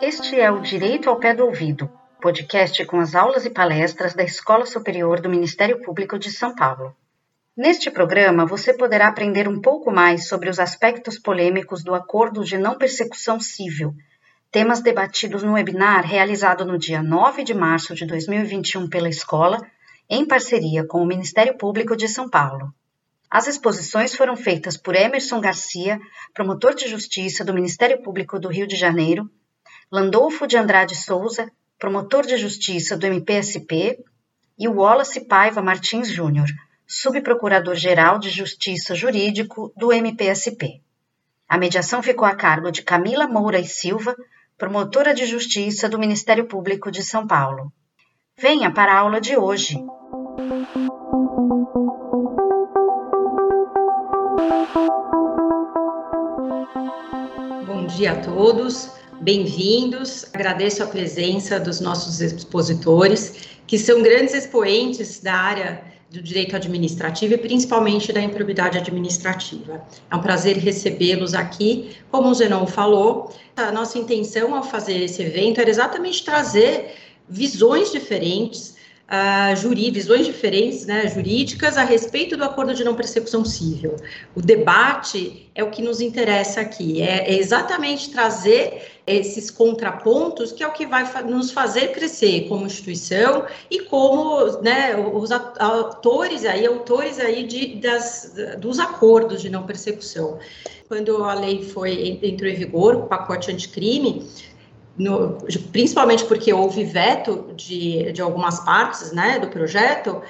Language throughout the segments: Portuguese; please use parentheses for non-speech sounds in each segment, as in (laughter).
Este é o Direito ao Pé do Ouvido, podcast com as aulas e palestras da Escola Superior do Ministério Público de São Paulo. Neste programa, você poderá aprender um pouco mais sobre os aspectos polêmicos do Acordo de Não Persecução Civil, temas debatidos no webinar realizado no dia 9 de março de 2021 pela escola, em parceria com o Ministério Público de São Paulo. As exposições foram feitas por Emerson Garcia, promotor de justiça do Ministério Público do Rio de Janeiro, Landolfo de Andrade Souza, promotor de justiça do MPSP, e Wallace Paiva Martins Júnior, subprocurador-geral de Justiça Jurídico do MPSP. A mediação ficou a cargo de Camila Moura e Silva, promotora de justiça do Ministério Público de São Paulo. Venha para a aula de hoje. Bom dia a todos, bem-vindos. Agradeço a presença dos nossos expositores, que são grandes expoentes da área do direito administrativo e principalmente da improbidade administrativa. É um prazer recebê-los aqui. Como o Zenon falou, a nossa intenção ao fazer esse evento era exatamente trazer visões diferentes, uh, juri, visões diferentes, né, jurídicas a respeito do acordo de não persecução civil. O debate é o que nos interessa aqui, é, é exatamente trazer esses contrapontos, que é o que vai nos fazer crescer como instituição e como né, os autores aí, autores aí de, das, dos acordos de não persecução. Quando a lei foi entrou em vigor, o pacote anticrime, no, principalmente porque houve veto de, de algumas partes né, do projeto,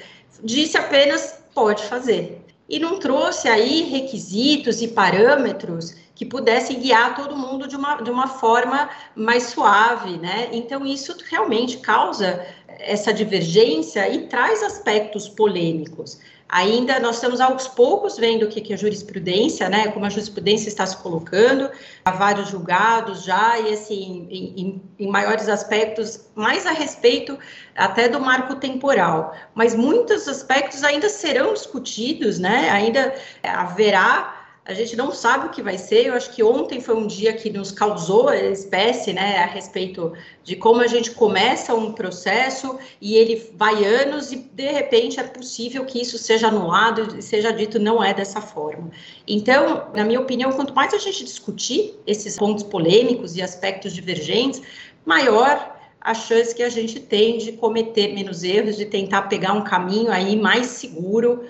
disse apenas pode fazer. E não trouxe aí requisitos e parâmetros que pudessem guiar todo mundo de uma, de uma forma mais suave, né? Então, isso realmente causa essa divergência e traz aspectos polêmicos. Ainda nós estamos aos poucos vendo o que, que a jurisprudência, né, como a jurisprudência está se colocando, há vários julgados já, e assim, em, em, em maiores aspectos, mais a respeito até do marco temporal. Mas muitos aspectos ainda serão discutidos, né, ainda haverá a gente não sabe o que vai ser. Eu acho que ontem foi um dia que nos causou a espécie, né, a respeito de como a gente começa um processo e ele vai anos e de repente é possível que isso seja anulado e seja dito não é dessa forma. Então, na minha opinião, quanto mais a gente discutir esses pontos polêmicos e aspectos divergentes, maior a chance que a gente tem de cometer menos erros, de tentar pegar um caminho aí mais seguro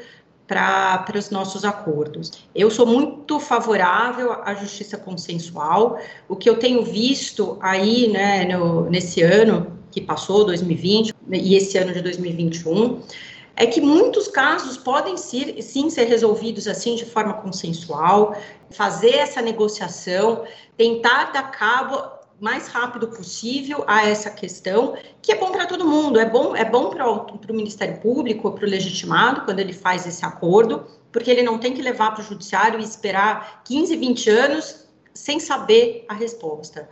para os nossos acordos. Eu sou muito favorável à justiça consensual. O que eu tenho visto aí, né, no, nesse ano que passou, 2020, e esse ano de 2021, é que muitos casos podem ser, sim ser resolvidos assim de forma consensual, fazer essa negociação, tentar dar cabo mais rápido possível a essa questão, que é bom para todo mundo, é bom, é bom para o Ministério Público, para o legitimado, quando ele faz esse acordo, porque ele não tem que levar para o judiciário e esperar 15, 20 anos sem saber a resposta.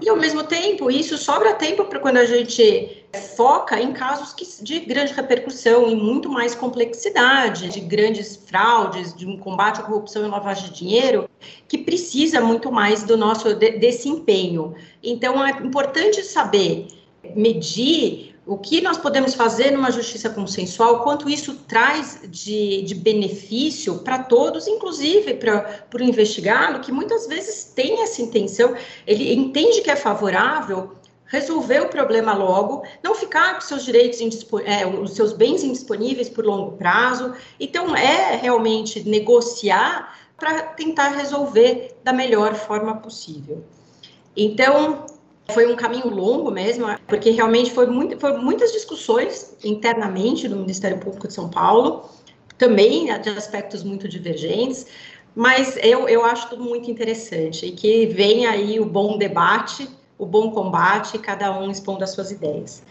E, ao mesmo tempo, isso sobra tempo para quando a gente foca em casos que, de grande repercussão e muito mais complexidade, de grandes fraudes, de um combate à corrupção e lavagem de dinheiro, que precisa muito mais do nosso de, desse empenho. Então, é importante saber medir o que nós podemos fazer numa justiça consensual, quanto isso traz de, de benefício para todos, inclusive para o investigado, que muitas vezes tem essa intenção, ele entende que é favorável, resolver o problema logo, não ficar com seus direitos, é, os seus bens indisponíveis por longo prazo. Então, é realmente negociar para tentar resolver da melhor forma possível. Então, foi um caminho longo mesmo, porque realmente foi, muito, foi muitas discussões internamente no Ministério Público de São Paulo, também de aspectos muito divergentes, mas eu, eu acho tudo muito interessante e que vem aí o bom debate, o bom combate, cada um expondo as suas ideias.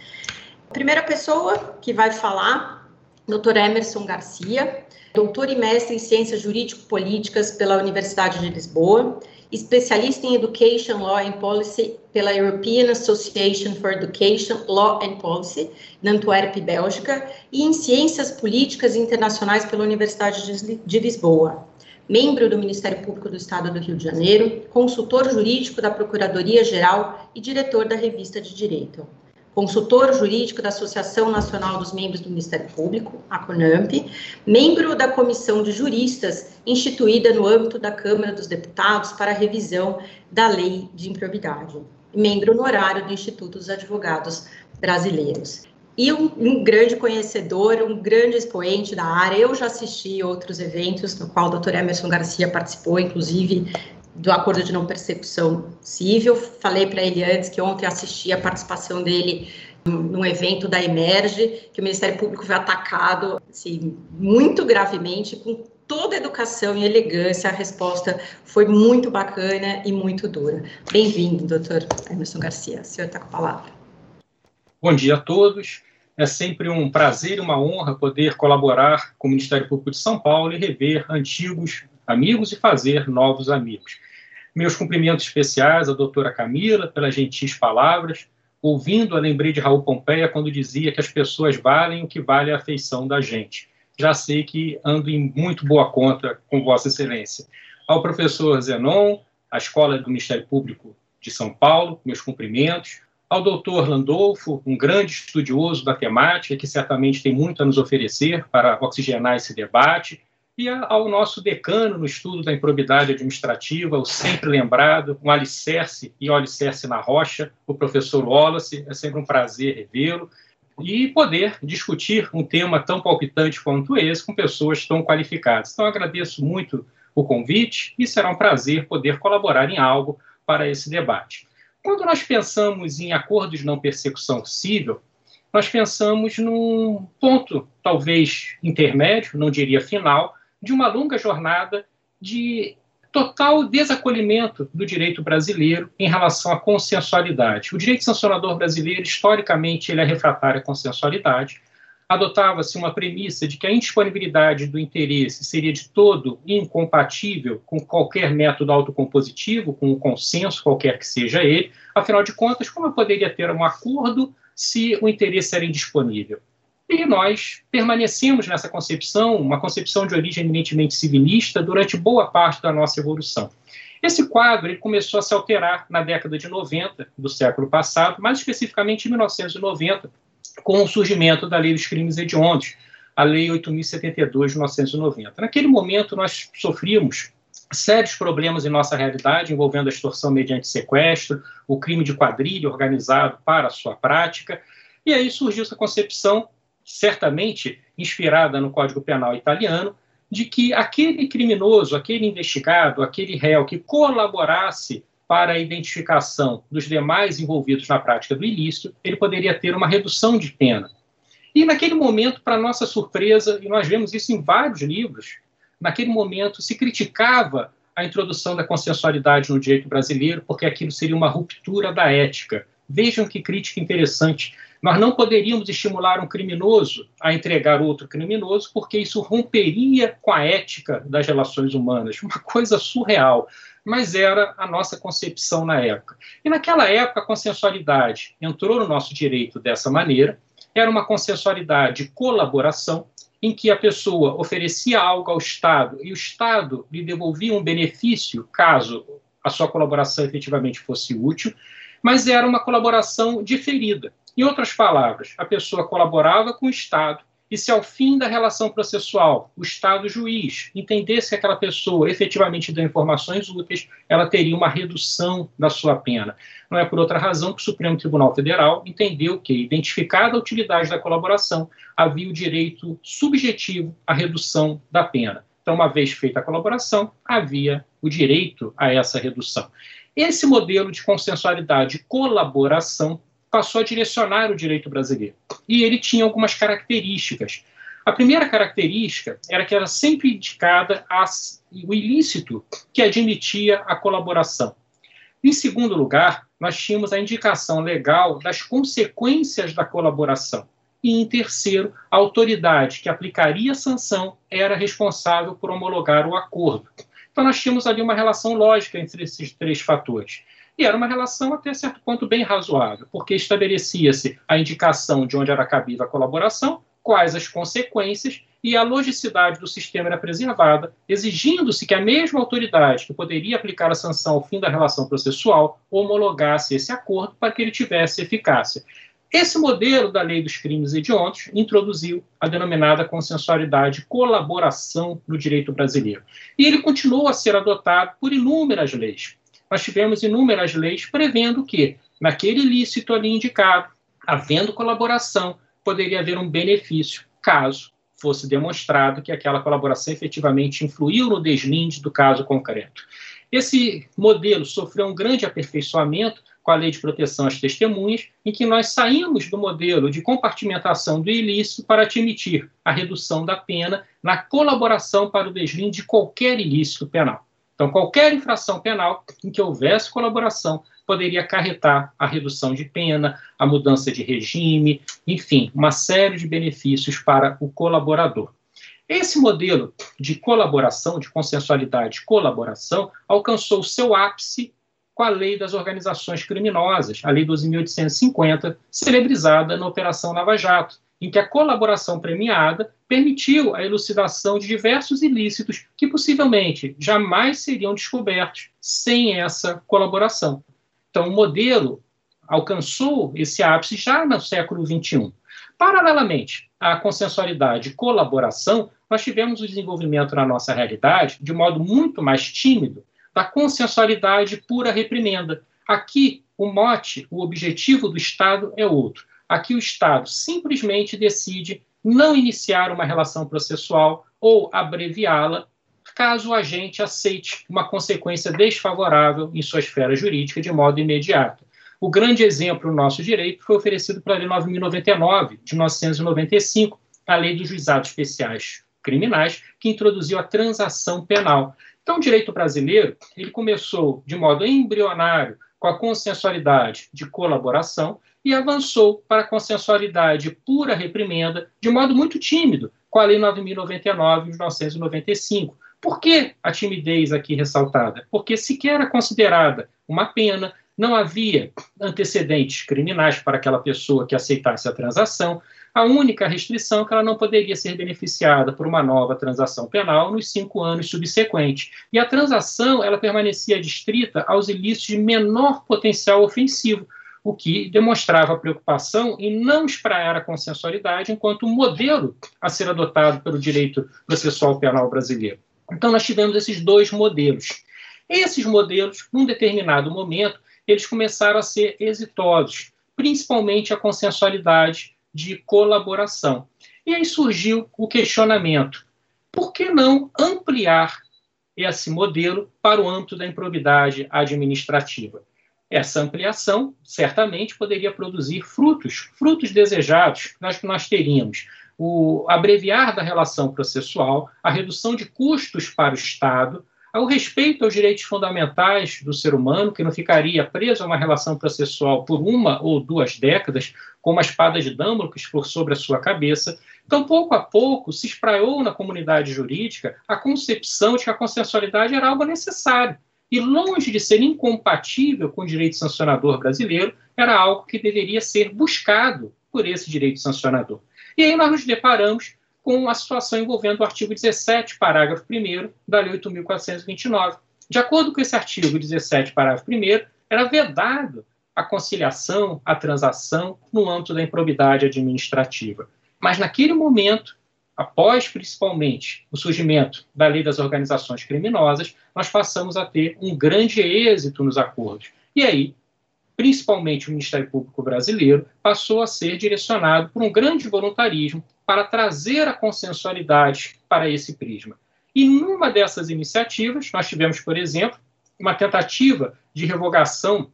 A primeira pessoa que vai falar, Dr. Emerson Garcia, doutor e mestre em Ciências Jurídico-Políticas pela Universidade de Lisboa, especialista em Education, Law and Policy pela European Association for Education, Law and Policy, na Antuérpia, Bélgica, e em Ciências Políticas Internacionais pela Universidade de Lisboa. Membro do Ministério Público do Estado do Rio de Janeiro, consultor jurídico da Procuradoria-Geral e diretor da Revista de Direito. Consultor jurídico da Associação Nacional dos Membros do Ministério Público, a CONAMP, membro da Comissão de Juristas, instituída no âmbito da Câmara dos Deputados para a revisão da Lei de Improbidade membro honorário do Instituto dos Advogados Brasileiros. E um, um, grande conhecedor, um grande expoente da área. Eu já assisti outros eventos, no qual o doutor Emerson Garcia participou, inclusive do acordo de não persecução civil. Falei para ele antes que ontem assisti a participação dele num evento da Emerge, que o Ministério Público foi atacado assim, muito gravemente, com toda educação e elegância, a resposta foi muito bacana e muito dura. Bem-vindo, doutor Emerson Garcia. O senhor está com a palavra. Bom dia a todos. É sempre um prazer e uma honra poder colaborar com o Ministério Público de São Paulo e rever antigos amigos e fazer novos amigos. Meus cumprimentos especiais à doutora Camila pelas gentis palavras. Ouvindo, a lembrei de Raul Pompeia quando dizia que as pessoas valem o que vale a afeição da gente já sei que ando em muito boa conta com Vossa Excelência. Ao professor Zenon, à Escola do Ministério Público de São Paulo, meus cumprimentos. Ao doutor Landolfo, um grande estudioso da temática, que certamente tem muito a nos oferecer para oxigenar esse debate. E ao nosso decano no estudo da improbidade administrativa, o sempre lembrado, um alicerce e um alicerce na rocha, o professor Wallace. É sempre um prazer revê-lo e poder discutir um tema tão palpitante quanto esse com pessoas tão qualificadas. Então, agradeço muito o convite e será um prazer poder colaborar em algo para esse debate. Quando nós pensamos em acordos de não persecução civil, nós pensamos num ponto, talvez intermédio, não diria final, de uma longa jornada de total desacolhimento do direito brasileiro em relação à consensualidade. O direito sancionador brasileiro, historicamente, ele é refratário à consensualidade. Adotava-se uma premissa de que a indisponibilidade do interesse seria de todo incompatível com qualquer método autocompositivo, com o consenso, qualquer que seja ele. Afinal de contas, como eu poderia ter um acordo se o interesse era indisponível? E nós permanecemos nessa concepção, uma concepção de origem eminentemente civilista, durante boa parte da nossa evolução. Esse quadro ele começou a se alterar na década de 90 do século passado, mais especificamente em 1990, com o surgimento da Lei dos Crimes Hediondos, a Lei 8.072 de 1990. Naquele momento, nós sofríamos sérios problemas em nossa realidade, envolvendo a extorsão mediante sequestro, o crime de quadrilha organizado para a sua prática, e aí surgiu essa concepção certamente inspirada no Código Penal italiano, de que aquele criminoso, aquele investigado, aquele réu que colaborasse para a identificação dos demais envolvidos na prática do ilícito, ele poderia ter uma redução de pena. E naquele momento, para nossa surpresa, e nós vemos isso em vários livros, naquele momento se criticava a introdução da consensualidade no direito brasileiro, porque aquilo seria uma ruptura da ética. Vejam que crítica interessante. Nós não poderíamos estimular um criminoso a entregar outro criminoso, porque isso romperia com a ética das relações humanas, uma coisa surreal. Mas era a nossa concepção na época. E naquela época, a consensualidade entrou no nosso direito dessa maneira, era uma consensualidade de colaboração, em que a pessoa oferecia algo ao Estado e o Estado lhe devolvia um benefício caso a sua colaboração efetivamente fosse útil, mas era uma colaboração diferida. Em outras palavras, a pessoa colaborava com o Estado e se ao fim da relação processual o Estado juiz entendesse que aquela pessoa efetivamente deu informações úteis, ela teria uma redução da sua pena. Não é por outra razão que o Supremo Tribunal Federal entendeu que, identificada a utilidade da colaboração, havia o direito subjetivo à redução da pena. Então, uma vez feita a colaboração, havia o direito a essa redução. Esse modelo de consensualidade e colaboração passou a direcionar o direito brasileiro. E ele tinha algumas características. A primeira característica era que era sempre indicada o ilícito que admitia a colaboração. Em segundo lugar, nós tínhamos a indicação legal das consequências da colaboração. E, em terceiro, a autoridade que aplicaria a sanção era responsável por homologar o acordo. Então, nós tínhamos ali uma relação lógica entre esses três fatores. E era uma relação até certo ponto bem razoável, porque estabelecia-se a indicação de onde era cabível a colaboração, quais as consequências e a logicidade do sistema era preservada, exigindo-se que a mesma autoridade que poderia aplicar a sanção ao fim da relação processual homologasse esse acordo para que ele tivesse eficácia. Esse modelo da lei dos crimes hediondos introduziu a denominada consensualidade colaboração no direito brasileiro. E ele continuou a ser adotado por inúmeras leis. Nós tivemos inúmeras leis prevendo que, naquele ilícito ali indicado, havendo colaboração, poderia haver um benefício, caso fosse demonstrado que aquela colaboração efetivamente influiu no deslinde do caso concreto. Esse modelo sofreu um grande aperfeiçoamento com a Lei de Proteção às Testemunhas, em que nós saímos do modelo de compartimentação do ilícito para admitir a redução da pena na colaboração para o deslinde de qualquer ilícito penal. Então, qualquer infração penal em que houvesse colaboração poderia acarretar a redução de pena, a mudança de regime, enfim, uma série de benefícios para o colaborador. Esse modelo de colaboração, de consensualidade de colaboração, alcançou seu ápice com a Lei das Organizações Criminosas, a Lei 12.850, celebrizada na Operação Lava Jato, em que a colaboração premiada permitiu a elucidação de diversos ilícitos que possivelmente jamais seriam descobertos sem essa colaboração. Então, o modelo alcançou esse ápice já no século XXI. Paralelamente à consensualidade e colaboração, nós tivemos o desenvolvimento na nossa realidade, de modo muito mais tímido, da consensualidade pura reprimenda. Aqui, o mote, o objetivo do Estado é outro. Aqui, o Estado simplesmente decide não iniciar uma relação processual ou abreviá-la, caso o agente aceite uma consequência desfavorável em sua esfera jurídica de modo imediato. O grande exemplo no nosso direito foi oferecido pela Lei 9.099, de 1995, a Lei dos Juizados Especiais Criminais, que introduziu a transação penal. Então, o direito brasileiro ele começou de modo embrionário com a consensualidade de colaboração e avançou para a consensualidade pura reprimenda de modo muito tímido com a Lei 9.099 de 1995. Por que a timidez aqui ressaltada? Porque sequer era considerada uma pena, não havia antecedentes criminais para aquela pessoa que aceitasse a transação, a única restrição é que ela não poderia ser beneficiada por uma nova transação penal nos cinco anos subsequentes. E a transação ela permanecia distrita aos ilícitos de menor potencial ofensivo, o que demonstrava preocupação em não espraiar a consensualidade enquanto modelo a ser adotado pelo direito processual penal brasileiro. Então, nós tivemos esses dois modelos. Esses modelos, num determinado momento, eles começaram a ser exitosos, principalmente a consensualidade de colaboração. E aí surgiu o questionamento: por que não ampliar esse modelo para o âmbito da improbidade administrativa? Essa ampliação certamente poderia produzir frutos, frutos desejados, nós, nós teríamos o abreviar da relação processual, a redução de custos para o Estado, ao respeito aos direitos fundamentais do ser humano, que não ficaria preso a uma relação processual por uma ou duas décadas, com uma espada de Damocles por sobre a sua cabeça. Então, pouco a pouco, se espraiou na comunidade jurídica a concepção de que a consensualidade era algo necessário. E longe de ser incompatível com o direito sancionador brasileiro, era algo que deveria ser buscado por esse direito sancionador. E aí nós nos deparamos com a situação envolvendo o artigo 17, parágrafo 1 da Lei 8.429. De acordo com esse artigo 17, parágrafo 1, era vedado a conciliação, a transação no âmbito da improbidade administrativa. Mas naquele momento, após principalmente o surgimento da lei das organizações criminosas, nós passamos a ter um grande êxito nos acordos. E aí, principalmente o Ministério Público Brasileiro, passou a ser direcionado por um grande voluntarismo para trazer a consensualidade para esse prisma. E numa dessas iniciativas, nós tivemos, por exemplo, uma tentativa de revogação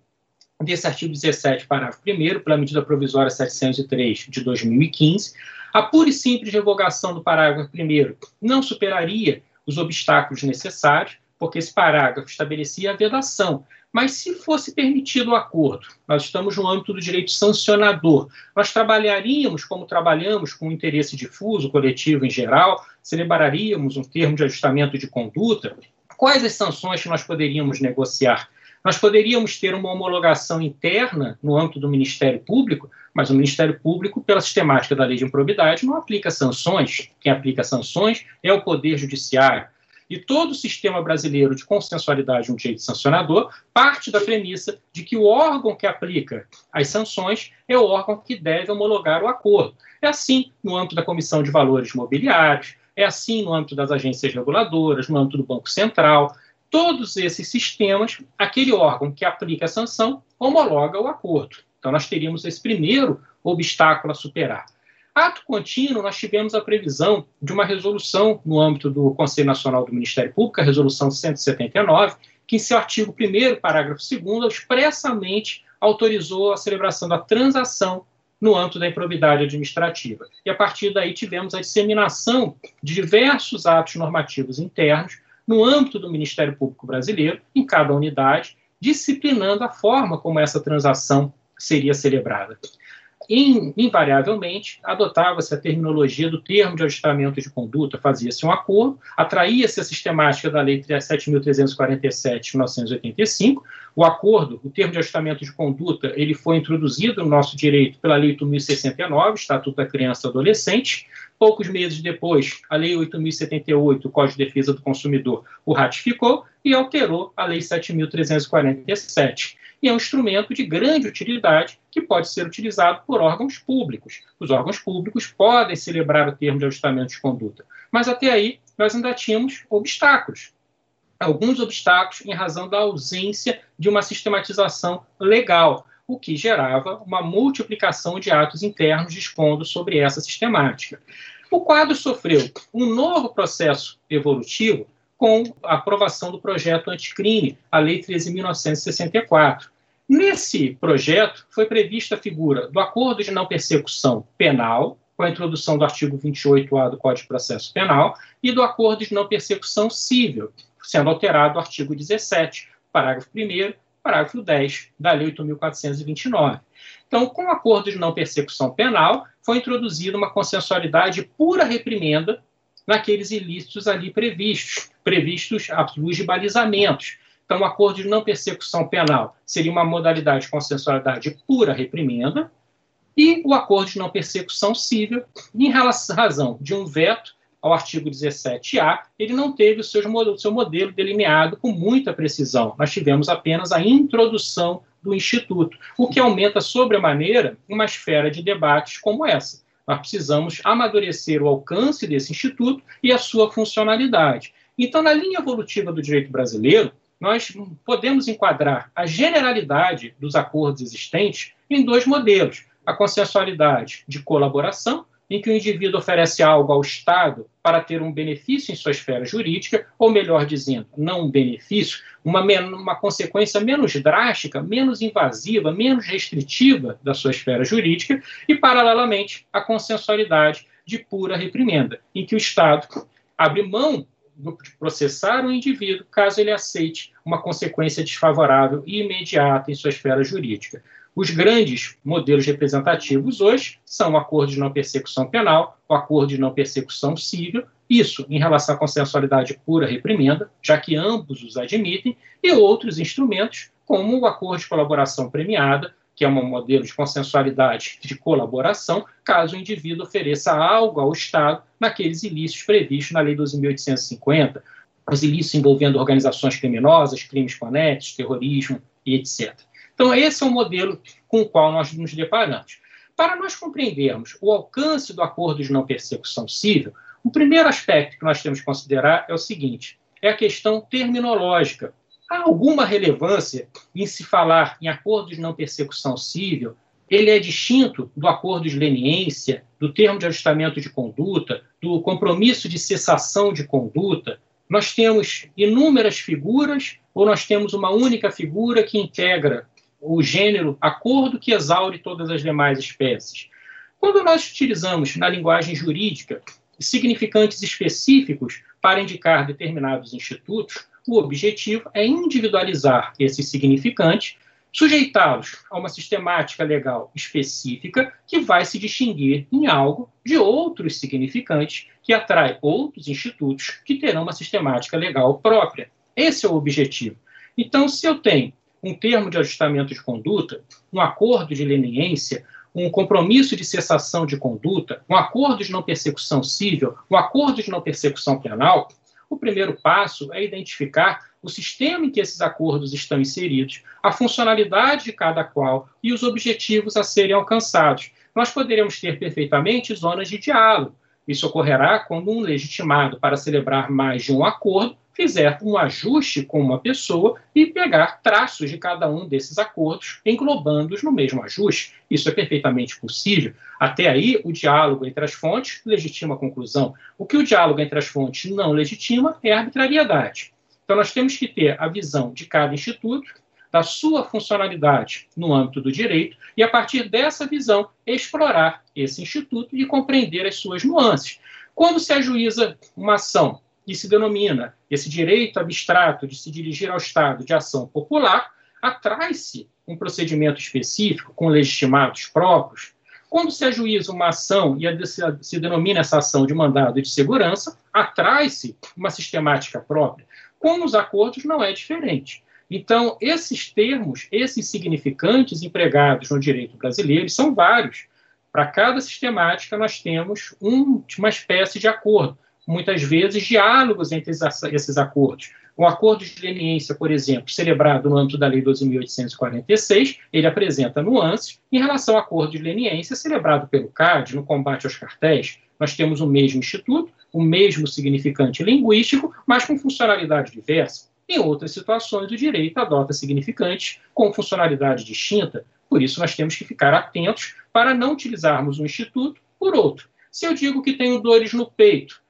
desse artigo 17, parágrafo 1 pela medida provisória 703 de 2015. A pura e simples revogação do parágrafo 1 não superaria os obstáculos necessários, porque esse parágrafo estabelecia a vedação mas se fosse permitido o acordo, nós estamos no âmbito do direito sancionador, nós trabalharíamos como trabalhamos com o interesse difuso, coletivo em geral, celebraríamos um termo de ajustamento de conduta. Quais as sanções que nós poderíamos negociar? Nós poderíamos ter uma homologação interna no âmbito do Ministério Público, mas o Ministério Público, pela sistemática da lei de improbidade, não aplica sanções. Quem aplica sanções é o Poder Judiciário. E todo o sistema brasileiro de consensualidade no direito sancionador parte da premissa de que o órgão que aplica as sanções é o órgão que deve homologar o acordo. É assim no âmbito da Comissão de Valores Mobiliários, é assim no âmbito das agências reguladoras, no âmbito do Banco Central. Todos esses sistemas, aquele órgão que aplica a sanção homologa o acordo. Então, nós teríamos esse primeiro obstáculo a superar. Ato contínuo, nós tivemos a previsão de uma resolução no âmbito do Conselho Nacional do Ministério Público, a resolução 179, que em seu artigo 1 parágrafo 2 expressamente autorizou a celebração da transação no âmbito da improbidade administrativa. E a partir daí tivemos a disseminação de diversos atos normativos internos no âmbito do Ministério Público Brasileiro, em cada unidade, disciplinando a forma como essa transação seria celebrada invariavelmente adotava-se a terminologia do termo de ajustamento de conduta, fazia-se um acordo, atraía-se a sistemática da Lei 7.347 de 1985. O acordo, o termo de ajustamento de conduta, ele foi introduzido no nosso direito pela Lei 8.069, Estatuto da Criança e Adolescente. Poucos meses depois, a Lei 8.078, o Código de Defesa do Consumidor, o ratificou e alterou a Lei 7.347 e é um instrumento de grande utilidade que pode ser utilizado por órgãos públicos. Os órgãos públicos podem celebrar o termo de ajustamento de conduta, mas até aí nós ainda tínhamos obstáculos. Alguns obstáculos em razão da ausência de uma sistematização legal, o que gerava uma multiplicação de atos internos dispondo sobre essa sistemática. O quadro sofreu um novo processo evolutivo com a aprovação do projeto anticrime, a Lei 13.964. Nesse projeto, foi prevista a figura do acordo de não persecução penal, com a introdução do artigo 28A do Código de Processo Penal, e do acordo de não persecução civil, sendo alterado o artigo 17, parágrafo 1 parágrafo 10 da Lei 8.429. Então, com o acordo de não persecução penal, foi introduzida uma consensualidade pura reprimenda naqueles ilícitos ali previstos, previstos à luz de balizamentos. Então, o acordo de não persecução penal seria uma modalidade de consensualidade pura reprimenda, e o acordo de não persecução civil, em razão de um veto ao artigo 17A, ele não teve o seu, seu modelo delineado com muita precisão. Nós tivemos apenas a introdução do Instituto, o que aumenta sobremaneira uma esfera de debates como essa. Nós precisamos amadurecer o alcance desse instituto e a sua funcionalidade. Então, na linha evolutiva do direito brasileiro, nós podemos enquadrar a generalidade dos acordos existentes em dois modelos: a consensualidade de colaboração em que o indivíduo oferece algo ao Estado para ter um benefício em sua esfera jurídica, ou melhor dizendo, não um benefício, uma, uma consequência menos drástica, menos invasiva, menos restritiva da sua esfera jurídica, e, paralelamente, a consensualidade de pura reprimenda, em que o Estado abre mão de processar o indivíduo caso ele aceite uma consequência desfavorável e imediata em sua esfera jurídica. Os grandes modelos representativos hoje são o acordo de não persecução penal, o acordo de não persecução civil, isso em relação à consensualidade pura reprimenda, já que ambos os admitem, e outros instrumentos, como o acordo de colaboração premiada, que é um modelo de consensualidade de colaboração, caso o indivíduo ofereça algo ao Estado naqueles ilícitos previstos na Lei 12.850, os ilícitos envolvendo organizações criminosas, crimes conexos, terrorismo e etc. Então, esse é o modelo com o qual nós nos deparamos. Para nós compreendermos o alcance do acordo de não persecução civil, o primeiro aspecto que nós temos que considerar é o seguinte: é a questão terminológica. Há alguma relevância em se falar em acordo de não persecução civil? Ele é distinto do acordo de leniência, do termo de ajustamento de conduta, do compromisso de cessação de conduta. Nós temos inúmeras figuras ou nós temos uma única figura que integra o gênero acordo que exaure todas as demais espécies. Quando nós utilizamos na linguagem jurídica significantes específicos para indicar determinados institutos, o objetivo é individualizar esses significantes, sujeitá-los a uma sistemática legal específica que vai se distinguir em algo de outros significantes que atrai outros institutos que terão uma sistemática legal própria. Esse é o objetivo. Então, se eu tenho um termo de ajustamento de conduta, um acordo de leniência, um compromisso de cessação de conduta, um acordo de não persecução civil, um acordo de não persecução penal, o primeiro passo é identificar o sistema em que esses acordos estão inseridos, a funcionalidade de cada qual e os objetivos a serem alcançados. Nós poderemos ter perfeitamente zonas de diálogo. Isso ocorrerá quando um legitimado para celebrar mais de um acordo fizer um ajuste com uma pessoa e pegar traços de cada um desses acordos, englobando-os no mesmo ajuste. Isso é perfeitamente possível. Até aí, o diálogo entre as fontes legitima a conclusão. O que o diálogo entre as fontes não legitima é a arbitrariedade. Então, nós temos que ter a visão de cada instituto, da sua funcionalidade no âmbito do direito, e a partir dessa visão, explorar esse instituto e compreender as suas nuances. Quando se ajuiza uma ação que se denomina esse direito abstrato de se dirigir ao Estado de ação popular, atrai-se um procedimento específico com legitimados próprios. Quando se ajuiza uma ação e se denomina essa ação de mandado de segurança, atrai-se uma sistemática própria. Com os acordos não é diferente. Então, esses termos, esses significantes empregados no direito brasileiro, são vários. Para cada sistemática, nós temos um, uma espécie de acordo muitas vezes, diálogos entre esses acordos. Um acordo de leniência, por exemplo, celebrado no âmbito da Lei 12.846, ele apresenta nuances em relação ao acordo de leniência celebrado pelo CAD no combate aos cartéis. Nós temos o mesmo instituto, o mesmo significante linguístico, mas com funcionalidade diversa. Em outras situações, o direito adota significantes com funcionalidade distinta, por isso nós temos que ficar atentos para não utilizarmos um instituto por outro. Se eu digo que tenho dores no peito,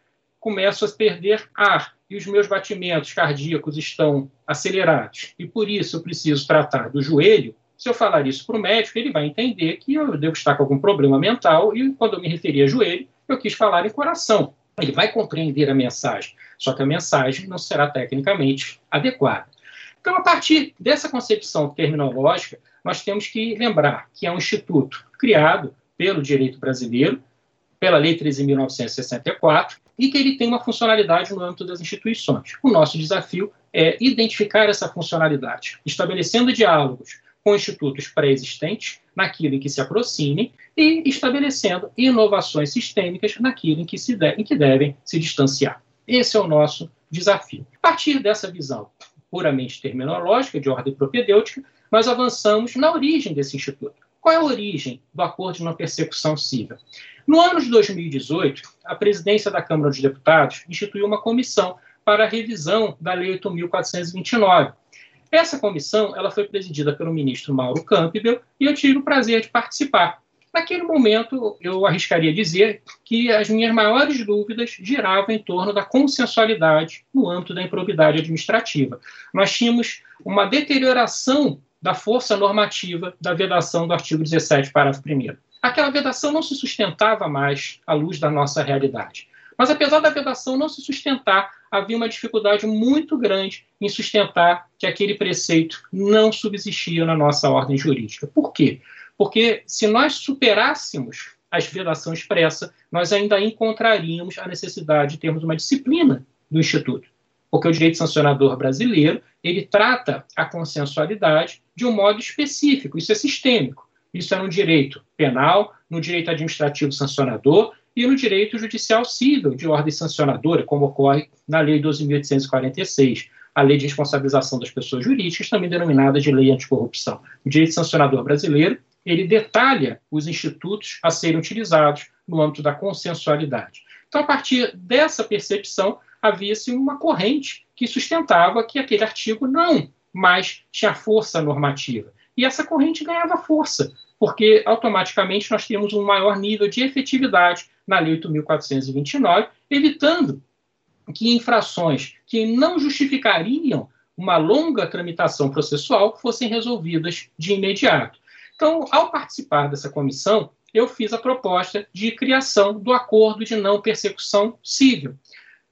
começo a perder ar e os meus batimentos cardíacos estão acelerados e por isso eu preciso tratar do joelho, se eu falar isso para o médico, ele vai entender que eu devo estar com algum problema mental e quando eu me referi a joelho, eu quis falar em coração. Ele vai compreender a mensagem, só que a mensagem não será tecnicamente adequada. Então, a partir dessa concepção terminológica, nós temos que lembrar que é um instituto criado pelo direito brasileiro, pela Lei 13.964, e que ele tem uma funcionalidade no âmbito das instituições. O nosso desafio é identificar essa funcionalidade, estabelecendo diálogos com institutos pré-existentes, naquilo em que se aproximem, e estabelecendo inovações sistêmicas naquilo em que, se de, em que devem se distanciar. Esse é o nosso desafio. A partir dessa visão puramente terminológica, de ordem propedêutica, nós avançamos na origem desse instituto. Qual é a origem do acordo de não persecução civil? No ano de 2018, a presidência da Câmara dos Deputados instituiu uma comissão para a revisão da Lei 8.429. Essa comissão ela foi presidida pelo ministro Mauro Campbell e eu tive o prazer de participar. Naquele momento, eu arriscaria dizer que as minhas maiores dúvidas giravam em torno da consensualidade no âmbito da improbidade administrativa. Nós tínhamos uma deterioração da força normativa da vedação do artigo 17, parágrafo 1 aquela vedação não se sustentava mais à luz da nossa realidade. Mas apesar da vedação não se sustentar, havia uma dificuldade muito grande em sustentar que aquele preceito não subsistia na nossa ordem jurídica. Por quê? Porque se nós superássemos a vedação expressa, nós ainda encontraríamos a necessidade de termos uma disciplina do Instituto. Porque o direito sancionador brasileiro, ele trata a consensualidade de um modo específico, isso é sistêmico. Isso é no direito penal, no direito administrativo sancionador e no direito judicial civil de ordem sancionadora, como ocorre na Lei 12.846, a Lei de Responsabilização das Pessoas Jurídicas, também denominada de Lei Anticorrupção. O direito sancionador brasileiro, ele detalha os institutos a serem utilizados no âmbito da consensualidade. Então, a partir dessa percepção, havia-se uma corrente que sustentava que aquele artigo não mais tinha força normativa. E essa corrente ganhava força porque automaticamente nós temos um maior nível de efetividade na Lei 8.429, evitando que infrações que não justificariam uma longa tramitação processual fossem resolvidas de imediato. Então, ao participar dessa comissão, eu fiz a proposta de criação do acordo de não persecução civil.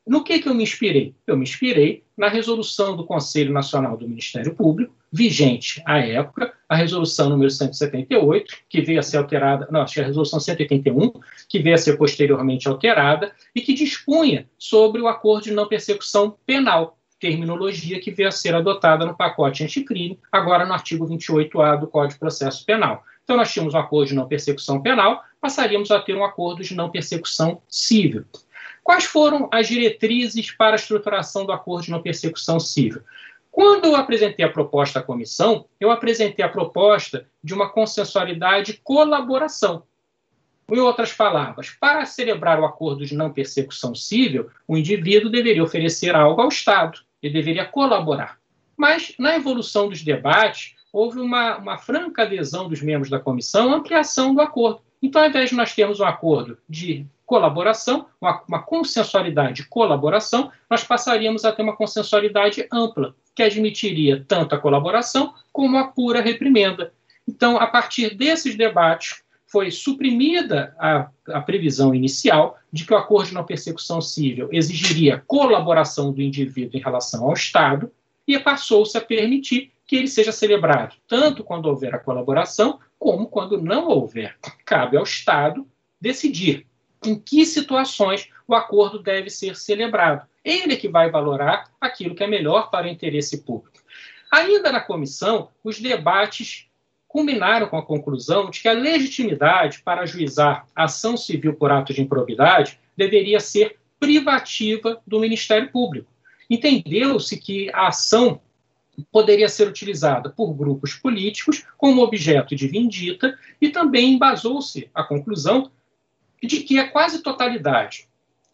No que, que eu me inspirei? Eu me inspirei na resolução do Conselho Nacional do Ministério Público, vigente à época, a resolução número 178, que veio a ser alterada, não, acho que é a resolução 181, que veio a ser posteriormente alterada, e que dispunha sobre o acordo de não persecução penal, terminologia que veio a ser adotada no pacote anticrime, agora no artigo 28A do Código de Processo Penal. Então, nós tínhamos um acordo de não persecução penal, passaríamos a ter um acordo de não persecução civil. Quais foram as diretrizes para a estruturação do acordo de não persecução civil? Quando eu apresentei a proposta à comissão, eu apresentei a proposta de uma consensualidade colaboração. Em outras palavras, para celebrar o acordo de não persecução civil, o indivíduo deveria oferecer algo ao Estado, ele deveria colaborar. Mas, na evolução dos debates, houve uma, uma franca adesão dos membros da comissão à ampliação do acordo. Então, ao invés de nós termos um acordo de colaboração, uma, uma consensualidade de colaboração, nós passaríamos a ter uma consensualidade ampla, que admitiria tanto a colaboração como a pura reprimenda. Então, a partir desses debates, foi suprimida a, a, previsão inicial de que o acordo de não persecução civil exigiria colaboração do indivíduo em relação ao Estado e passou-se a permitir que ele seja celebrado tanto quando houver a colaboração como quando não houver. Cabe ao Estado decidir em que situações o acordo deve ser celebrado. Ele que vai valorar aquilo que é melhor para o interesse público. Ainda na comissão, os debates culminaram com a conclusão de que a legitimidade para ajuizar ação civil por ato de improbidade deveria ser privativa do Ministério Público. Entendeu-se que a ação poderia ser utilizada por grupos políticos como objeto de vindita e também embasou-se a conclusão de que a quase totalidade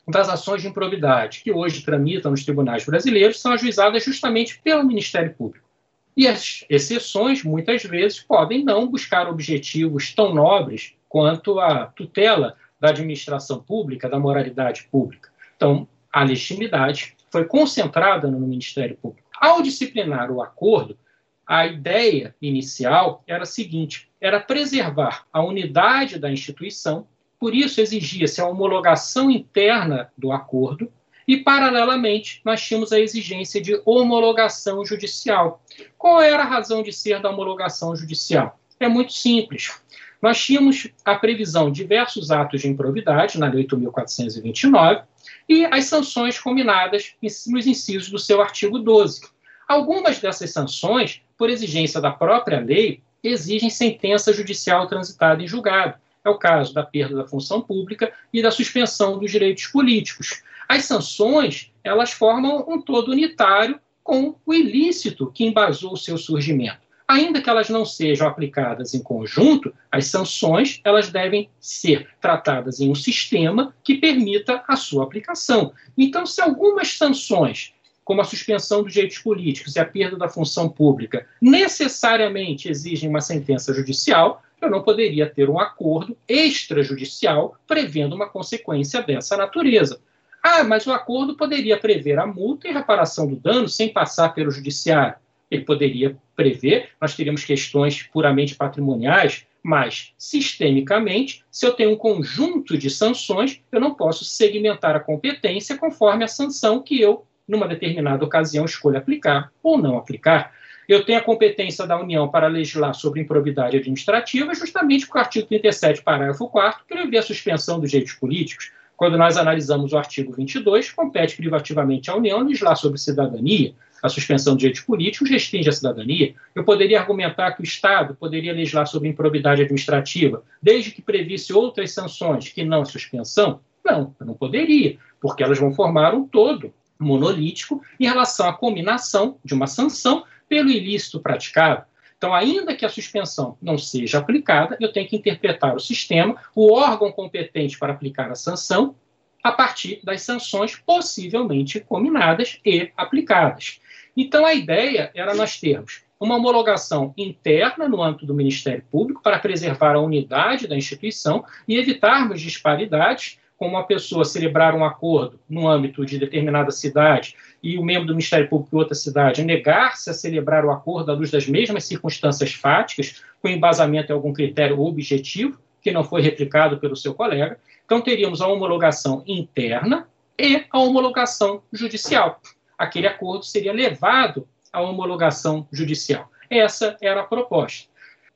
das ações de improbidade que hoje tramitam nos tribunais brasileiros são ajuizadas justamente pelo Ministério Público. E as exceções, muitas vezes, podem não buscar objetivos tão nobres quanto a tutela da administração pública, da moralidade pública. Então, a legitimidade foi concentrada no Ministério Público. Ao disciplinar o acordo, a ideia inicial era a seguinte: era preservar a unidade da instituição por isso, exigia-se a homologação interna do acordo e, paralelamente, nós tínhamos a exigência de homologação judicial. Qual era a razão de ser da homologação judicial? É muito simples. Nós tínhamos a previsão de diversos atos de improvidade na Lei 8.429 e as sanções combinadas nos incisos do seu artigo 12. Algumas dessas sanções, por exigência da própria lei, exigem sentença judicial transitada em julgado é o caso da perda da função pública e da suspensão dos direitos políticos. As sanções, elas formam um todo unitário com o ilícito que embasou o seu surgimento. Ainda que elas não sejam aplicadas em conjunto, as sanções elas devem ser tratadas em um sistema que permita a sua aplicação. Então, se algumas sanções como a suspensão dos direitos políticos e a perda da função pública, necessariamente exigem uma sentença judicial, eu não poderia ter um acordo extrajudicial prevendo uma consequência dessa natureza. Ah, mas o acordo poderia prever a multa e reparação do dano sem passar pelo judiciário. Ele poderia prever, nós teríamos questões puramente patrimoniais, mas sistemicamente, se eu tenho um conjunto de sanções, eu não posso segmentar a competência conforme a sanção que eu, numa determinada ocasião, escolho aplicar ou não aplicar. Eu tenho a competência da União para legislar sobre improbidade administrativa, justamente porque o artigo 37, parágrafo 4, prevê a suspensão dos direitos políticos. Quando nós analisamos o artigo 22, compete privativamente à União legislar sobre cidadania. A suspensão dos direitos políticos restringe a cidadania. Eu poderia argumentar que o Estado poderia legislar sobre improbidade administrativa, desde que previsse outras sanções que não a suspensão? Não, não poderia, porque elas vão formar um todo monolítico em relação à combinação de uma sanção pelo ilícito praticado. Então, ainda que a suspensão não seja aplicada, eu tenho que interpretar o sistema, o órgão competente para aplicar a sanção, a partir das sanções possivelmente combinadas e aplicadas. Então, a ideia era nós termos uma homologação interna no âmbito do Ministério Público para preservar a unidade da instituição e evitarmos disparidades como uma pessoa celebrar um acordo no âmbito de determinada cidade e o membro do Ministério Público de outra cidade negar-se a celebrar o acordo à luz das mesmas circunstâncias fáticas, com embasamento em algum critério objetivo, que não foi replicado pelo seu colega. Então, teríamos a homologação interna e a homologação judicial. Aquele acordo seria levado à homologação judicial. Essa era a proposta.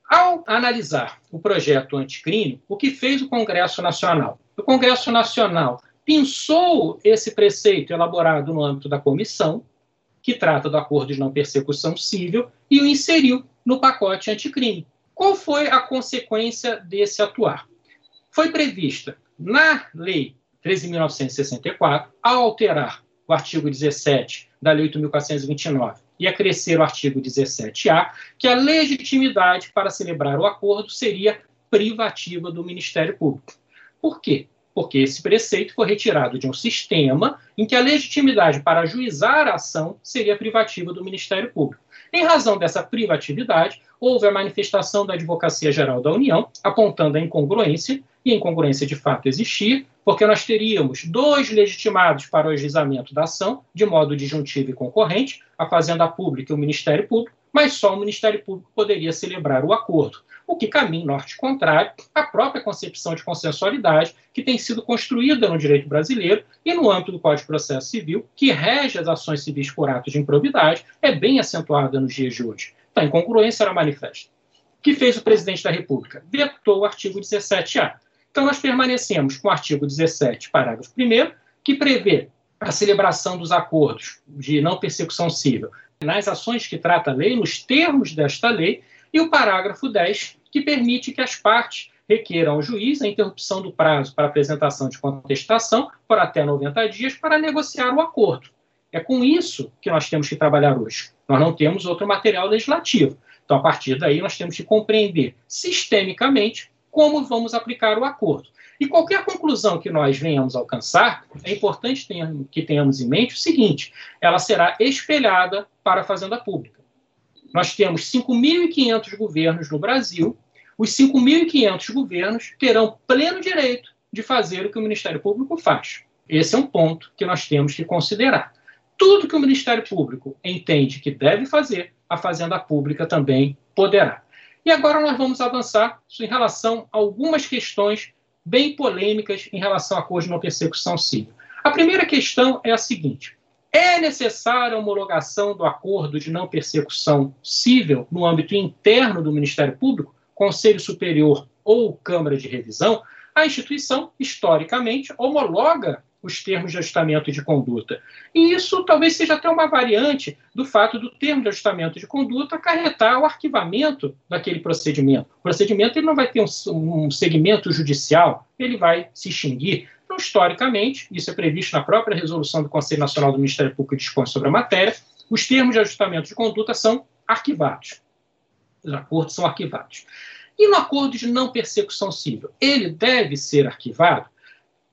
Ao analisar o projeto anticrime, o que fez o Congresso Nacional? O Congresso Nacional pensou esse preceito elaborado no âmbito da comissão que trata do acordo de não persecução civil, e o inseriu no pacote anticrime. Qual foi a consequência desse atuar? Foi prevista na Lei 13.964, ao alterar o artigo 17 da Lei 8.429 e acrescer o artigo 17A, que a legitimidade para celebrar o acordo seria privativa do Ministério Público. Por quê? Porque esse preceito foi retirado de um sistema em que a legitimidade para ajuizar a ação seria privativa do Ministério Público. Em razão dessa privatividade, houve a manifestação da Advocacia Geral da União, apontando a incongruência, e a incongruência de fato existia, porque nós teríamos dois legitimados para o ajuizamento da ação, de modo disjuntivo e concorrente, a Fazenda Pública e o Ministério Público, mas só o Ministério Público poderia celebrar o acordo, o que caminha norte contrário à própria concepção de consensualidade que tem sido construída no direito brasileiro e no âmbito do Código de Processo Civil, que rege as ações civis por atos de improbidade, é bem acentuada nos dias de hoje. Então, a incongruência era manifesta. O que fez o presidente da República? Vetou o artigo 17A. Então, nós permanecemos com o artigo 17, parágrafo 1, que prevê a celebração dos acordos de não persecução civil nas ações que trata a lei, nos termos desta lei, e o parágrafo 10, que permite que as partes requeram ao juiz a interrupção do prazo para apresentação de contestação por até 90 dias para negociar o acordo. É com isso que nós temos que trabalhar hoje. Nós não temos outro material legislativo. Então, a partir daí, nós temos que compreender sistemicamente como vamos aplicar o acordo. E qualquer conclusão que nós venhamos alcançar, é importante que tenhamos em mente o seguinte: ela será espelhada para a Fazenda Pública. Nós temos 5.500 governos no Brasil, os 5.500 governos terão pleno direito de fazer o que o Ministério Público faz. Esse é um ponto que nós temos que considerar. Tudo que o Ministério Público entende que deve fazer, a Fazenda Pública também poderá. E agora nós vamos avançar em relação a algumas questões bem polêmicas em relação à cor de não persecução civil. A primeira questão é a seguinte: é necessária a homologação do acordo de não persecução civil no âmbito interno do Ministério Público, Conselho Superior ou Câmara de Revisão? A instituição, historicamente, homologa os termos de ajustamento de conduta. E isso talvez seja até uma variante do fato do termo de ajustamento de conduta acarretar o arquivamento daquele procedimento. O procedimento ele não vai ter um, um segmento judicial, ele vai se extinguir. Então, historicamente, isso é previsto na própria resolução do Conselho Nacional do Ministério Público que dispõe sobre a matéria, os termos de ajustamento de conduta são arquivados. Os acordos são arquivados. E no acordo de não persecução civil, ele deve ser arquivado?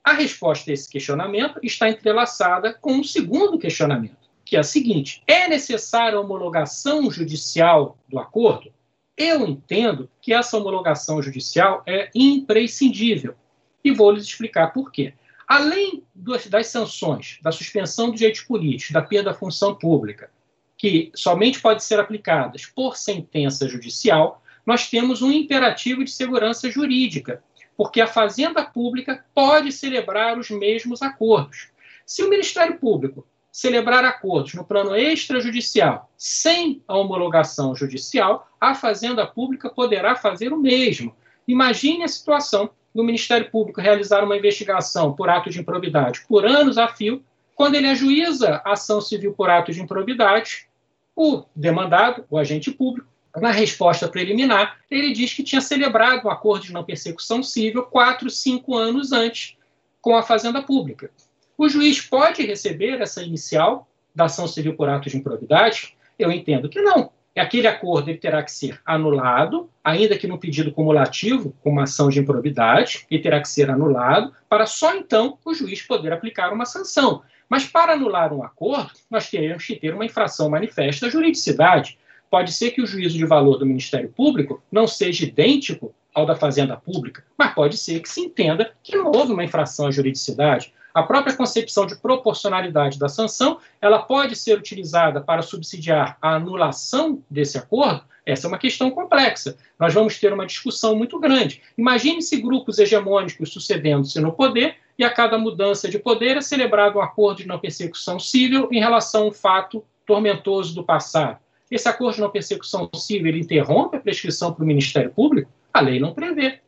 A resposta a esse questionamento está entrelaçada com um segundo questionamento, que é a seguinte: é necessária a homologação judicial do acordo? Eu entendo que essa homologação judicial é imprescindível e vou lhes explicar por quê. Além das sanções, da suspensão do direito político, da perda da função pública, que somente podem ser aplicadas por sentença judicial, nós temos um imperativo de segurança jurídica, porque a Fazenda Pública pode celebrar os mesmos acordos. Se o Ministério Público celebrar acordos no plano extrajudicial sem a homologação judicial, a Fazenda Pública poderá fazer o mesmo. Imagine a situação do Ministério Público realizar uma investigação por ato de improbidade por anos a fio, quando ele ajuiza ação civil por ato de improbidade, o demandado, o agente público, na resposta preliminar, ele diz que tinha celebrado um acordo de não persecução civil quatro, cinco anos antes com a Fazenda Pública. O juiz pode receber essa inicial da ação civil por ato de improbidade? Eu entendo que não. Aquele acordo ele terá que ser anulado, ainda que no pedido cumulativo, com uma ação de improbidade, ele terá que ser anulado, para só então o juiz poder aplicar uma sanção. Mas para anular um acordo, nós teremos que ter uma infração manifesta à juridicidade. Pode ser que o juízo de valor do Ministério Público não seja idêntico ao da Fazenda Pública, mas pode ser que se entenda que não houve uma infração à juridicidade. A própria concepção de proporcionalidade da sanção, ela pode ser utilizada para subsidiar a anulação desse acordo. Essa é uma questão complexa. Nós vamos ter uma discussão muito grande. Imagine-se grupos hegemônicos sucedendo-se no poder e a cada mudança de poder é celebrado um acordo de não persecução civil em relação a um fato tormentoso do passado. Esse acordo de não persecução civil interrompe a prescrição para o Ministério Público? A lei não prevê.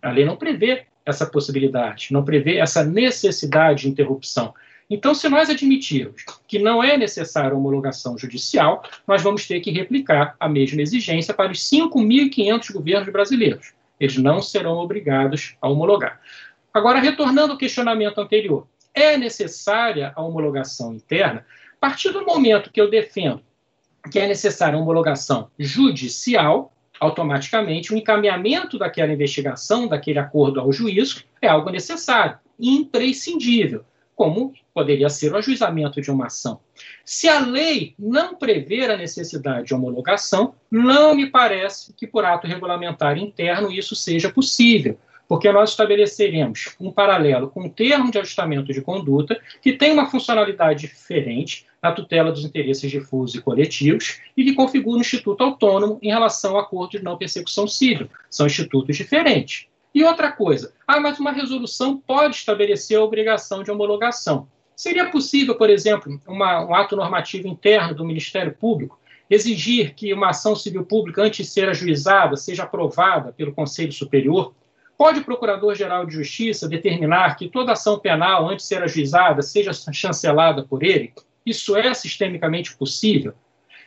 A lei não prevê essa possibilidade, não prevê essa necessidade de interrupção. Então, se nós admitirmos que não é necessária homologação judicial, nós vamos ter que replicar a mesma exigência para os 5.500 governos brasileiros. Eles não serão obrigados a homologar. Agora, retornando ao questionamento anterior, é necessária a homologação interna? A partir do momento que eu defendo que é necessária a homologação judicial, automaticamente o encaminhamento daquela investigação, daquele acordo ao juízo, é algo necessário, imprescindível, como poderia ser o ajuizamento de uma ação. Se a lei não prever a necessidade de homologação, não me parece que por ato regulamentar interno isso seja possível, porque nós estabeleceremos um paralelo com o termo de ajustamento de conduta, que tem uma funcionalidade diferente na tutela dos interesses difusos e coletivos e que configura um instituto autônomo em relação ao acordo de não persecução civil. São institutos diferentes. E outra coisa, ah, mas uma resolução pode estabelecer a obrigação de homologação. Seria possível, por exemplo, uma, um ato normativo interno do Ministério Público exigir que uma ação civil pública, antes de ser ajuizada, seja aprovada pelo Conselho Superior? Pode o Procurador-Geral de Justiça determinar que toda ação penal, antes de ser ajuizada, seja chancelada por ele? Isso é sistemicamente possível?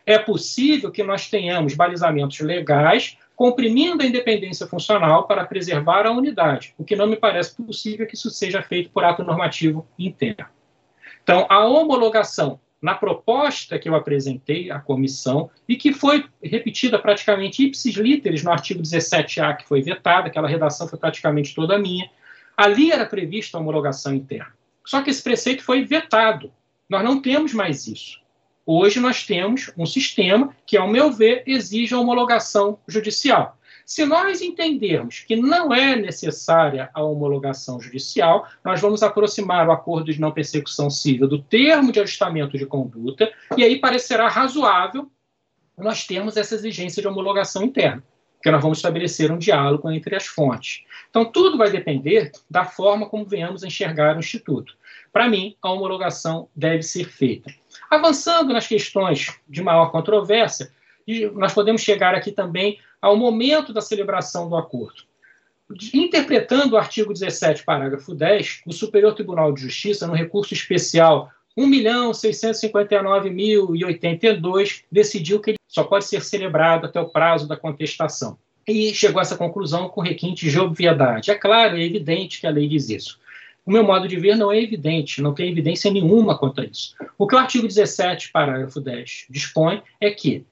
É possível que nós tenhamos balizamentos legais comprimindo a independência funcional para preservar a unidade, o que não me parece possível que isso seja feito por ato normativo interno. Então, a homologação na proposta que eu apresentei à comissão e que foi repetida praticamente ipsis literis no artigo 17A, que foi vetado, aquela redação foi praticamente toda minha, ali era prevista a homologação interna. Só que esse preceito foi vetado. Nós não temos mais isso. Hoje nós temos um sistema que, ao meu ver, exige a homologação judicial. Se nós entendermos que não é necessária a homologação judicial, nós vamos aproximar o acordo de não persecução civil do termo de ajustamento de conduta, e aí parecerá razoável nós termos essa exigência de homologação interna, porque nós vamos estabelecer um diálogo entre as fontes. Então, tudo vai depender da forma como venhamos a enxergar o Instituto. Para mim, a homologação deve ser feita. Avançando nas questões de maior controvérsia, nós podemos chegar aqui também ao momento da celebração do acordo. Interpretando o artigo 17, parágrafo 10, o Superior Tribunal de Justiça, no recurso especial 1.659.082, decidiu que ele só pode ser celebrado até o prazo da contestação. E chegou a essa conclusão com requinte de obviedade. É claro, é evidente que a lei diz isso o meu modo de ver não é evidente, não tem evidência nenhuma quanto a isso. O que o artigo 17, parágrafo 10, dispõe é que,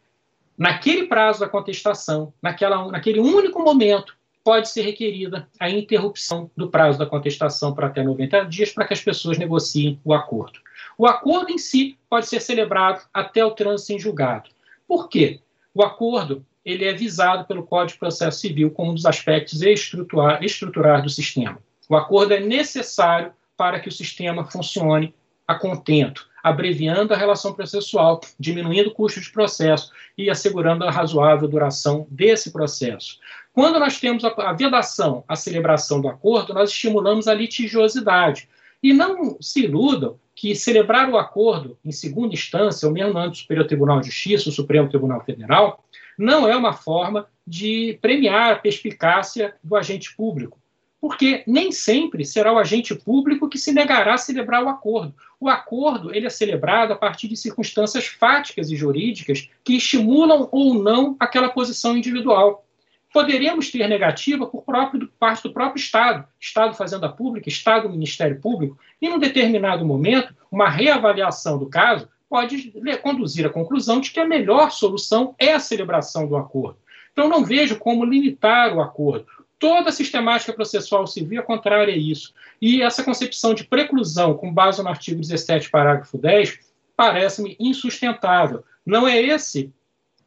naquele prazo da contestação, naquela, naquele único momento, pode ser requerida a interrupção do prazo da contestação para até 90 dias para que as pessoas negociem o acordo. O acordo em si pode ser celebrado até o trânsito em julgado. Por quê? O acordo ele é visado pelo Código de Processo Civil como um dos aspectos estruturar do sistema. O acordo é necessário para que o sistema funcione a contento, abreviando a relação processual, diminuindo o custo de processo e assegurando a razoável duração desse processo. Quando nós temos a, vedação, a celebração do acordo, nós estimulamos a litigiosidade. E não se iludam que celebrar o acordo em segunda instância, ou mesmo âmbito do Superior Tribunal de Justiça, o Supremo Tribunal Federal, não é uma forma de premiar a perspicácia do agente público porque nem sempre será o agente público que se negará a celebrar o acordo. O acordo ele é celebrado a partir de circunstâncias fáticas e jurídicas que estimulam ou não aquela posição individual. Poderemos ter negativa por próprio, parte do próprio Estado, Estado Fazenda Pública, Estado Ministério Público, e num determinado momento, uma reavaliação do caso pode conduzir à conclusão de que a melhor solução é a celebração do acordo. Então, não vejo como limitar o acordo. Toda a sistemática processual civil é contrária a isso. E essa concepção de preclusão, com base no artigo 17, parágrafo 10, parece-me insustentável. Não é esse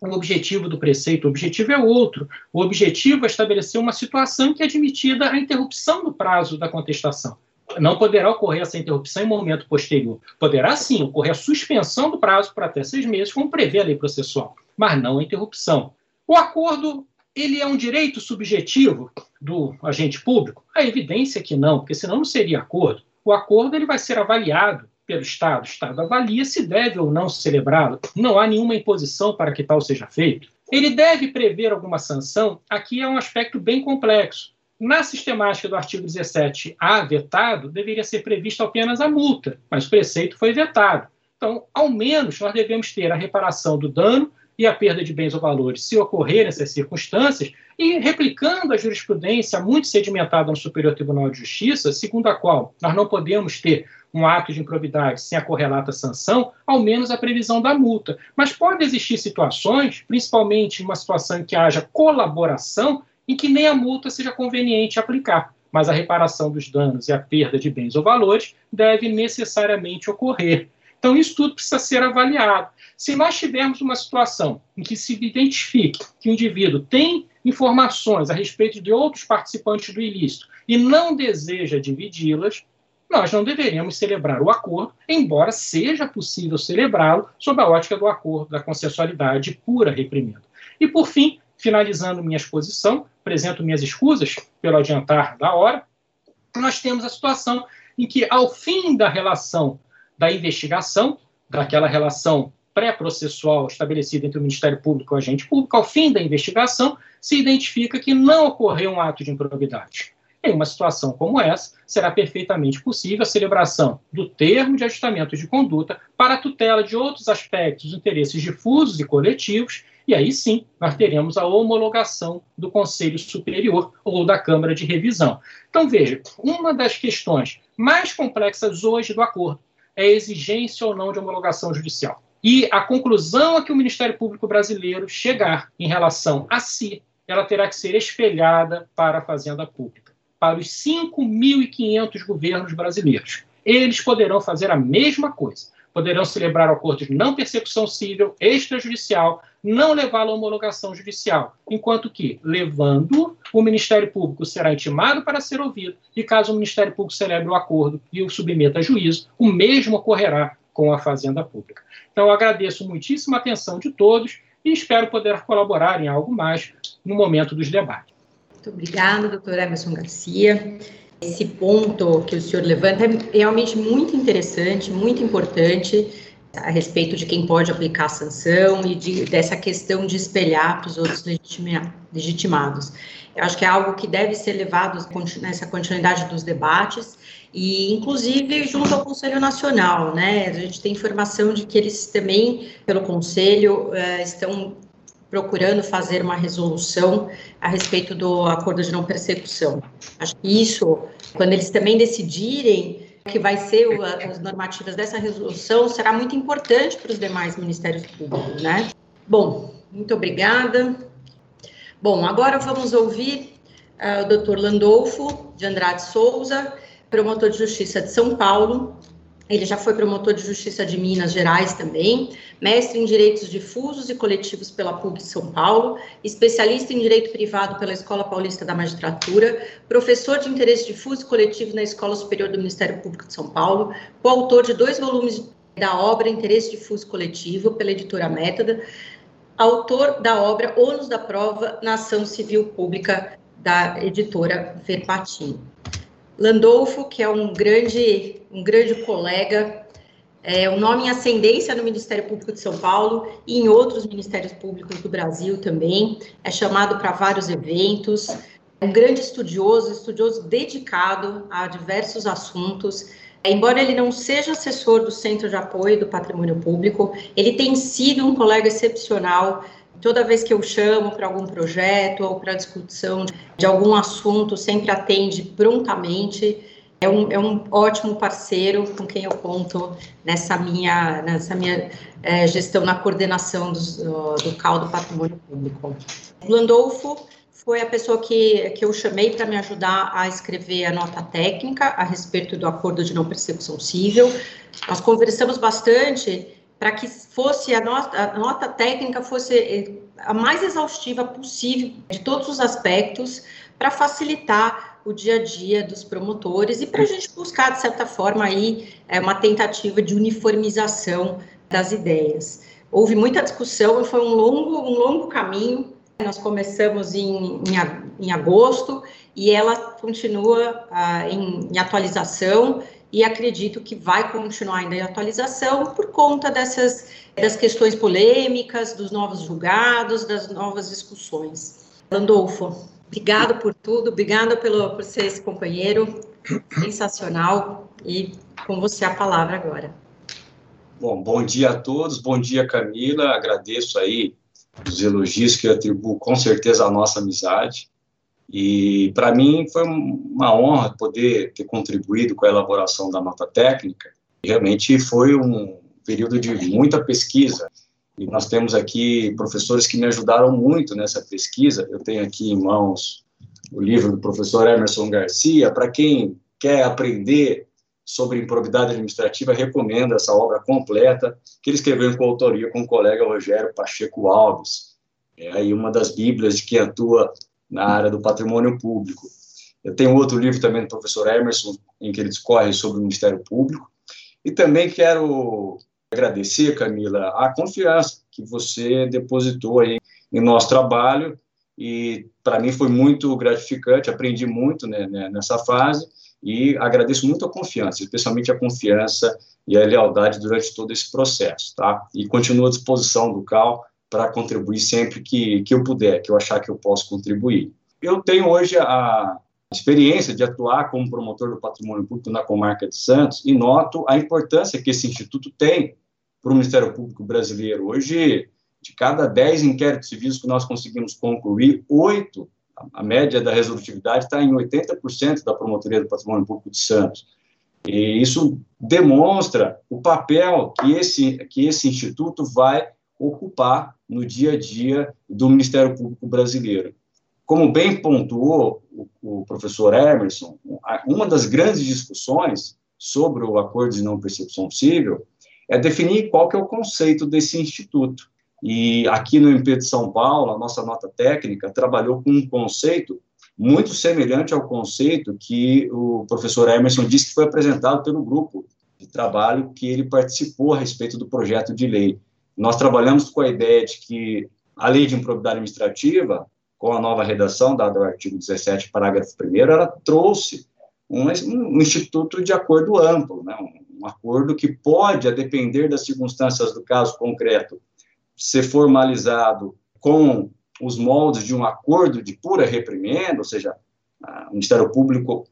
o objetivo do preceito, o objetivo é outro. O objetivo é estabelecer uma situação que é admitida a interrupção do prazo da contestação. Não poderá ocorrer essa interrupção em momento posterior. Poderá sim ocorrer a suspensão do prazo por até seis meses, como prevê a lei processual, mas não a interrupção. O acordo ele é um direito subjetivo do agente público? A evidência é que não, porque senão não seria acordo. O acordo ele vai ser avaliado pelo Estado. O Estado avalia se deve ou não celebrá-lo. Não há nenhuma imposição para que tal seja feito. Ele deve prever alguma sanção? Aqui é um aspecto bem complexo. Na sistemática do artigo 17A vetado, deveria ser prevista apenas a multa, mas o preceito foi vetado. Então, ao menos, nós devemos ter a reparação do dano e a perda de bens ou valores, se ocorrerem essas circunstâncias, e replicando a jurisprudência muito sedimentada no Superior Tribunal de Justiça, segundo a qual nós não podemos ter um ato de improbidade sem a correlata sanção, ao menos a previsão da multa. Mas pode existir situações, principalmente uma situação em que haja colaboração, em que nem a multa seja conveniente aplicar, mas a reparação dos danos e a perda de bens ou valores deve necessariamente ocorrer. Então, isso tudo precisa ser avaliado. Se nós tivermos uma situação em que se identifique que o indivíduo tem informações a respeito de outros participantes do ilícito e não deseja dividi-las, nós não deveríamos celebrar o acordo, embora seja possível celebrá-lo sob a ótica do acordo da consensualidade pura reprimenda. E, por fim, finalizando minha exposição, apresento minhas escusas pelo adiantar da hora, nós temos a situação em que, ao fim da relação da investigação, daquela relação pré-processual estabelecida entre o Ministério Público e o agente público, ao fim da investigação, se identifica que não ocorreu um ato de improbidade. Em uma situação como essa, será perfeitamente possível a celebração do termo de ajustamento de conduta para a tutela de outros aspectos, interesses difusos e coletivos, e aí sim nós teremos a homologação do Conselho Superior ou da Câmara de Revisão. Então, veja, uma das questões mais complexas hoje do acordo é a exigência ou não de homologação judicial. E a conclusão a que o Ministério Público Brasileiro chegar em relação a si, ela terá que ser espelhada para a Fazenda Pública, para os 5.500 governos brasileiros. Eles poderão fazer a mesma coisa. Poderão celebrar acordos de não persecução civil, extrajudicial, não levá-lo à homologação judicial, enquanto que, levando, o Ministério Público será intimado para ser ouvido, e caso o Ministério Público celebre o acordo e o submeta a juízo, o mesmo ocorrerá com a Fazenda Pública. Então, agradeço muitíssimo a atenção de todos e espero poder colaborar em algo mais no momento dos debates. Muito obrigada, doutor Emerson Garcia. Esse ponto que o senhor levanta é realmente muito interessante, muito importante a respeito de quem pode aplicar a sanção e de, dessa questão de espelhar para os outros legitimados. Eu acho que é algo que deve ser levado nessa continuidade dos debates e, inclusive, junto ao Conselho Nacional, né? A gente tem informação de que eles também, pelo Conselho, uh, estão procurando fazer uma resolução a respeito do acordo de não persecução. Acho que isso, quando eles também decidirem que vai ser o, as normativas dessa resolução será muito importante para os demais ministérios públicos, né? Bom, muito obrigada. Bom, agora vamos ouvir uh, o Dr. Landolfo de Andrade Souza, promotor de justiça de São Paulo, ele já foi promotor de justiça de Minas Gerais também, mestre em direitos difusos e coletivos pela PUC São Paulo, especialista em direito privado pela Escola Paulista da Magistratura, professor de interesse difuso e coletivo na Escola Superior do Ministério Público de São Paulo, coautor de dois volumes da obra Interesse Difuso Coletivo pela editora Métoda, autor da obra Ônus da Prova na Ação Civil Pública da editora Verpatim. Landolfo, que é um grande, um grande colega, é um nome em ascendência no Ministério Público de São Paulo e em outros ministérios públicos do Brasil também. É chamado para vários eventos. É um grande estudioso, estudioso dedicado a diversos assuntos. Embora ele não seja assessor do Centro de Apoio do Patrimônio Público, ele tem sido um colega excepcional Toda vez que eu chamo para algum projeto ou para discussão de algum assunto, sempre atende prontamente. É um, é um ótimo parceiro com quem eu conto nessa minha, nessa minha é, gestão na coordenação dos, do, do CAL do Patrimônio Público. Landolfo foi a pessoa que, que eu chamei para me ajudar a escrever a nota técnica a respeito do acordo de não persecução civil. Nós conversamos bastante para que fosse a nota, a nota técnica fosse eh, a mais exaustiva possível de todos os aspectos para facilitar o dia a dia dos promotores e para a gente buscar de certa forma aí é, uma tentativa de uniformização das ideias. Houve muita discussão, foi um longo um longo caminho. Nós começamos em, em, em agosto e ela continua ah, em, em atualização e acredito que vai continuar ainda em atualização por conta dessas das questões polêmicas, dos novos julgados, das novas discussões. Landolfo, Obrigado por tudo, obrigada pelo, por ser esse companheiro sensacional e com você a palavra agora. Bom, bom dia a todos, bom dia Camila, agradeço aí os elogios que eu atribuo com certeza à nossa amizade e para mim foi uma honra poder ter contribuído com a elaboração da nota técnica. Realmente foi um período de muita pesquisa e nós temos aqui professores que me ajudaram muito nessa pesquisa. Eu tenho aqui em mãos o livro do professor Emerson Garcia. Para quem quer aprender sobre improbidade administrativa, recomendo essa obra completa, que ele escreveu em coautoria com o colega Rogério Pacheco Alves. É aí uma das bíblias de quem atua na área do patrimônio público. Eu tenho outro livro também do professor Emerson, em que ele discorre sobre o Ministério Público. E também quero agradecer, Camila, a confiança que você depositou aí em nosso trabalho e para mim foi muito gratificante, aprendi muito né, né, nessa fase e agradeço muito a confiança, especialmente a confiança e a lealdade durante todo esse processo, tá? E continuo à disposição do CAL para contribuir sempre que, que eu puder, que eu achar que eu posso contribuir. Eu tenho hoje a experiência de atuar como promotor do patrimônio público na comarca de Santos e noto a importância que esse instituto tem para o Ministério Público brasileiro. Hoje, de cada 10 inquéritos civis que nós conseguimos concluir, oito, a média da resolutividade está em 80% da promotoria do patrimônio público de Santos. E isso demonstra o papel que esse, que esse instituto vai ocupar no dia a dia do Ministério Público brasileiro. Como bem pontuou o, o professor Emerson, uma das grandes discussões sobre o acordo de não percepção civil é definir qual que é o conceito desse instituto. E aqui no MP de São Paulo, a nossa nota técnica trabalhou com um conceito muito semelhante ao conceito que o professor Emerson disse que foi apresentado pelo grupo de trabalho que ele participou a respeito do projeto de lei. Nós trabalhamos com a ideia de que a lei de improbidade administrativa, com a nova redação dada ao artigo 17, parágrafo 1 ela trouxe um, um instituto de acordo amplo, né, um acordo que pode, a depender das circunstâncias do caso concreto, ser formalizado com os moldes de um acordo de pura reprimenda, ou seja, o Ministério Público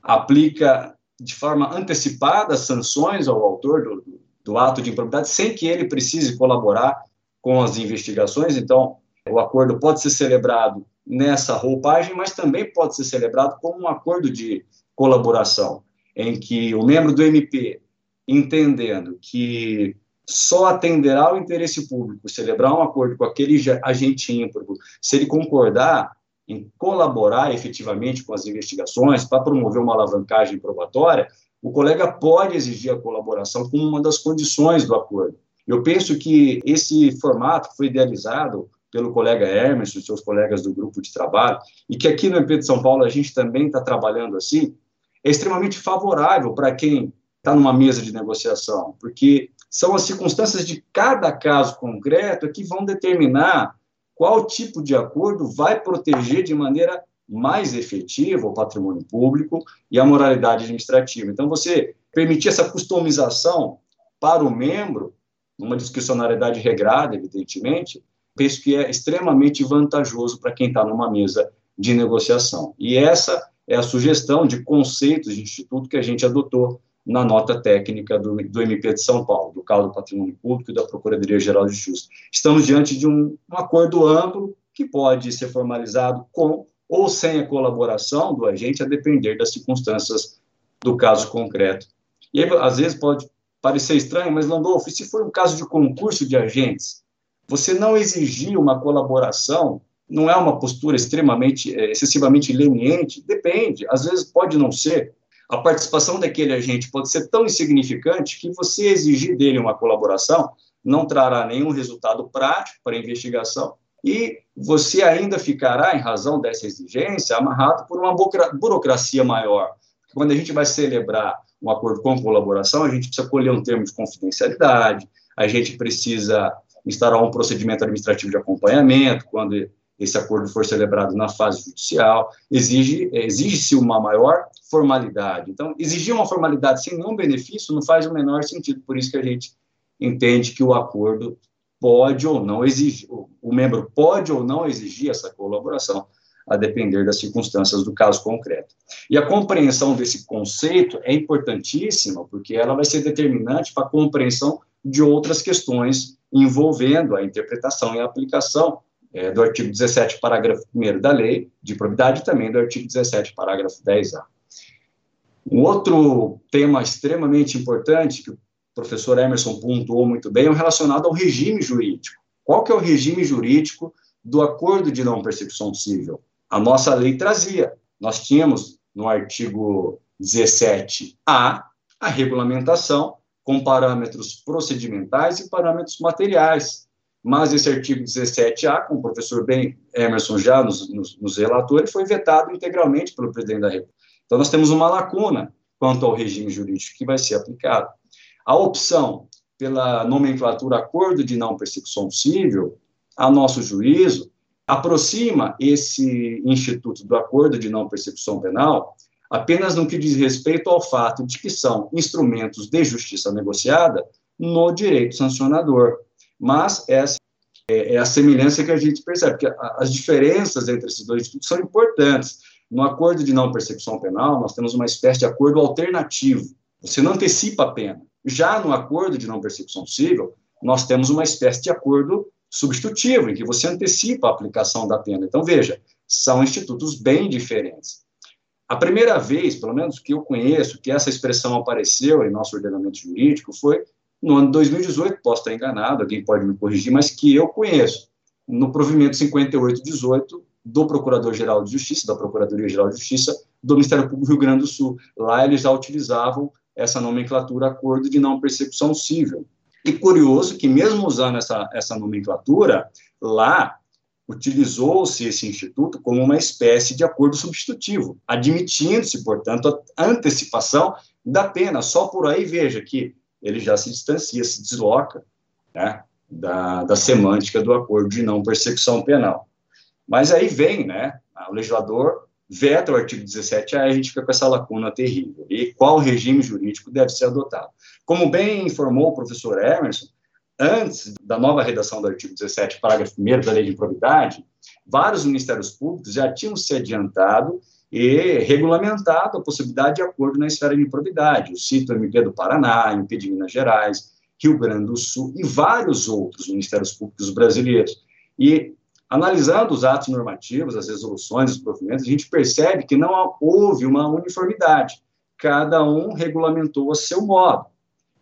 aplica de forma antecipada sanções ao autor do, do ato de improbidade sem que ele precise colaborar com as investigações. Então, o acordo pode ser celebrado nessa roupagem, mas também pode ser celebrado como um acordo de colaboração, em que o membro do MP entendendo que só atenderá ao interesse público celebrar um acordo com aquele agente ímprobo se ele concordar em colaborar efetivamente com as investigações para promover uma alavancagem probatória, o colega pode exigir a colaboração como uma das condições do acordo. Eu penso que esse formato foi idealizado pelo colega Hermes e seus colegas do grupo de trabalho, e que aqui no MP de São Paulo a gente também está trabalhando assim, é extremamente favorável para quem está numa mesa de negociação, porque são as circunstâncias de cada caso concreto que vão determinar qual tipo de acordo vai proteger de maneira mais efetiva o patrimônio público e a moralidade administrativa. Então, você permitir essa customização para o membro, numa discricionariedade regrada, evidentemente, penso que é extremamente vantajoso para quem está numa mesa de negociação. E essa é a sugestão de conceitos de instituto que a gente adotou na nota técnica do, do MP de São Paulo, do Calo do Patrimônio Público e da Procuradoria-Geral de Justiça. Estamos diante de um, um acordo amplo que pode ser formalizado com ou sem a colaboração do agente, a depender das circunstâncias do caso concreto. E aí, às vezes pode parecer estranho, mas Landolfo, se for um caso de concurso de agentes, você não exigir uma colaboração não é uma postura extremamente, é, excessivamente leniente? Depende, às vezes pode não ser, a participação daquele agente pode ser tão insignificante que você exigir dele uma colaboração não trará nenhum resultado prático para a investigação e você ainda ficará, em razão dessa exigência, amarrado por uma burocracia maior. Quando a gente vai celebrar um acordo com colaboração, a gente precisa colher um termo de confidencialidade, a gente precisa instaurar um procedimento administrativo de acompanhamento, quando esse acordo for celebrado na fase judicial, exige exige-se uma maior formalidade. Então, exigir uma formalidade sem nenhum benefício não faz o menor sentido, por isso que a gente entende que o acordo pode ou não exigir, o membro pode ou não exigir essa colaboração, a depender das circunstâncias do caso concreto. E a compreensão desse conceito é importantíssima, porque ela vai ser determinante para a compreensão de outras questões envolvendo a interpretação e a aplicação é, do artigo 17, parágrafo 1 da lei de probidade e também do artigo 17, parágrafo 10A. Um outro tema extremamente importante que o professor Emerson pontuou muito bem é relacionado ao regime jurídico. Qual que é o regime jurídico do acordo de não persecução civil? A nossa lei trazia. Nós tínhamos no artigo 17A a regulamentação com parâmetros procedimentais e parâmetros materiais. Mas esse artigo 17A, como o professor Ben Emerson já nos, nos, nos relatou, ele foi vetado integralmente pelo presidente da República. Então, nós temos uma lacuna quanto ao regime jurídico que vai ser aplicado. A opção pela nomenclatura acordo de não persecução civil, a nosso juízo, aproxima esse instituto do acordo de não persecução penal apenas no que diz respeito ao fato de que são instrumentos de justiça negociada no direito sancionador. Mas essa é, é a semelhança que a gente percebe, porque as diferenças entre esses dois institutos são importantes. No acordo de não persecução penal, nós temos uma espécie de acordo alternativo. Você não antecipa a pena. Já no acordo de não persecução civil, nós temos uma espécie de acordo substitutivo, em que você antecipa a aplicação da pena. Então, veja, são institutos bem diferentes. A primeira vez, pelo menos que eu conheço, que essa expressão apareceu em nosso ordenamento jurídico foi no ano de 2018, posso estar enganado, alguém pode me corrigir, mas que eu conheço, no provimento 5818 do Procurador-Geral de Justiça, da Procuradoria-Geral de Justiça do Ministério Público do Rio Grande do Sul. Lá eles já utilizavam essa nomenclatura acordo de não persecução civil. E curioso que, mesmo usando essa, essa nomenclatura, lá utilizou-se esse instituto como uma espécie de acordo substitutivo, admitindo-se, portanto, a antecipação da pena. Só por aí veja que ele já se distancia, se desloca né, da, da semântica do acordo de não persecução penal. Mas aí vem, né, o legislador veta o artigo 17, aí a gente fica com essa lacuna terrível. E qual regime jurídico deve ser adotado? Como bem informou o professor Emerson, antes da nova redação do artigo 17, parágrafo 1 da Lei de Improbidade, vários ministérios públicos já tinham se adiantado e regulamentado a possibilidade de acordo na esfera de improbidade. Eu cito o MP do Paraná, MP de Minas Gerais, Rio Grande do Sul e vários outros ministérios públicos brasileiros. E analisando os atos normativos, as resoluções, os provimentos, a gente percebe que não houve uma uniformidade. Cada um regulamentou a seu modo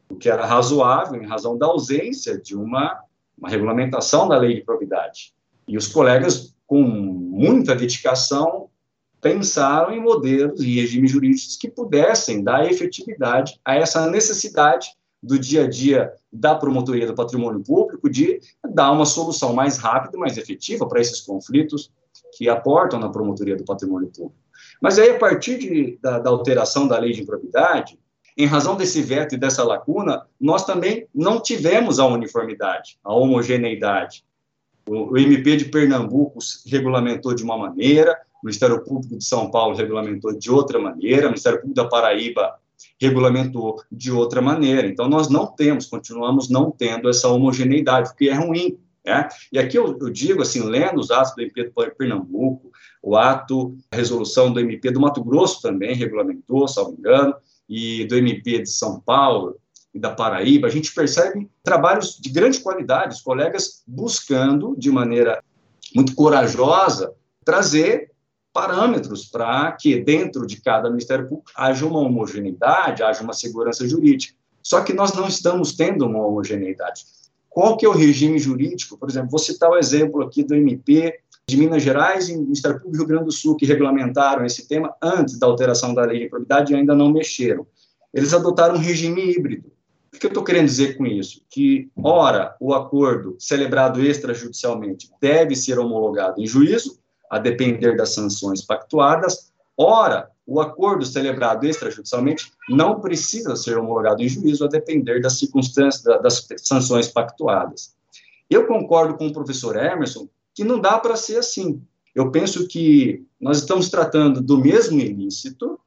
o que era razoável em razão da ausência de uma, uma regulamentação da lei de probidade. E os colegas, com muita dedicação, pensaram em modelos e regimes jurídicos que pudessem dar efetividade a essa necessidade do dia a dia da promotoria do patrimônio público de dar uma solução mais rápida, mais efetiva para esses conflitos que aportam na promotoria do patrimônio público. Mas aí, a partir de, da, da alteração da lei de improbidade, em razão desse veto e dessa lacuna, nós também não tivemos a uniformidade, a homogeneidade. O, o MP de Pernambuco regulamentou de uma maneira, o Ministério Público de São Paulo regulamentou de outra maneira, o Ministério Público da Paraíba regulamentou de outra maneira. Então, nós não temos, continuamos não tendo essa homogeneidade, o que é ruim. Né? E aqui eu, eu, digo, assim, lendo os atos do MP do Pernambuco, o ato, a resolução do MP do Mato Grosso também regulamentou, salvo engano, e do MP de São Paulo e da Paraíba, a gente percebe trabalhos de grande qualidade, os colegas buscando, de maneira muito corajosa, trazer parâmetros para que dentro de cada Ministério Público haja uma homogeneidade, haja uma segurança jurídica. Só que nós não estamos tendo uma homogeneidade. Qual que é o regime jurídico? Por exemplo, vou citar o exemplo aqui do MP de Minas Gerais e Ministério Público do Rio Grande do Sul, que regulamentaram esse tema antes da alteração da lei de improbidade e ainda não mexeram. Eles adotaram um regime híbrido. O que eu estou querendo dizer com isso? Que, ora, o acordo celebrado extrajudicialmente deve ser homologado em juízo, a depender das sanções pactuadas, ora, o acordo celebrado extrajudicialmente não precisa ser homologado em juízo, a depender das circunstâncias, das sanções pactuadas. Eu concordo com o professor Emerson que não dá para ser assim. Eu penso que nós estamos tratando do mesmo ilícito,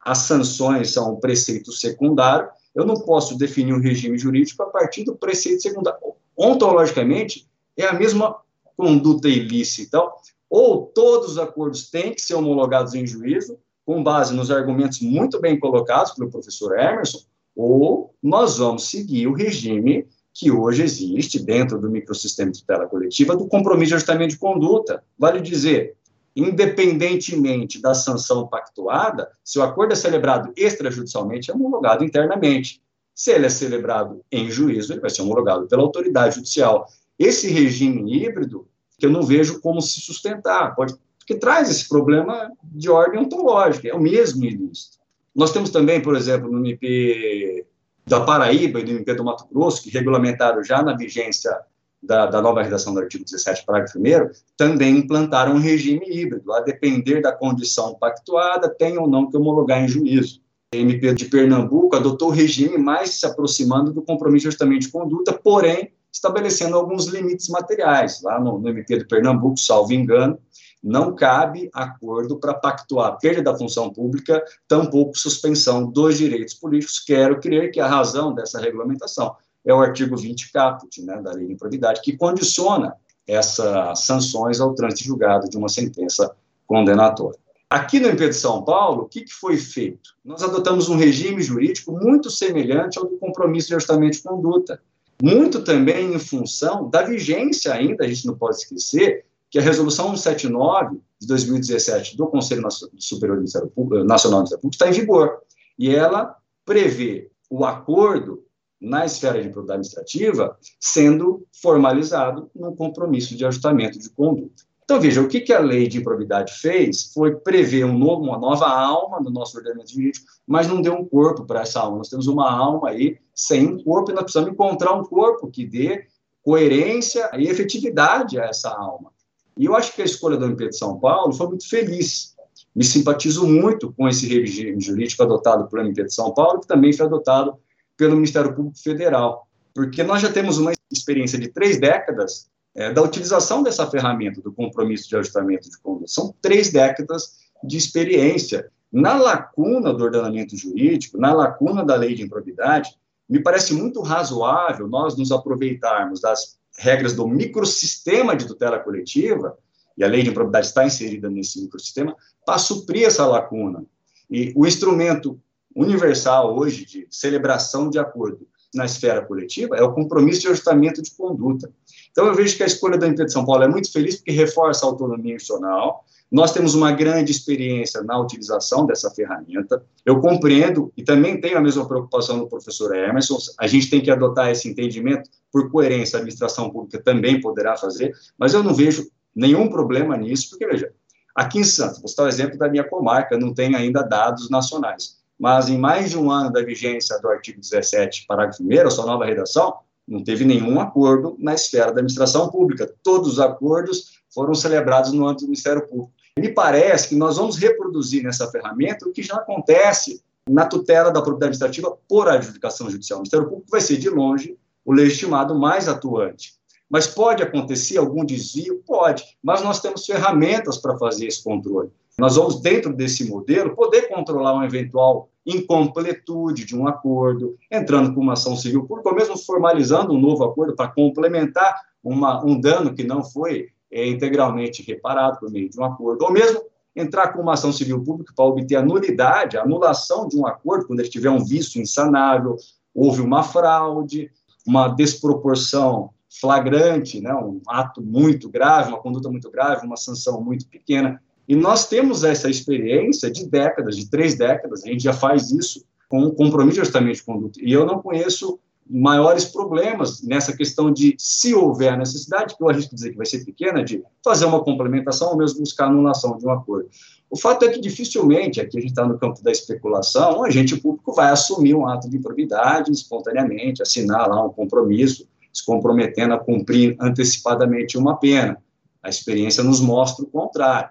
as sanções são um preceito secundário, eu não posso definir um regime jurídico a partir do preceito secundário. Ontologicamente, é a mesma conduta ilícita. Então, Ou todos os acordos têm que ser homologados em juízo, com base nos argumentos muito bem colocados pelo professor Emerson, ou nós vamos seguir o regime que hoje existe dentro do microsistema de tutela coletiva do compromisso de ajustamento de conduta. Vale dizer, independentemente da sanção pactuada, se o acordo é celebrado extrajudicialmente, é homologado internamente. Se ele é celebrado em juízo, ele vai ser homologado pela autoridade judicial. Esse regime híbrido, que eu não vejo como se sustentar, pode, porque traz esse problema de ordem ontológica, é o mesmo ilícito. Nós temos também, por exemplo, no MP da Paraíba e do MP do Mato Grosso, que regulamentaram já na vigência da, da, nova redação do artigo 17, parágrafo 1, também implantaram um regime híbrido, a depender da condição pactuada, tem ou não que homologar em juízo. A MP de Pernambuco adotou o regime mais se aproximando do compromisso de ajustamento de conduta, porém estabelecendo alguns limites materiais. Lá no, no MP de Pernambuco, salvo engano, não cabe acordo para pactuar perda da função pública, tampouco suspensão dos direitos políticos. Quero crer que a razão dessa regulamentação é o artigo 20 caput, né, da Lei de Improbidade, que condiciona essas sanções ao trânsito julgado de uma sentença condenatória. Aqui no MP de São Paulo, o que, que foi feito? Nós adotamos um regime jurídico muito semelhante ao do compromisso de ajustamento de conduta, muito também em função da vigência ainda, a gente não pode esquecer, que a Resolução 179 de 2017 do Conselho Superior Nacional do Ministério está em vigor, e ela prevê o acordo na esfera de improbidade administrativa sendo formalizado num compromisso de ajustamento de conduta. Então, veja, o que, que a lei de improbidade fez foi prever um novo, uma nova alma no nosso ordenamento jurídico, mas não deu um corpo para essa alma. Nós temos uma alma aí sem um corpo e nós precisamos encontrar um corpo que dê coerência e efetividade a essa alma. E eu acho que a escolha do MP de São Paulo foi muito feliz. Me simpatizo muito com esse regime jurídico adotado pelo MP de São Paulo, que também foi adotado pelo Ministério Público Federal, porque nós já temos uma experiência de três décadas é, da utilização dessa ferramenta do compromisso de ajustamento de conduta. São três décadas de experiência. Na lacuna do ordenamento jurídico, na lacuna da lei de improbidade, me parece muito razoável nós nos aproveitarmos das regras do microsistema de tutela coletiva, e a lei de improbidade está inserida nesse microsistema, para suprir essa lacuna. E o instrumento universal hoje de celebração de acordo na esfera coletiva é o compromisso de ajustamento de conduta. Então, eu vejo que a escolha da MP de São Paulo é muito feliz porque reforça a autonomia institucional, nós temos uma grande experiência na utilização dessa ferramenta. Eu compreendo e também tenho a mesma preocupação do professor Emerson. A gente tem que adotar esse entendimento por coerência. A administração pública também poderá fazer, mas eu não vejo nenhum problema nisso, porque veja, aqui em Santos, vou citar o exemplo da minha comarca, não tem ainda dados nacionais, mas em mais de um ano da vigência do artigo 17, parágrafo 1, a sua nova redação, não teve nenhum acordo na esfera da administração pública. Todos os acordos foram celebrados no âmbito do Ministério Público. Me parece que nós vamos reproduzir nessa ferramenta o que já acontece na tutela da propriedade administrativa por adjudicação judicial. O Ministério Público vai ser, de longe, o legitimado mais atuante. Mas pode acontecer algum desvio? Pode, mas nós temos ferramentas para fazer esse controle. Nós vamos, dentro desse modelo, poder controlar uma eventual incompletude de um acordo, entrando com uma ação civil pública, ou mesmo formalizando um novo acordo para complementar uma, um dano que não foi é, integralmente reparado por meio de um acordo, ou mesmo entrar com uma ação civil pública para obter a nulidade, a anulação de um acordo, quando ele tiver um vício insanável, houve uma fraude, uma desproporção flagrante, né, um ato muito grave, uma conduta muito grave, uma sanção muito pequena. E nós temos essa experiência de décadas, de três décadas, a gente já faz isso com o compromisso de ajustamento de conduta. E eu não conheço maiores problemas nessa questão de, se houver necessidade, que eu arrisco dizer que vai ser pequena, de fazer uma complementação ou mesmo buscar anulação de um acordo. O fato é que dificilmente, aqui a gente está no campo da especulação, o agente público vai assumir um ato de improbidade espontaneamente, assinar lá um compromisso, se comprometendo a cumprir antecipadamente uma pena. A experiência nos mostra o contrário.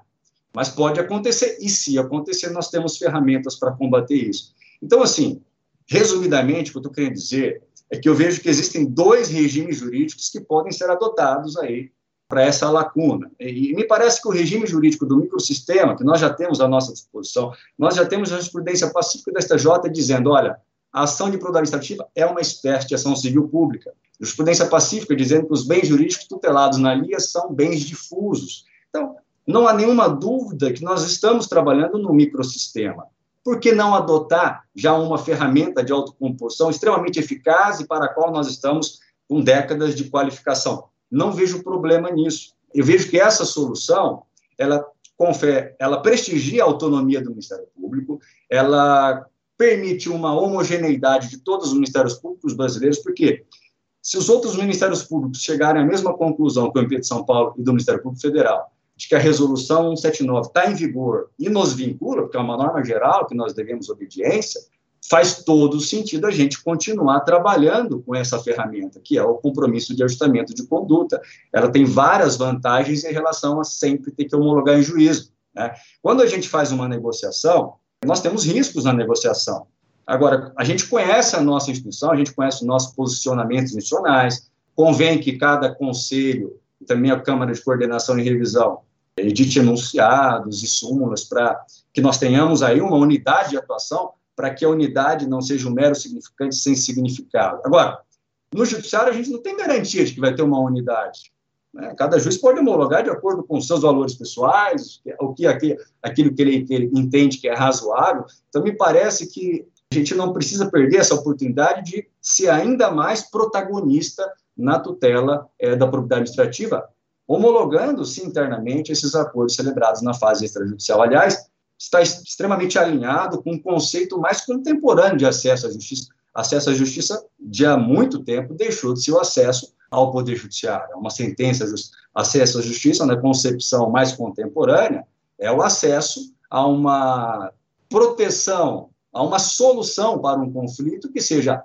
Mas pode acontecer, e se acontecer, nós temos ferramentas para combater isso. Então, assim, resumidamente, o que eu estou querendo dizer é que eu vejo que existem dois regimes jurídicos que podem ser adotados aí para essa lacuna. E me parece que o regime jurídico do microsistema, que nós já temos à nossa disposição, nós já temos a jurisprudência pacífica da STJ dizendo, olha, a ação de prova administrativa é uma espécie de ação civil pública. Jurisprudência pacífica dizendo que os bens jurídicos tutelados na LIA são bens difusos. Então, não há nenhuma dúvida que nós estamos trabalhando no microsistema. Por que não adotar já uma ferramenta de autocomposição extremamente eficaz e para a qual nós estamos com décadas de qualificação? Não vejo problema nisso. Eu vejo que essa solução, ela confere, ela prestigia a autonomia do Ministério Público, ela permite uma homogeneidade de todos os ministérios públicos brasileiros, porque se os outros ministérios públicos chegarem à mesma conclusão que o MP de São Paulo e do Ministério Público Federal, de que a resolução 179 está em vigor e nos vincula, porque é uma norma geral que nós devemos obediência, faz todo sentido a gente continuar trabalhando com essa ferramenta, que é o compromisso de ajustamento de conduta. Ela tem várias vantagens em relação a sempre ter que homologar em juízo. Né? Quando a gente faz uma negociação, nós temos riscos na negociação. Agora, a gente conhece a nossa instituição, a gente conhece os nossos posicionamentos institucionais, convém que cada conselho também a Câmara de Coordenação e Revisão edite enunciados e súmulas para que nós tenhamos aí uma unidade de atuação para que a unidade não seja um mero significante sem significado. Agora, no judiciário a gente não tem garantia de que vai ter uma unidade. Né? Cada juiz pode homologar de acordo com seus valores pessoais, o que aquilo que ele, entende que é razoável. Então, me parece que a gente não precisa perder essa oportunidade de ser ainda mais protagonista na tutela é, da propriedade administrativa, homologando-se internamente esses acordos celebrados na fase extrajudicial. Aliás, está extremamente alinhado com o um conceito mais contemporâneo de acesso à justiça. Acesso à justiça, de há muito tempo, deixou de ser o acesso ao Poder Judiciário. É uma sentença, acesso à justiça, na concepção mais contemporânea, é o acesso a uma proteção, a uma solução para um conflito que seja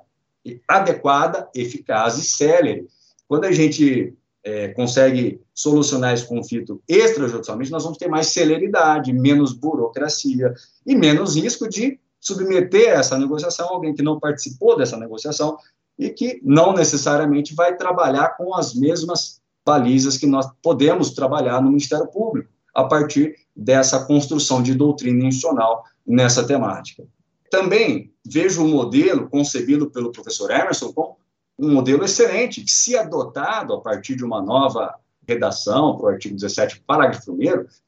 adequada, eficaz e célere. Quando a gente é, consegue solucionar esse conflito extrajudicialmente, nós vamos ter mais celeridade, menos burocracia e menos risco de submeter essa negociação alguém que não participou dessa negociação e que não necessariamente vai trabalhar com as mesmas balizas que nós podemos trabalhar no Ministério Público, a partir dessa construção de doutrina institucional nessa temática. Também vejo o modelo concebido pelo professor Emerson como um modelo excelente, que, se adotado a partir de uma nova redação para o artigo 17, parágrafo 1,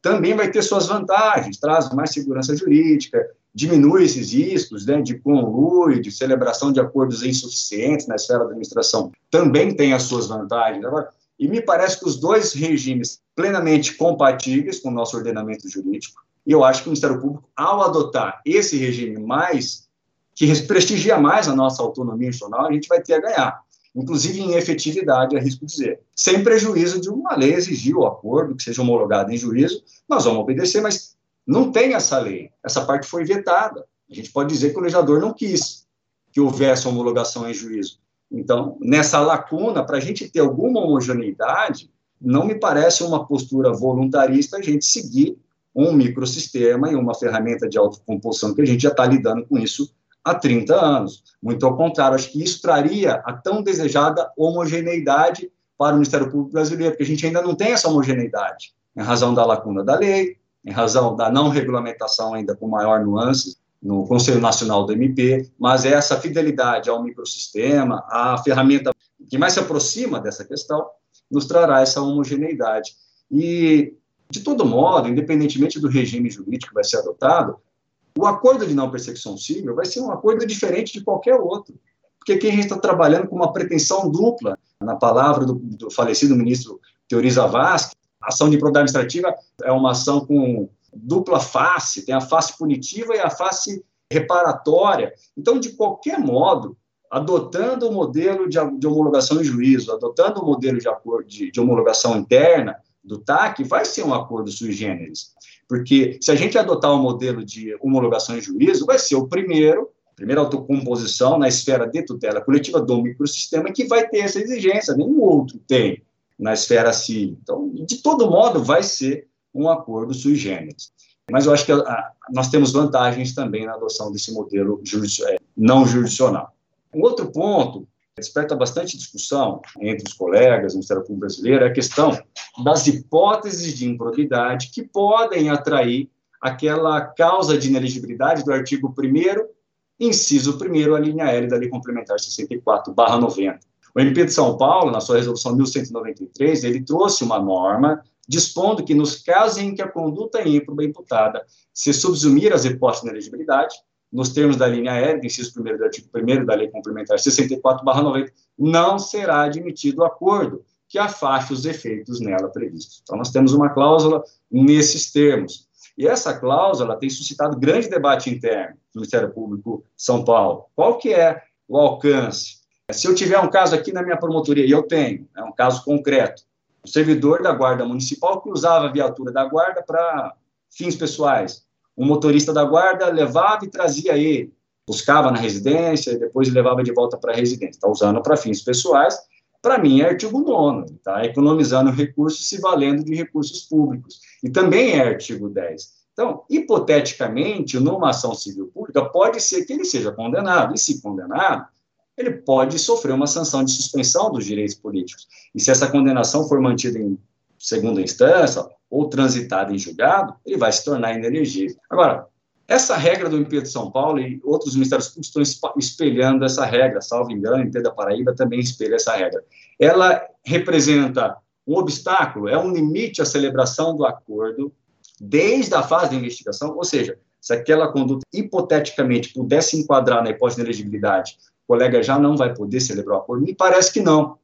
também vai ter suas vantagens, traz mais segurança jurídica, diminui esses riscos né, de conluio, de celebração de acordos insuficientes na esfera da administração, também tem as suas vantagens. Agora, e me parece que os dois regimes plenamente compatíveis com o nosso ordenamento jurídico, e eu acho que o Ministério Público, ao adotar esse regime mais, que prestigia mais a nossa autonomia institucional, a gente vai ter a ganhar. Inclusive em efetividade, arrisco dizer. Sem prejuízo de uma lei exigir o acordo, que seja homologado em juízo, nós vamos obedecer, mas não tem essa lei. Essa parte foi vetada. A gente pode dizer que o legislador não quis que houvesse homologação em juízo. Então, nessa lacuna, para a gente ter alguma homogeneidade, não me parece uma postura voluntarista a gente seguir um microsistema e uma ferramenta de autocomposição, que a gente já está lidando com isso há 30 anos. Muito ao contrário, acho que isso traria a tão desejada homogeneidade para o Ministério Público Brasileiro, porque a gente ainda não tem essa homogeneidade, em razão da lacuna da lei, em razão da não regulamentação ainda com maior nuance no Conselho Nacional do MP, mas essa fidelidade ao microsistema, a ferramenta que mais se aproxima dessa questão, nos trará essa homogeneidade. E de todo modo, independentemente do regime jurídico que vai ser adotado, o acordo de não persecução civil vai ser um acordo diferente de qualquer outro. Porque aqui a gente está trabalhando com uma pretensão dupla, na palavra do, do falecido ministro Teori Zavascki, a ação de improbidade administrativa é uma ação com dupla face, tem a face punitiva e a face reparatória. Então, de qualquer modo, adotando o modelo de, de homologação em juízo, adotando o modelo de, acordo, de, de homologação interna, do TAC vai ser um acordo sui generis. Porque se a gente adotar o um modelo de homologação em juízo, vai ser o primeiro, primeira autocomposição na esfera de tutela coletiva do microsistema que vai ter essa exigência, nenhum outro tem na esfera civil. Então, de todo modo, vai ser um acordo sui generis. Mas eu acho que a, a, nós temos vantagens também na adoção desse modelo é, não jurisdicional. Um outro ponto desperta bastante discussão entre os colegas do Ministério Público Brasileiro é a questão das hipóteses de improbidade que podem atrair aquela causa de ineligibilidade do artigo 1 inciso 1 a linha L da Lei Complementar 64/90. O MP de São Paulo, na sua resolução 1193, ele trouxe uma norma dispondo que, nos casos em que a conduta ímproba imputada se subsumir às hipóteses de inelegibilidade, nos termos da linha aérea, do inciso 1 do artigo 1 da Lei Complementar 64-90, não será admitido acordo que afaste os efeitos nela previstos. Então, nós temos uma cláusula nesses termos. E essa cláusula tem suscitado grande debate interno no Ministério Público São Paulo. Qual que é o alcance? Se eu tiver um caso aqui na minha promotoria, e eu tenho, é um caso concreto, um servidor da Guarda Municipal que usava a viatura da Guarda para fins pessoais. Um motorista da Guarda levava e trazia ele, buscava na residência e depois levava de volta para a residência. Está usando para fins pessoais para mim é artigo 9, está economizando recursos se valendo de recursos públicos. E também é artigo 10. Então, hipoteticamente, numa ação civil pública, pode ser que ele seja condenado, e se condenado, ele pode sofrer uma sanção de suspensão dos direitos políticos. E se essa condenação for mantida em segunda instância ou transitada em julgado, ele vai se tornar inelegível. Agora, essa regra do MP de São Paulo e outros ministérios públicos estão espelhando essa regra, salvo engano, o da Paraíba também espelha essa regra. Ela representa um obstáculo, é um limite à celebração do acordo desde a fase da investigação, ou seja, se aquela conduta hipoteticamente pudesse enquadrar na hipótese de elegibilidade, o colega já não vai poder celebrar o acordo? Me parece que não.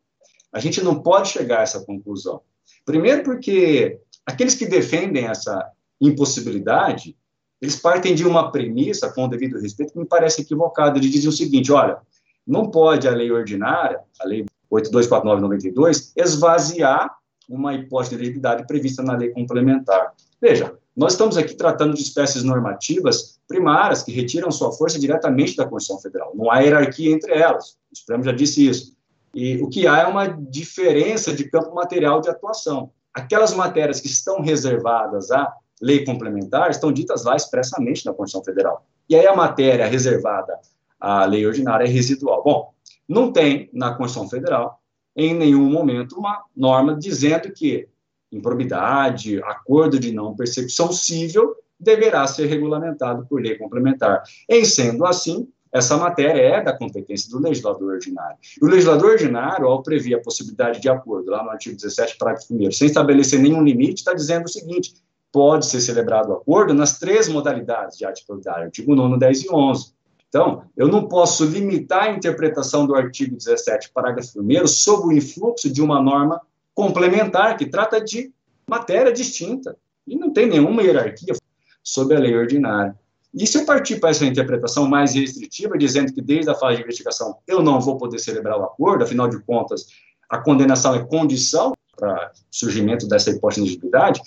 A gente não pode chegar a essa conclusão. Primeiro porque aqueles que defendem essa impossibilidade eles partem de uma premissa, com o devido respeito, que me parece equivocada. Eles dizem o seguinte: olha, não pode a lei ordinária, a lei 8249-92, esvaziar uma hipótese de elegibilidade prevista na lei complementar. Veja, nós estamos aqui tratando de espécies normativas primárias que retiram sua força diretamente da Constituição Federal. Não há hierarquia entre elas. O Supremo já disse isso. E o que há é uma diferença de campo material de atuação. Aquelas matérias que estão reservadas a lei complementar estão ditas lá expressamente na Constituição Federal. E aí a matéria reservada à lei ordinária é residual. Bom, não tem na Constituição Federal, em nenhum momento, uma norma dizendo que improbidade, acordo de não persecução civil deverá ser regulamentado por lei complementar. Em sendo assim, essa matéria é da competência do legislador ordinário. E o legislador ordinário, ao prever a possibilidade de acordo, lá no artigo 17, parágrafo 1, sem estabelecer nenhum limite, está dizendo o seguinte: pode ser celebrado o acordo nas três modalidades de atividade, artigo 9, 10 e 11. Então, eu não posso limitar a interpretação do artigo 17, parágrafo 1 sob o influxo de uma norma complementar que trata de matéria distinta e não tem nenhuma hierarquia sobre a lei ordinária. E se eu partir para essa interpretação mais restritiva, dizendo que desde a fase de investigação eu não vou poder celebrar o acordo, afinal de contas, a condenação é condição para surgimento dessa hipótese de elegibilidade,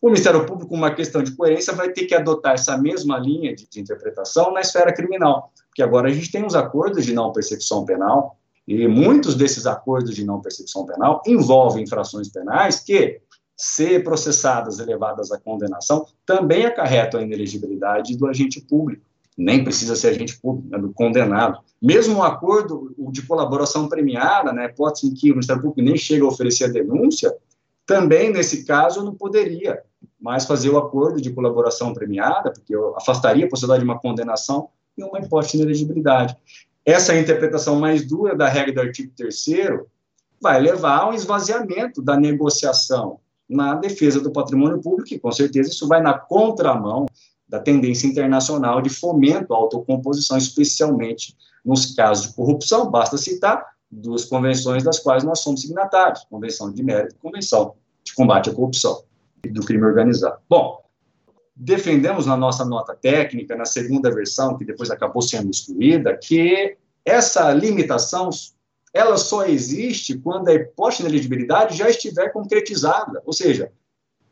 o Ministério Público, uma questão de coerência, vai ter que adotar essa mesma linha de, de interpretação na esfera criminal, porque agora a gente tem os acordos de não persecução penal, e muitos desses acordos de não persecução penal envolvem infrações penais que, se processadas e levadas à condenação, também acarretam a inelegibilidade do agente público. Nem precisa ser agente público, é do condenado. Mesmo um acordo de colaboração premiada, né, hipótese em que o Ministério Público nem chega a oferecer a denúncia, também, nesse caso, não poderia mais fazer o acordo de colaboração premiada, porque eu afastaria a possibilidade de uma condenação e uma hipótese de inelegibilidade. Essa interpretação mais dura da regra do artigo 3 vai levar ao esvaziamento da negociação na defesa do patrimônio público, e com certeza isso vai na contramão da tendência internacional de fomento à autocomposição, especialmente nos casos de corrupção. Basta citar duas convenções das quais nós somos signatários, Convenção de Mérito e Convenção de Combate à Corrupção e do Crime Organizado. Bom, defendemos na nossa nota técnica, na segunda versão, que depois acabou sendo excluída, que essa limitação ela só existe quando a hipótese de elegibilidade já estiver concretizada, ou seja,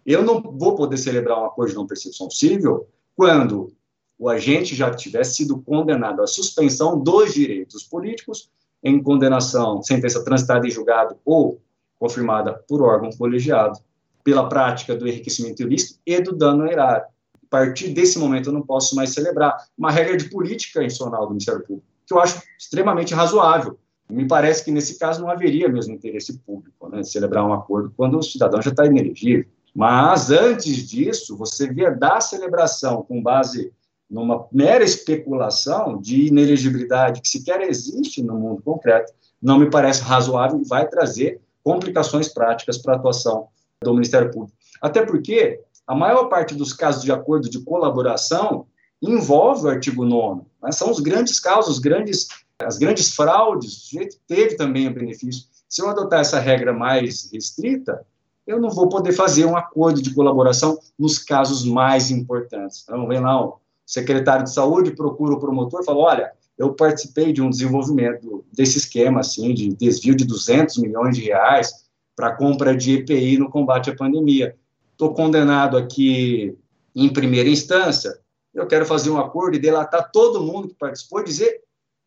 eu não vou poder celebrar um acordo de não percepção civil quando o agente já tiver sido condenado à suspensão dos direitos políticos em condenação, sentença transitada em julgado ou confirmada por órgão colegiado, pela prática do enriquecimento ilícito e do dano erário. A partir desse momento, eu não posso mais celebrar uma regra de política institucional do Ministério Público, que eu acho extremamente razoável. Me parece que, nesse caso, não haveria mesmo interesse público né, de celebrar um acordo quando o cidadão já está inelegível. Mas, antes disso, você vedar a celebração com base numa mera especulação de inelegibilidade que sequer existe no mundo concreto, não me parece razoável e vai trazer complicações práticas para a atuação do Ministério Público. Até porque a maior parte dos casos de acordo de colaboração envolve o artigo 9. Né? São os grandes casos, os grandes, as grandes fraudes, o sujeito teve também o benefício. Se eu adotar essa regra mais restrita, eu não vou poder fazer um acordo de colaboração nos casos mais importantes. Então, vem lá o secretário de saúde, procura o promotor e fala, olha, eu participei de um desenvolvimento desse esquema, assim, de desvio de 200 milhões de reais para compra de EPI no combate à pandemia. Estou condenado aqui em primeira instância, eu quero fazer um acordo e delatar todo mundo que participou, dizer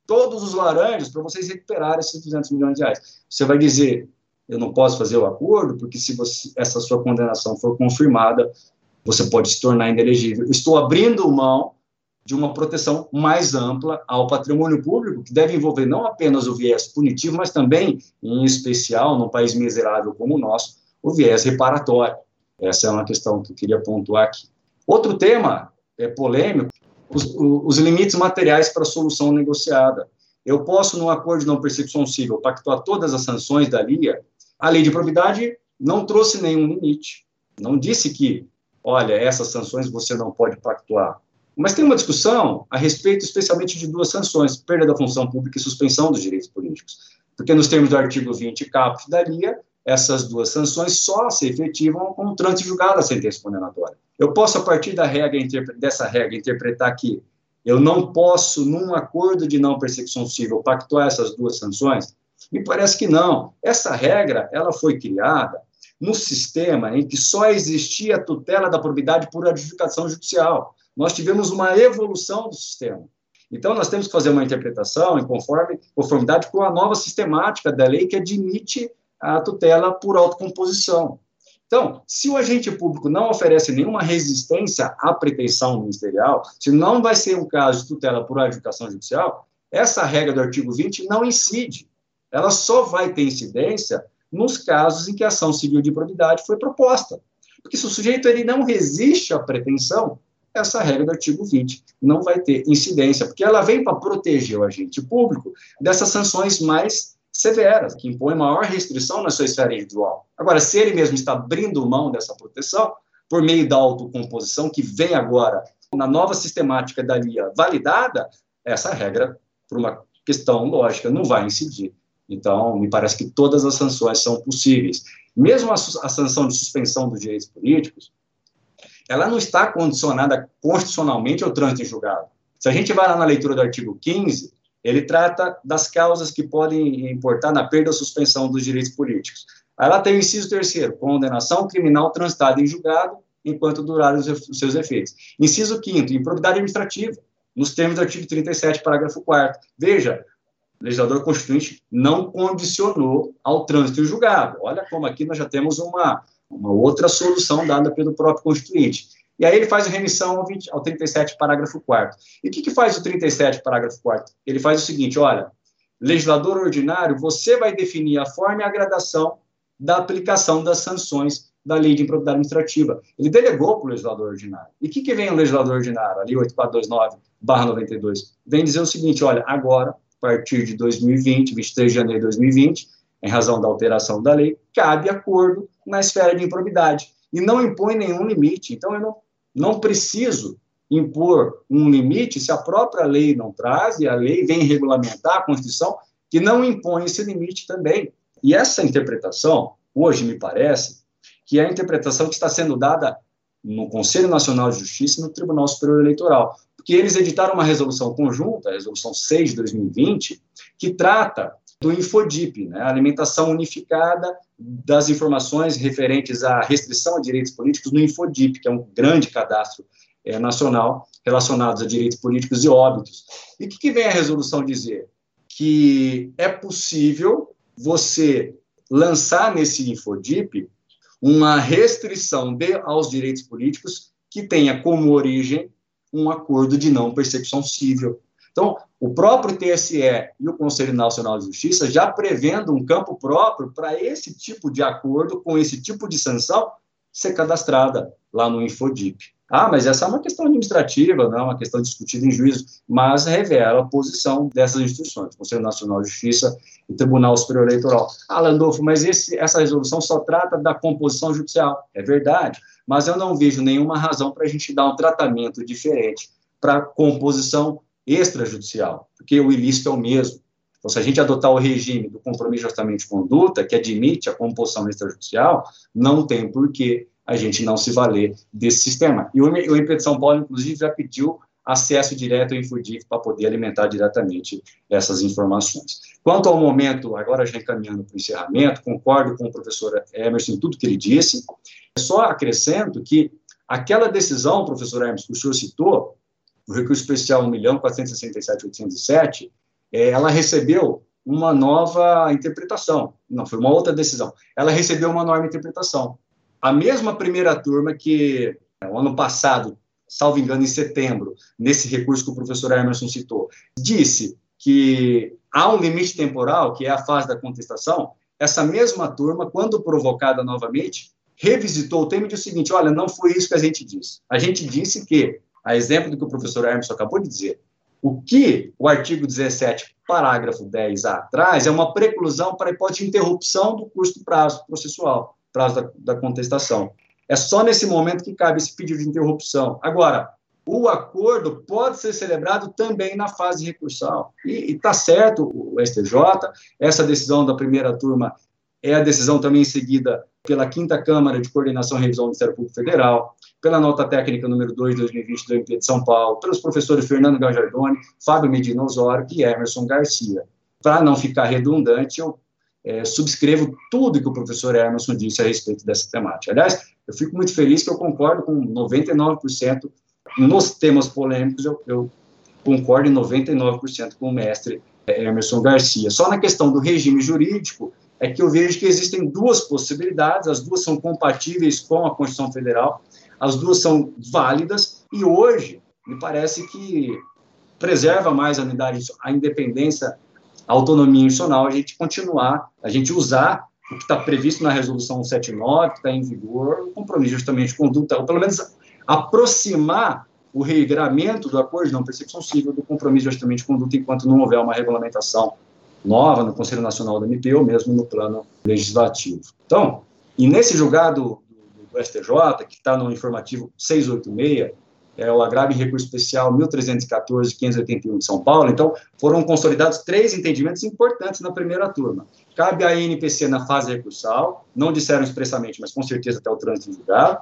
todos os laranjas para vocês recuperarem esses 200 milhões de reais. Você vai dizer, eu não posso fazer o acordo, porque se você, essa sua condenação for confirmada, você pode se tornar inelegível. Estou abrindo mão de uma proteção mais ampla ao patrimônio público, que deve envolver não apenas o viés punitivo, mas também, em especial, num país miserável como o nosso, o viés reparatório. Essa é uma questão que eu queria pontuar aqui. Outro tema é, polêmico, os, os limites materiais para a solução negociada. Eu posso, num acordo de não percepção civil, pactuar todas as sanções da LIA. A lei de propriedade não trouxe nenhum limite. Não disse que, olha, essas sanções você não pode pactuar. Mas tem uma discussão a respeito, especialmente, de duas sanções: perda da função pública e suspensão dos direitos políticos. Porque, nos termos do artigo 20 caput da LIA, essas duas sanções só se efetivam com o trânsito julgado da sentença condenatória. Eu posso, a partir da regra, dessa regra, interpretar que eu não posso, num acordo de não persecução civil, pactuar essas duas sanções? Me parece que não. Essa regra, ela foi criada no sistema em que só existia a tutela da probidade por adjudicação judicial. Nós tivemos uma evolução do sistema. Então, nós temos que fazer uma interpretação em conforme, conformidade com a nova sistemática da lei que admite a tutela por autocomposição. Então, se o agente público não oferece nenhuma resistência à pretensão ministerial, se não vai ser um caso de tutela por adjudicação judicial, essa regra do artigo 20 não incide. Ela só vai ter incidência nos casos em que a ação civil de probidade foi proposta. Porque se o sujeito ele não resiste à pretensão, essa regra do artigo 20 não vai ter incidência, porque ela vem para proteger o agente público dessas sanções mais severas, que impõem maior restrição na sua esfera individual. Agora, se ele mesmo está abrindo mão dessa proteção, por meio da autocomposição, que vem agora na nova sistemática da LIA validada, essa regra, por uma questão lógica, não vai incidir. Então, me parece que todas as sanções são possíveis. Mesmo a, a sanção de suspensão dos direitos políticos, ela não está condicionada constitucionalmente ao trânsito em julgado. Se a gente vai lá na leitura do artigo 15, ele trata das causas que podem importar na perda ou suspensão dos direitos políticos. Aí tem o inciso terceiro, condenação criminal transitada em julgado enquanto durarem os seus efeitos. Inciso quinto, improbidade administrativa, nos termos do artigo 37, parágrafo 4 Veja, o legislador constituinte não condicionou ao trânsito em julgado. Olha como aqui nós já temos uma, uma outra solução dada pelo próprio constituinte. E aí ele faz a remissão ao, 20, ao 37, parágrafo 4 E o que, que faz o 37, parágrafo 4 Ele faz o seguinte, olha, legislador ordinário, você vai definir a forma e a gradação da aplicação das sanções da lei de improbidade administrativa. Ele delegou para o legislador ordinário. E o que, que vem o legislador ordinário, ali 8429-92? Vem dizer o seguinte, olha, agora, a partir de 2020, 23 de janeiro de 2020, em razão da alteração da lei, cabe acordo na esfera de improbidade e não impõe nenhum limite. Então, eu não não preciso impor um limite se a própria lei não traz, e a lei vem regulamentar a Constituição, que não impõe esse limite também. E essa interpretação, hoje me parece, que é a interpretação que está sendo dada no Conselho Nacional de Justiça e no Tribunal Superior Eleitoral. Porque eles editaram uma resolução conjunta, a resolução 6 de 2020, que trata do Infodip, né, a alimentação unificada das informações referentes à restrição a direitos políticos no Infodip, que é um grande cadastro é, nacional relacionado a direitos políticos e óbitos. E o que, que vem a resolução dizer? Que é possível você lançar nesse Infodip uma restrição de, aos direitos políticos que tenha como origem um acordo de não persecução civil. Então, o próprio TSE e o Conselho Nacional de Justiça já prevendo um campo próprio para esse tipo de acordo, com esse tipo de sanção, ser cadastrada lá no Infodip. Ah, mas essa é uma questão administrativa, não é uma questão discutida em juízo, mas revela a posição dessas instituições, Conselho Nacional de Justiça e Tribunal Superior Eleitoral. Ah, Landolfo, mas esse, essa resolução só trata da composição judicial. É verdade, mas eu não vejo nenhuma razão para a gente dar um tratamento diferente para composição extrajudicial, porque o ilícito é o mesmo. Então, se a gente adotar o regime do compromisso de de conduta, que admite a composição extrajudicial, não tem por que a gente não se valer desse sistema. E o, o MP de São Paulo, inclusive, já pediu acesso direto ao InfoDIF para poder alimentar diretamente essas informações. Quanto ao momento, agora já encaminhando para o encerramento, concordo com o professor Emerson em tudo que ele disse, só acrescento que aquela decisão, professor Emerson, que o senhor citou, o recurso especial 1.467.807, é, ela recebeu uma nova interpretação, não, foi uma outra decisão, ela recebeu uma nova interpretação, a mesma primeira turma que, no ano passado, salvo engano, em setembro, nesse recurso que o professor Emerson citou, disse que há um limite temporal, que é a fase da contestação, essa mesma turma, quando provocada novamente, revisitou o tema e disse o seguinte: olha, não foi isso que a gente disse. A gente disse que, a exemplo do que o professor Emerson acabou de dizer, o que o artigo 17, parágrafo 10A traz é uma preclusão para a hipótese de interrupção do curso do prazo processual prazo da, da contestação. É só nesse momento que cabe esse pedido de interrupção. Agora, o acordo pode ser celebrado também na fase recursal. E está certo o STJ, essa decisão da primeira turma é a decisão também seguida pela Quinta Câmara de Coordenação e Revisão do Ministério Público Federal, pela nota técnica número 2 de 2020 do MP de São Paulo, pelos professores Fernando Gajardoni, Fábio Medina Osório e Emerson Garcia. Para não ficar redundante, eu é, subscrevo tudo que o professor Emerson disse a respeito dessa temática. Aliás, eu fico muito feliz que eu concordo com 99% nos temas polêmicos, eu, eu concordo em 99% com o mestre é, Emerson Garcia. Só na questão do regime jurídico é que eu vejo que existem duas possibilidades, as duas são compatíveis com a Constituição Federal, as duas são válidas, e hoje me parece que preserva mais a unidade, a independência a autonomia institucional, a gente continuar, a gente usar o que está previsto na resolução 179, que está em vigor, o compromisso justamente de conduta, ou pelo menos aproximar o regramento do acordo de não percepção civil do compromisso de ajustamento de conduta enquanto não houver uma regulamentação nova no Conselho Nacional do MP ou mesmo no plano legislativo. Então, e nesse julgado STJ, que está no informativo 686, é o agravo em recurso especial 1314-581 de São Paulo. Então, foram consolidados três entendimentos importantes na primeira turma. Cabe à INPC na fase recursal, não disseram expressamente, mas com certeza até o trânsito julgado.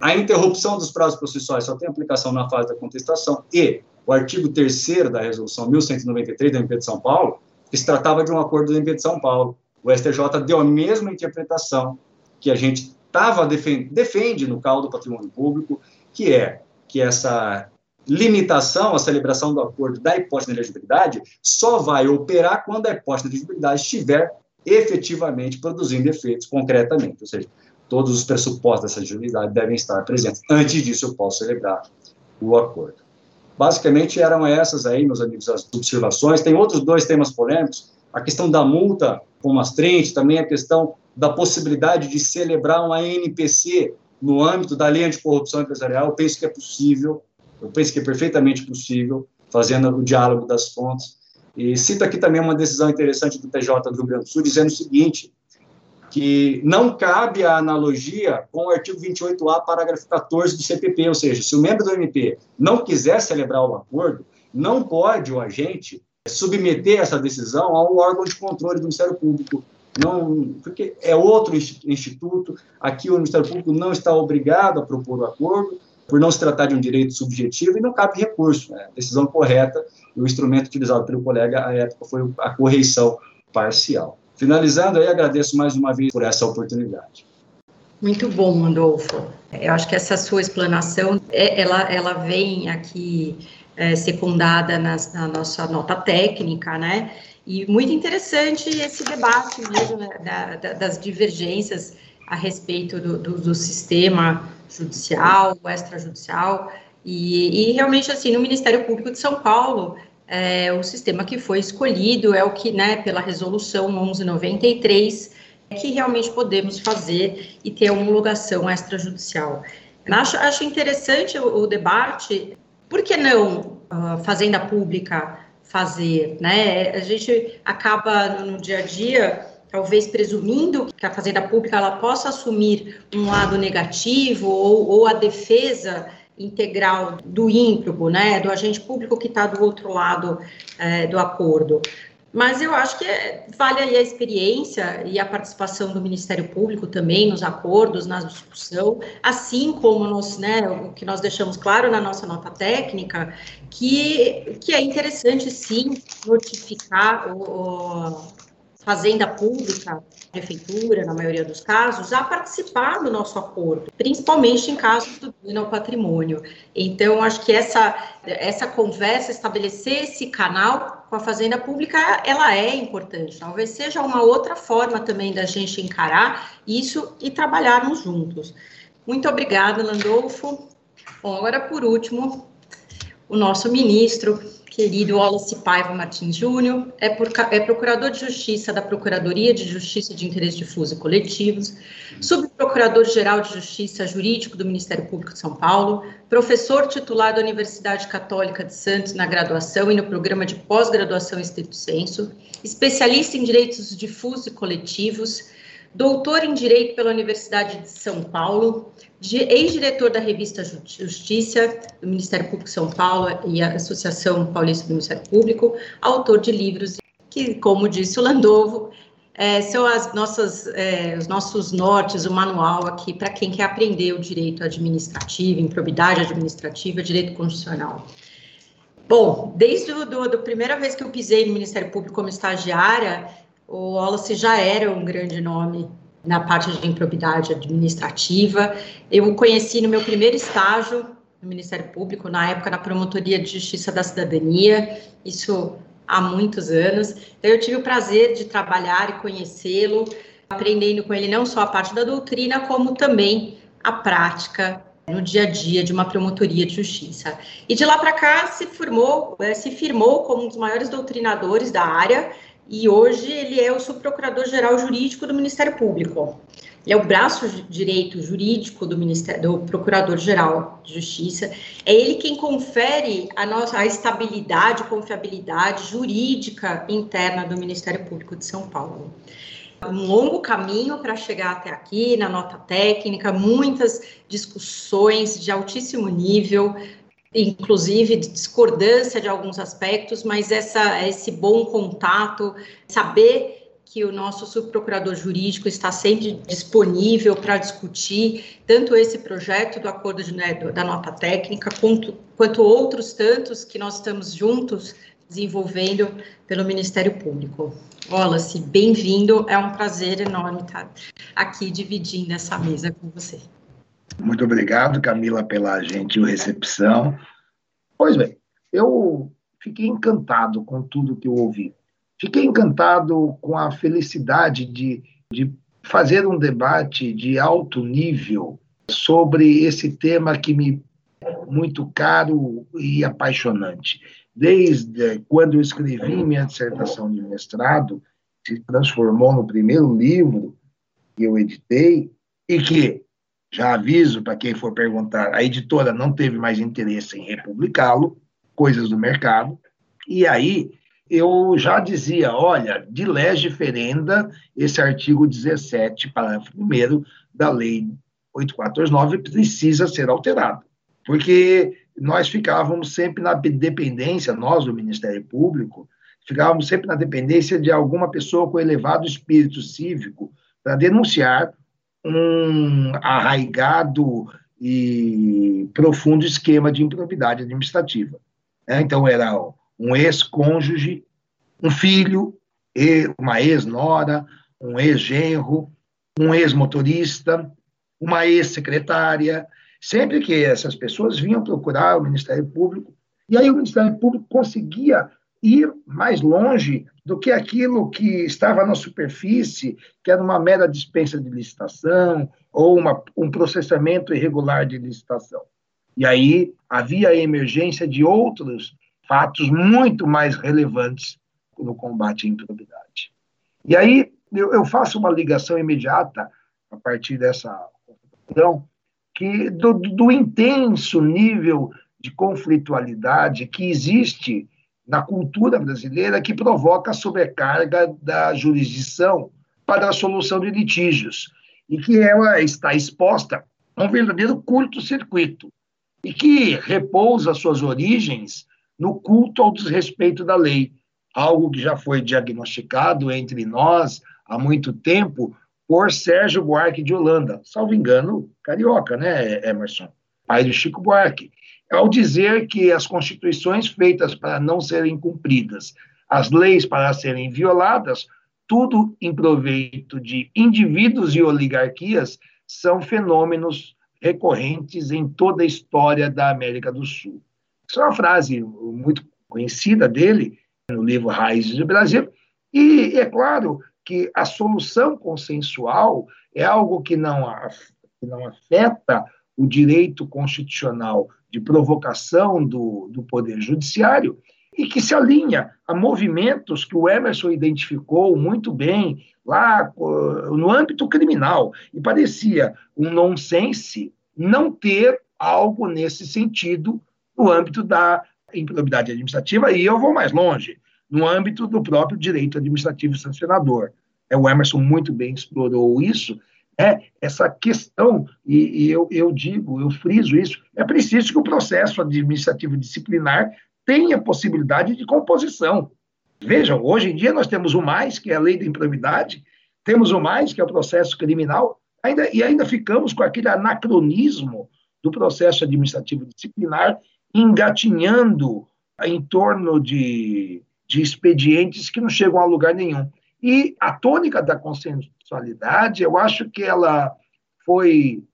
A interrupção dos prazos processuais só tem aplicação na fase da contestação e o artigo 3 da resolução 1193 da MP de São Paulo, que se tratava de um acordo da MP de São Paulo. O STJ deu a mesma interpretação que a gente tava defende, defende no caldo do patrimônio público, que é que essa limitação à celebração do acordo da hipótese de elegibilidade só vai operar quando a hipótese de elegibilidade estiver efetivamente produzindo efeitos concretamente, ou seja, todos os pressupostos dessa elegibilidade devem estar presentes. Antes disso, eu posso celebrar o acordo. Basicamente, eram essas aí, meus amigos, as observações. Tem outros dois temas polêmicos, a questão da multa com as 30, também a questão da possibilidade de celebrar uma NPC no âmbito da lei anticorrupção empresarial, eu penso que é possível, eu penso que é perfeitamente possível, fazendo o diálogo das fontes. E cito aqui também uma decisão interessante do TJ do Rio Grande do Sul, dizendo o seguinte, que não cabe a analogia com o artigo 28A, parágrafo 14 do CPP, ou seja, se o membro do MP não quiser celebrar o acordo, não pode o agente submeter essa decisão a um órgão de controle do Ministério Público não, porque é outro instituto, aqui o Ministério Público não está obrigado a propor o acordo, por não se tratar de um direito subjetivo e não cabe recurso, né? decisão correta, e o instrumento utilizado pelo colega à época foi a correição parcial. Finalizando aí, agradeço mais uma vez por essa oportunidade. Muito bom, Andolfo. Eu acho que essa sua explanação, é, ela, ela vem aqui é, secundada na nossa nota técnica, né? E muito interessante esse debate mesmo né, da, da, das divergências a respeito do, do, do sistema judicial, extrajudicial, e, e, realmente, assim, no Ministério Público de São Paulo, é, o sistema que foi escolhido é o que, né, pela resolução 1193, é que realmente podemos fazer e ter a homologação extrajudicial. Acho, acho interessante o, o debate. Por que não a Fazenda Pública fazer? Né? A gente acaba no, dia a dia talvez presumindo que a fazenda pública ela possa assumir um lado negativo ou, ou a defesa integral do ímprobo, né, do agente público que está do outro lado é, do acordo. Mas eu acho que é, vale aí a experiência e a participação do Ministério Público também nos acordos, na discussão, assim como nós, né, o que nós deixamos claro na nossa nota técnica, que, que é interessante sim notificar o, fazenda pública, prefeitura, na maioria dos casos, a participar do nosso acordo, principalmente em casos do dano ao patrimônio. Então, acho que essa, essa conversa, estabelecer esse canal com a fazenda pública, ela é importante. Talvez seja uma outra forma também da gente encarar isso e trabalharmos juntos. Muito obrigada, Landolfo. Bom, agora por último, o nosso ministro querido Wallace Paiva Martins Júnior, é, é, procurador de Justiça da Procuradoria de Justiça de Interesse Difuso e Coletivos, subprocurador-geral de Justiça Jurídico do Ministério Público de São Paulo, professor titular da Universidade Católica de Santos na graduação e no programa de pós-graduação em estrito senso, especialista em direitos difusos e coletivos, doutor em Direito pela Universidade de São Paulo, ex-diretor da revista Justiça, do Ministério Público de São Paulo e a Associação Paulista do Ministério Público, autor de livros que, como disse o Landovo, é, são as nossas, é, os nossos nortes, o manual aqui para quem quer aprender o direito administrativo, improbidade administrativa, direito constitucional. Bom, desde a primeira vez que eu pisei no Ministério Público como estagiária, o Wallace já era um grande nome na parte de improbidade administrativa. Eu o conheci no meu primeiro estágio no Ministério Público, na época na Promotoria de Justiça da Cidadania, isso há muitos anos. Então, eu tive o prazer de trabalhar e conhecê-lo, aprendendo com ele não só a parte da doutrina, como também a prática no dia a dia de uma promotoria de justiça. E de lá para cá se formou, eh, se firmou como um dos maiores doutrinadores da área e hoje ele é o subprocurador-geral jurídico do Ministério Público. Ele é o braço direito jurídico do Ministério, do Procurador-Geral de Justiça. É ele quem confere a nossa a estabilidade, confiabilidade jurídica interna do Ministério Público de São Paulo. Um longo caminho para chegar até aqui, na nota técnica, muitas discussões de altíssimo nível, inclusive de discordância de alguns aspectos, mas essa, esse bom contato, saber que o nosso subprocurador jurídico está sempre disponível para discutir tanto esse projeto do acordo de, né, da nota técnica, quanto, quanto outros tantos que nós estamos juntos desenvolvendo pelo Ministério Público. Wallace, bem-vindo, é um prazer enorme estar aqui dividindo essa mesa com você. Muito obrigado, Camila, pela gentil recepção. Pois bem, eu fiquei encantado com tudo que eu ouvi. Fiquei encantado com a felicidade de, de fazer um debate de alto nível sobre esse tema que me é muito caro e apaixonante. Desde quando eu escrevi minha dissertação de mestrado, se transformou no primeiro livro que eu editei e que já aviso para quem for perguntar, a editora não teve mais interesse em republicá-lo, coisas do mercado, e aí eu já dizia, olha, de lege ferenda, esse artigo 17, parágrafo 1 da lei 8429 precisa ser alterado, porque nós ficávamos sempre na dependência, nós do Ministério Público, ficávamos sempre na dependência de alguma pessoa com elevado espírito cívico para denunciar um arraigado e profundo esquema de improbidade administrativa. Né? Então, era um ex-cônjuge, um filho, uma ex-nora, um ex-genro, um ex-motorista, uma ex-secretária, sempre que essas pessoas vinham procurar o Ministério Público, e aí o Ministério Público conseguia ir mais longe do que aquilo que estava na superfície, que era uma mera dispensa de licitação ou uma, um processamento irregular de licitação. E aí havia a emergência de outros fatos muito mais relevantes no combate à improbidade. E aí eu, eu faço uma ligação imediata a partir dessa conclusão que do, do intenso nível de conflitualidade que existe na cultura brasileira que provoca a sobrecarga da jurisdição para a solução de litígios e que ela está exposta a um verdadeiro curto-circuito e que repousa suas origens no culto ao desrespeito da lei, algo que já foi diagnosticado entre nós há muito tempo por Sérgio Buarque de Holanda, salvo engano, carioca, né, Emerson? Pai do Chico Buarque. Ao dizer que as constituições feitas para não serem cumpridas, as leis para serem violadas, tudo em proveito de indivíduos e oligarquias, são fenômenos recorrentes em toda a história da América do Sul. Isso é uma frase muito conhecida dele no livro Raízes do Brasil, e é claro que a solução consensual é algo que não, que não afeta o direito constitucional de provocação do, do Poder Judiciário e que se alinha a movimentos que o Emerson identificou muito bem lá no âmbito criminal. E parecia um nonsense não ter algo nesse sentido no âmbito da improbidade administrativa, e eu vou mais longe, no âmbito do próprio direito administrativo sancionador. É, o Emerson muito bem explorou isso, é essa questão, e, e eu, eu digo, eu friso isso, é preciso que o processo administrativo disciplinar tenha possibilidade de composição. Vejam, hoje em dia nós temos o mais, que é a lei da improbidade, temos o mais, que é o processo criminal, ainda, e ainda ficamos com aquele anacronismo do processo administrativo disciplinar engatinhando em torno de, de expedientes que não chegam a lugar nenhum. E a tônica da consensualidade, eu acho que ela foi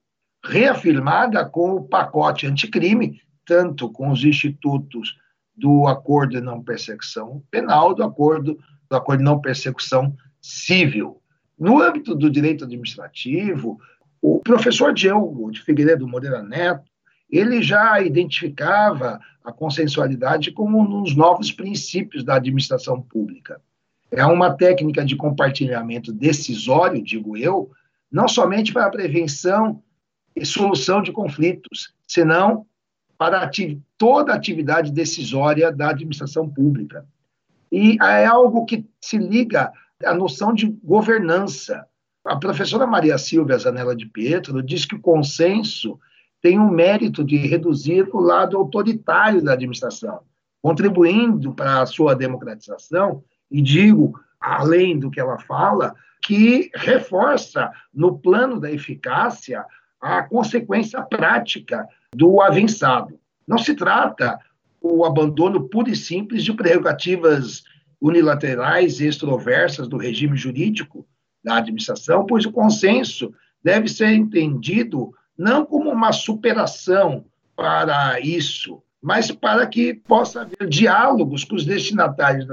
reafirmada com o pacote anticrime, tanto com os institutos do acordo de não persecução penal, do acordo, do acordo de não persecução civil. No âmbito do direito administrativo, o professor Diogo de Figueiredo Moreira Neto, ele já identificava a consensualidade como um dos novos princípios da administração pública. É uma técnica de compartilhamento decisório, digo eu, não somente para a prevenção e solução de conflitos, senão para ati toda a atividade decisória da administração pública. E é algo que se liga à noção de governança. A professora Maria Silvia Zanella de Pietro diz que o consenso tem o mérito de reduzir o lado autoritário da administração, contribuindo para a sua democratização, e digo, além do que ela fala, que reforça no plano da eficácia a consequência prática do avançado. Não se trata o abandono puro e simples de prerrogativas unilaterais e extroversas do regime jurídico da administração, pois o consenso deve ser entendido não como uma superação para isso, mas para que possa haver diálogos com os destinatários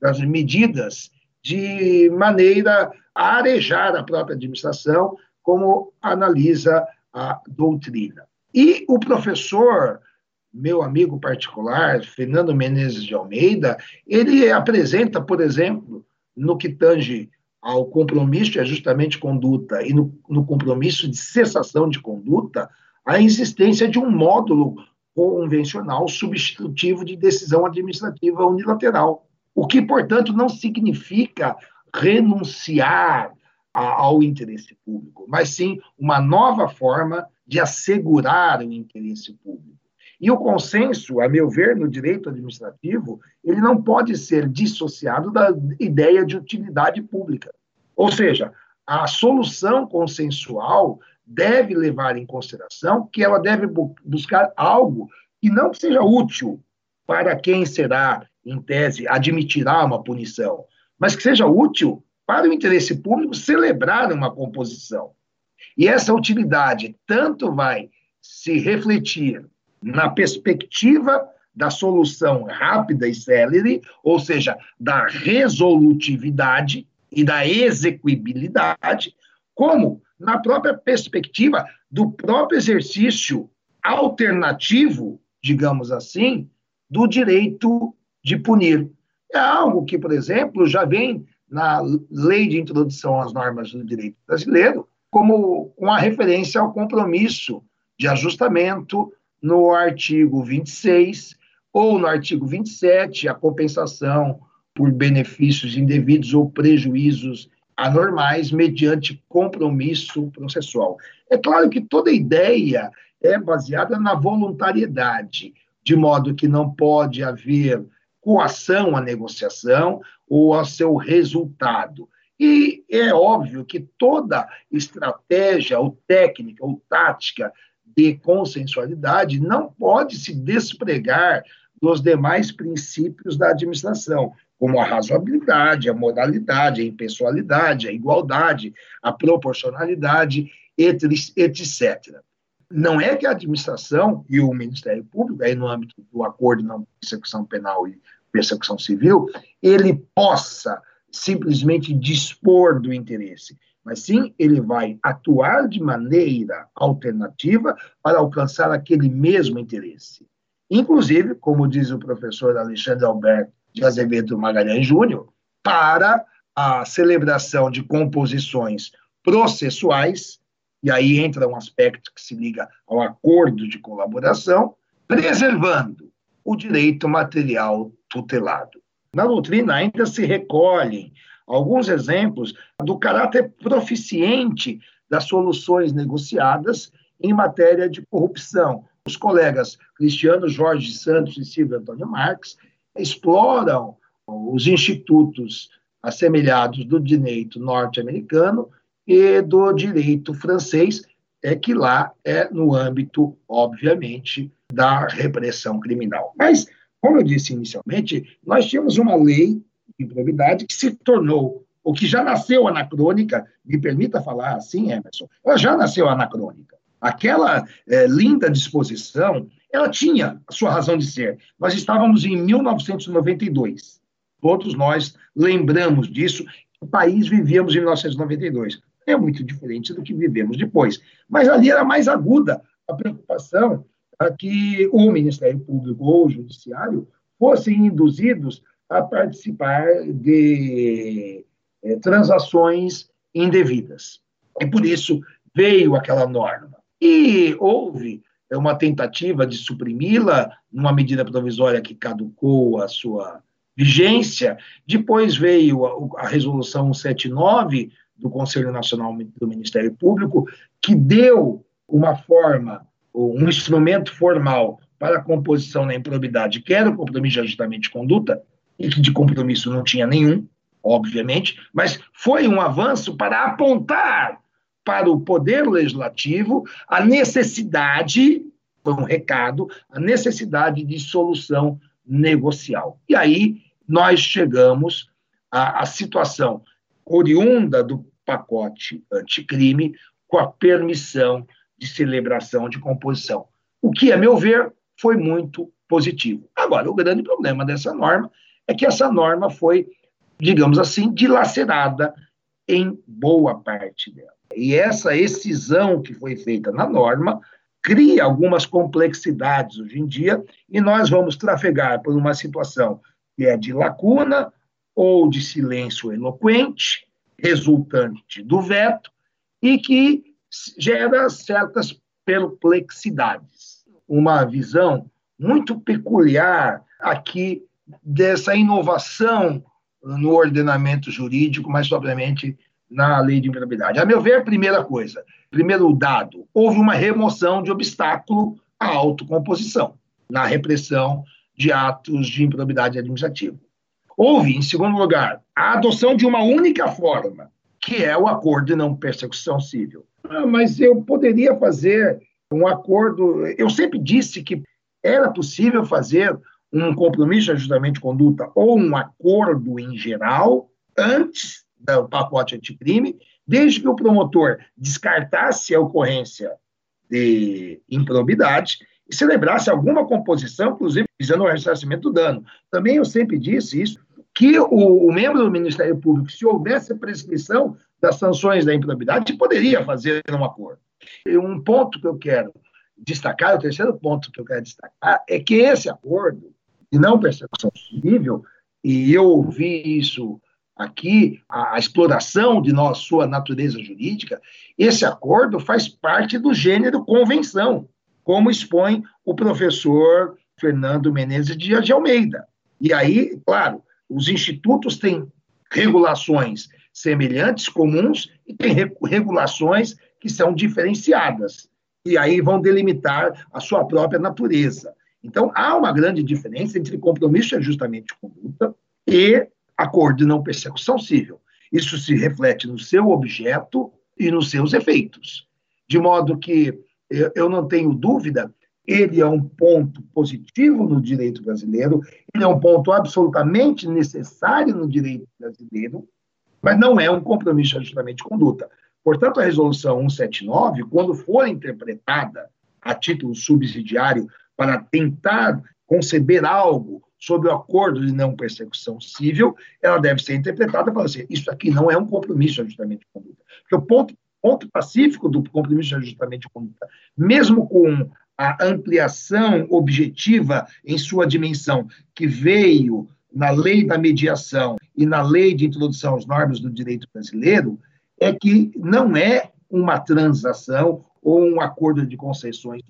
das medidas de maneira a arejar a própria administração, como analisa a doutrina. E o professor, meu amigo particular, Fernando Menezes de Almeida, ele apresenta, por exemplo, no que tange ao compromisso de ajustamento de conduta e no, no compromisso de cessação de conduta, a existência de um módulo convencional substitutivo de decisão administrativa unilateral. O que, portanto, não significa renunciar a, ao interesse público, mas sim uma nova forma de assegurar o interesse público. E o consenso, a meu ver, no direito administrativo, ele não pode ser dissociado da ideia de utilidade pública. Ou seja, a solução consensual deve levar em consideração que ela deve bu buscar algo que não seja útil para quem será, em tese, admitirá uma punição, mas que seja útil para o interesse público celebrar uma composição. E essa utilidade tanto vai se refletir na perspectiva da solução rápida e célere, ou seja, da resolutividade e da execuibilidade, como na própria perspectiva do próprio exercício alternativo, digamos assim, do direito de punir. É algo que, por exemplo, já vem na lei de introdução às normas do direito brasileiro, como uma referência ao compromisso de ajustamento, no artigo 26 ou no artigo 27, a compensação por benefícios indevidos ou prejuízos anormais mediante compromisso processual. É claro que toda ideia é baseada na voluntariedade, de modo que não pode haver coação à negociação ou ao seu resultado. E é óbvio que toda estratégia ou técnica ou tática de consensualidade não pode se despregar dos demais princípios da administração, como a razoabilidade, a moralidade, a impessoalidade, a igualdade, a proporcionalidade, etc. Não é que a administração e o Ministério Público, aí no âmbito do acordo de não persecução penal e persecução civil, ele possa simplesmente dispor do interesse, mas sim ele vai atuar de maneira alternativa para alcançar aquele mesmo interesse. Inclusive, como diz o professor Alexandre Alberto de Azevedo Magalhães Júnior, para a celebração de composições processuais, e aí entra um aspecto que se liga ao acordo de colaboração, preservando o direito material tutelado. Na doutrina ainda se recolhem alguns exemplos do caráter proficiente das soluções negociadas em matéria de corrupção. Os colegas Cristiano Jorge Santos e Silvio Antônio Marques exploram os institutos assemelhados do direito norte-americano e do direito francês, é que lá é no âmbito, obviamente, da repressão criminal. Mas, como eu disse inicialmente, nós tínhamos uma lei de improbidade que se tornou, ou que já nasceu anacrônica, me permita falar assim, Emerson, ela já nasceu anacrônica. Aquela é, linda disposição, ela tinha a sua razão de ser. Nós estávamos em 1992. Todos nós lembramos disso. O país vivíamos em 1992. É muito diferente do que vivemos depois. Mas ali era mais aguda a preocupação a que o Ministério Público ou o Judiciário fossem induzidos a participar de é, transações indevidas. E por isso veio aquela norma. E houve uma tentativa de suprimi-la numa medida provisória que caducou a sua vigência. Depois veio a, a resolução 179 do Conselho Nacional do Ministério Público, que deu uma forma, um instrumento formal para a composição da improbidade, que era o compromisso de ajustamento de conduta, e que de compromisso não tinha nenhum, obviamente, mas foi um avanço para apontar para o Poder Legislativo a necessidade, foi um recado, a necessidade de solução negocial. E aí nós chegamos à, à situação oriunda do pacote anticrime com a permissão de celebração de composição. O que, a meu ver, foi muito positivo. Agora, o grande problema dessa norma é que essa norma foi, digamos assim, dilacerada em boa parte dela. E essa excisão que foi feita na norma cria algumas complexidades hoje em dia, e nós vamos trafegar por uma situação que é de lacuna ou de silêncio eloquente, resultante do veto, e que gera certas perplexidades. Uma visão muito peculiar aqui dessa inovação no ordenamento jurídico, mais propriamente na lei de improbidade. A meu ver, primeira coisa, primeiro dado, houve uma remoção de obstáculo à autocomposição na repressão de atos de improbidade administrativa. Houve, em segundo lugar, a adoção de uma única forma, que é o acordo de não persecução civil. Ah, mas eu poderia fazer um acordo. Eu sempre disse que era possível fazer um compromisso de ajustamento de conduta ou um acordo em geral antes do pacote anticrime, desde que o promotor descartasse a ocorrência de improbidade e celebrasse alguma composição, inclusive visando o ressarcimento do dano. Também eu sempre disse isso, que o, o, membro do Ministério Público, se houvesse prescrição das sanções da improbidade, poderia fazer um acordo. E um ponto que eu quero destacar, o terceiro ponto que eu quero destacar, é que esse acordo de não persecução civil, e eu ouvi isso aqui a, a exploração de nossa, sua natureza jurídica, esse acordo faz parte do gênero convenção, como expõe o professor Fernando Menezes de Almeida. E aí, claro, os institutos têm regulações semelhantes, comuns, e tem regulações que são diferenciadas. E aí vão delimitar a sua própria natureza. Então, há uma grande diferença entre compromisso de ajustamento de conduta e acordo de não persecução civil. Isso se reflete no seu objeto e nos seus efeitos. De modo que eu não tenho dúvida, ele é um ponto positivo no direito brasileiro, ele é um ponto absolutamente necessário no direito brasileiro, mas não é um compromisso de ajustamento de conduta. Portanto, a resolução 179, quando for interpretada a título subsidiário para tentar conceber algo sobre o acordo de não persecução civil, ela deve ser interpretada para assim, isso aqui não é um compromisso de ajustamento de conduta. Porque o ponto, ponto pacífico do compromisso de ajustamento de conduta, mesmo com a ampliação objetiva em sua dimensão, que veio na lei da mediação e na lei de introdução às normas do direito brasileiro, é que não é uma transação ou um acordo de concessões.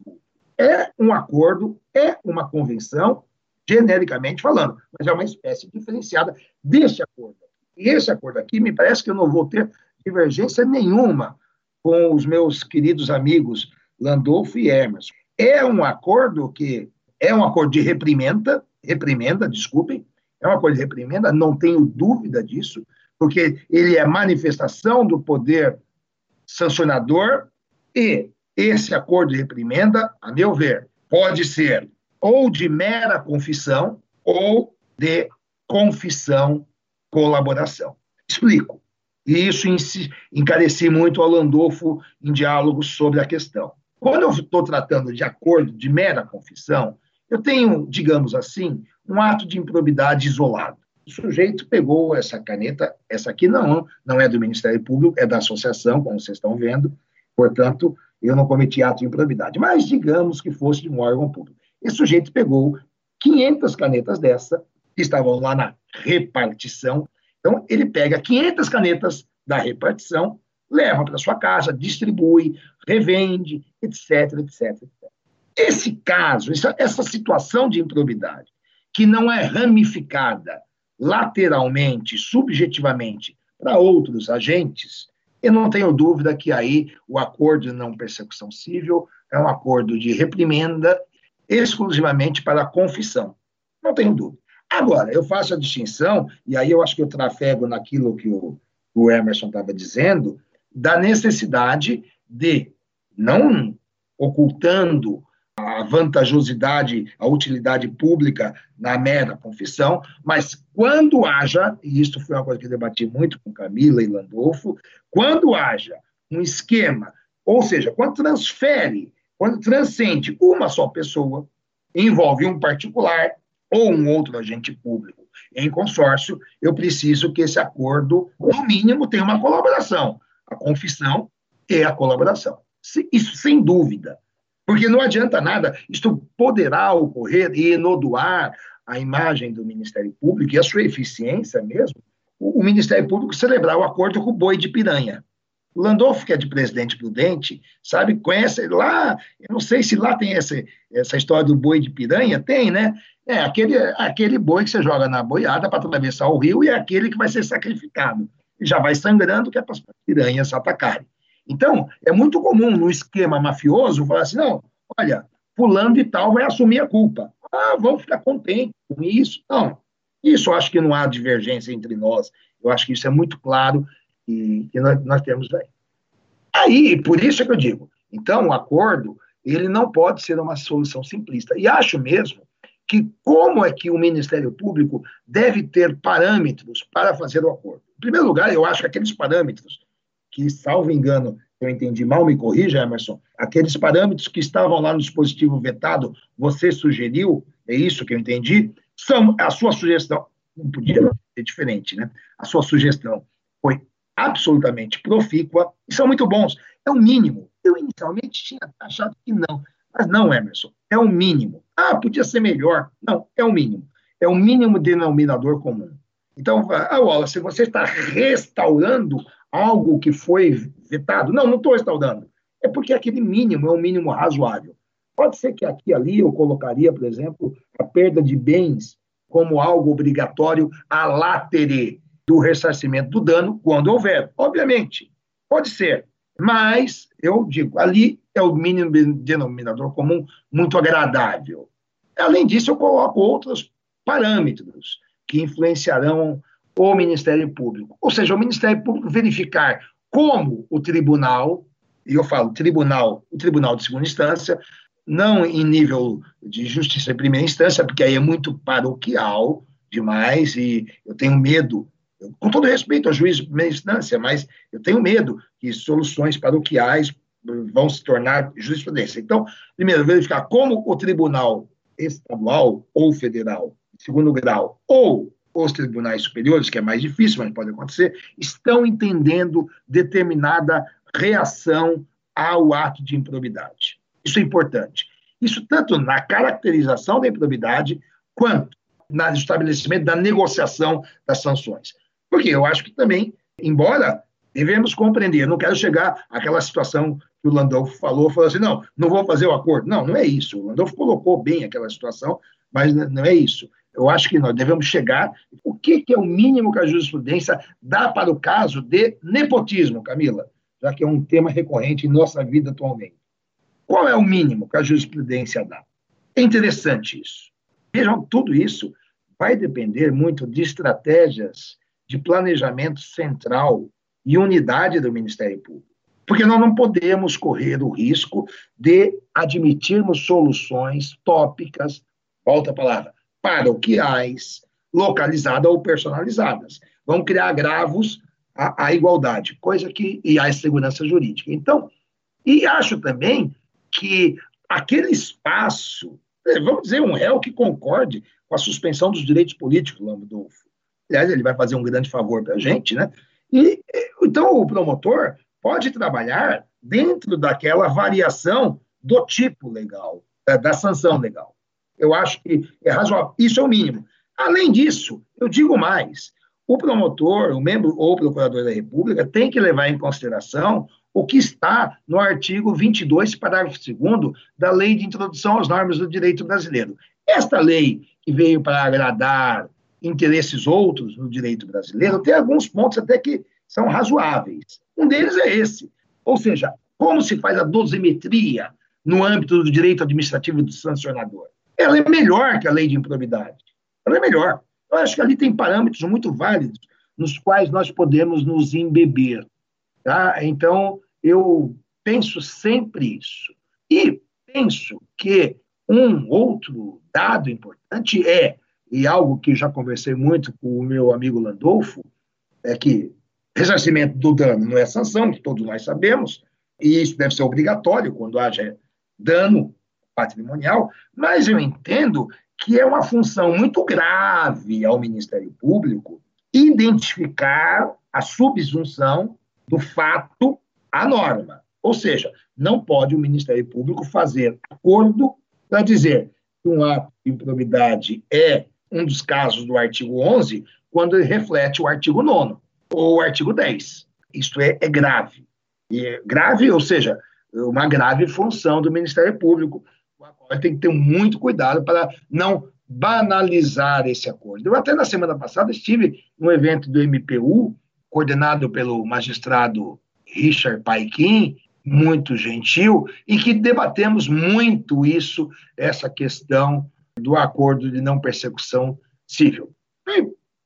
É um acordo, é uma convenção, genericamente falando, mas é uma espécie diferenciada desse acordo. E esse acordo aqui, me parece que eu não vou ter divergência nenhuma com os meus queridos amigos Landolfo e Emerson. É um acordo que é um acordo de reprimenda, reprimenda, desculpem, é um acordo de reprimenda, não tenho dúvida disso, porque ele é manifestação do poder sancionador e esse acordo de reprimenda, a meu ver, pode ser ou de mera confissão ou de confissão colaboração. Explico. E isso encareci muito ao Landolfo em diálogos sobre a questão. Quando eu estou tratando de acordo de mera confissão, eu tenho, digamos assim, um ato de improbidade isolado. O sujeito pegou essa caneta, essa aqui não, não é do Ministério Público, é da associação, como vocês estão vendo, portanto, eu não cometi ato de improbidade, mas digamos que fosse de um órgão público. Esse sujeito pegou 500 canetas dessa, que estavam lá na repartição, então ele pega 500 canetas da repartição, leva para sua casa, distribui, revende, etc, etc, etc. Esse caso, essa, situação de improbidade, que não é ramificada lateralmente, subjetivamente, para outros agentes, eu não tenho dúvida que aí o acordo de não persecução civil é um acordo de reprimenda exclusivamente para a confissão. Não tenho dúvida. Agora, eu faço a distinção, e aí eu acho que eu trafego naquilo que o, o Emerson estava dizendo, da necessidade de, não ocultando a vantajosidade, a utilidade pública na mera confissão, mas quando haja, e isso foi uma coisa que eu debati muito com Camila e Landolfo, quando haja um esquema, ou seja, quando transfere, quando transcende uma só pessoa, envolve um particular ou um outro agente público em consórcio, eu preciso que esse acordo, no mínimo, tenha uma colaboração, a confissão e a colaboração. Isso sem dúvida. Porque não adianta nada, isto poderá ocorrer e enodoar a imagem do Ministério Público e a sua eficiência mesmo, o, o Ministério Público celebrar o acordo com o boi de piranha. O Landolfo, que é de presidente prudente, sabe, conhece lá, eu não sei se lá tem essa, essa história do boi de piranha, tem, né? É aquele, aquele boi que você joga na boiada para atravessar o rio e é aquele que vai ser sacrificado. E já vai sangrando, que é para as piranhas atacarem. Então, é muito comum no esquema mafioso falar assim: não, olha, fulano e tal vai assumir a culpa. Ah, vamos ficar contentes com isso. Não, isso eu acho que não há divergência entre nós. Eu acho que isso é muito claro e que nós, nós temos aí. Aí, por isso é que eu digo, então o acordo, ele não pode ser uma solução simplista. E acho mesmo que como é que o Ministério Público deve ter parâmetros para fazer o acordo. Em primeiro lugar, eu acho que aqueles parâmetros que, salvo engano, eu entendi mal, me corrija, Emerson, aqueles parâmetros que estavam lá no dispositivo vetado, você sugeriu, é isso que eu entendi, são a sua sugestão, não podia ser diferente, né? A sua sugestão foi absolutamente profícua e são muito bons. É o mínimo. Eu inicialmente tinha achado que não, mas não, Emerson, é o mínimo. Ah, podia ser melhor. Não, é o mínimo. É o mínimo denominador comum. Então, ah, Wallace, você está restaurando algo que foi vetado? Não, não estou restaurando. É porque aquele mínimo é um mínimo razoável. Pode ser que aqui e ali eu colocaria, por exemplo, a perda de bens como algo obrigatório a látere do ressarcimento do dano, quando houver. Obviamente, pode ser. Mas, eu digo, ali é o mínimo denominador comum muito agradável. Além disso, eu coloco outros parâmetros que influenciarão o Ministério Público. Ou seja, o Ministério Público verificar como o tribunal, e eu falo tribunal, o tribunal de segunda instância, não em nível de justiça de primeira instância, porque aí é muito paroquial demais e eu tenho medo, com todo respeito ao juiz de primeira instância, mas eu tenho medo que soluções paroquiais vão se tornar jurisprudência. Então, primeiro, verificar como o tribunal estadual ou federal, segundo grau, ou os tribunais superiores, que é mais difícil, mas pode acontecer, estão entendendo determinada reação ao ato de improbidade. Isso é importante. Isso tanto na caracterização da improbidade, quanto no estabelecimento da negociação das sanções. Porque eu acho que também, embora devemos compreender, eu não quero chegar àquela situação que o Landolfo falou, falou assim, não, não vou fazer o acordo. Não, não é isso. O Landolfo colocou bem aquela situação, mas não é isso. Eu acho que nós devemos chegar. O que, que é o mínimo que a jurisprudência dá para o caso de nepotismo, Camila? Já que é um tema recorrente em nossa vida atualmente. Qual é o mínimo que a jurisprudência dá? É interessante isso. Vejam, tudo isso vai depender muito de estratégias de planejamento central e unidade do Ministério Público. Porque nós não podemos correr o risco de admitirmos soluções tópicas, volta a palavra, paroquiais, localizadas ou personalizadas. Vão criar agravos à, à igualdade, coisa que. e à segurança jurídica. Então, e acho também que aquele espaço, é, vamos dizer, um réu que concorde com a suspensão dos direitos políticos, Lambdolfo. Aliás, ele vai fazer um grande favor para a gente, né? E, então, o promotor pode trabalhar dentro daquela variação do tipo legal, da, da sanção legal. Eu acho que é razoável. Isso é o mínimo. Além disso, eu digo mais: o promotor, o membro ou procurador da República tem que levar em consideração o que está no artigo 22, parágrafo 2 da Lei de Introdução às Normas do Direito Brasileiro. Esta lei, que veio para agradar interesses outros no direito brasileiro, tem alguns pontos até que são razoáveis. Um deles é esse. Ou seja, como se faz a dosimetria no âmbito do direito administrativo do sancionador? Ela é melhor que a lei de improbidade. Ela é melhor. Eu acho que ali tem parâmetros muito válidos nos quais nós podemos nos embeber. Tá? Então, eu penso sempre isso. E penso que um outro dado importante é, e algo que já conversei muito com o meu amigo Landolfo, é que ressarcimento do dano não é sanção, que todos nós sabemos, e isso deve ser obrigatório quando haja dano patrimonial, mas eu entendo que é uma função muito grave ao Ministério Público identificar a subsunção do fato a norma. Ou seja, não pode o Ministério Público fazer acordo para dizer que um ato de improbidade é um dos casos do artigo 11, quando ele reflete o artigo 9 ou o artigo 10. Isto é, é grave. E é grave, ou seja, uma grave função do Ministério Público, com a qual tem que ter muito cuidado para não banalizar esse acordo. Eu até na semana passada estive no evento do MPU, coordenado pelo magistrado Richard Paikin, muito gentil, e que debatemos muito isso, essa questão do acordo de não persecução civil. E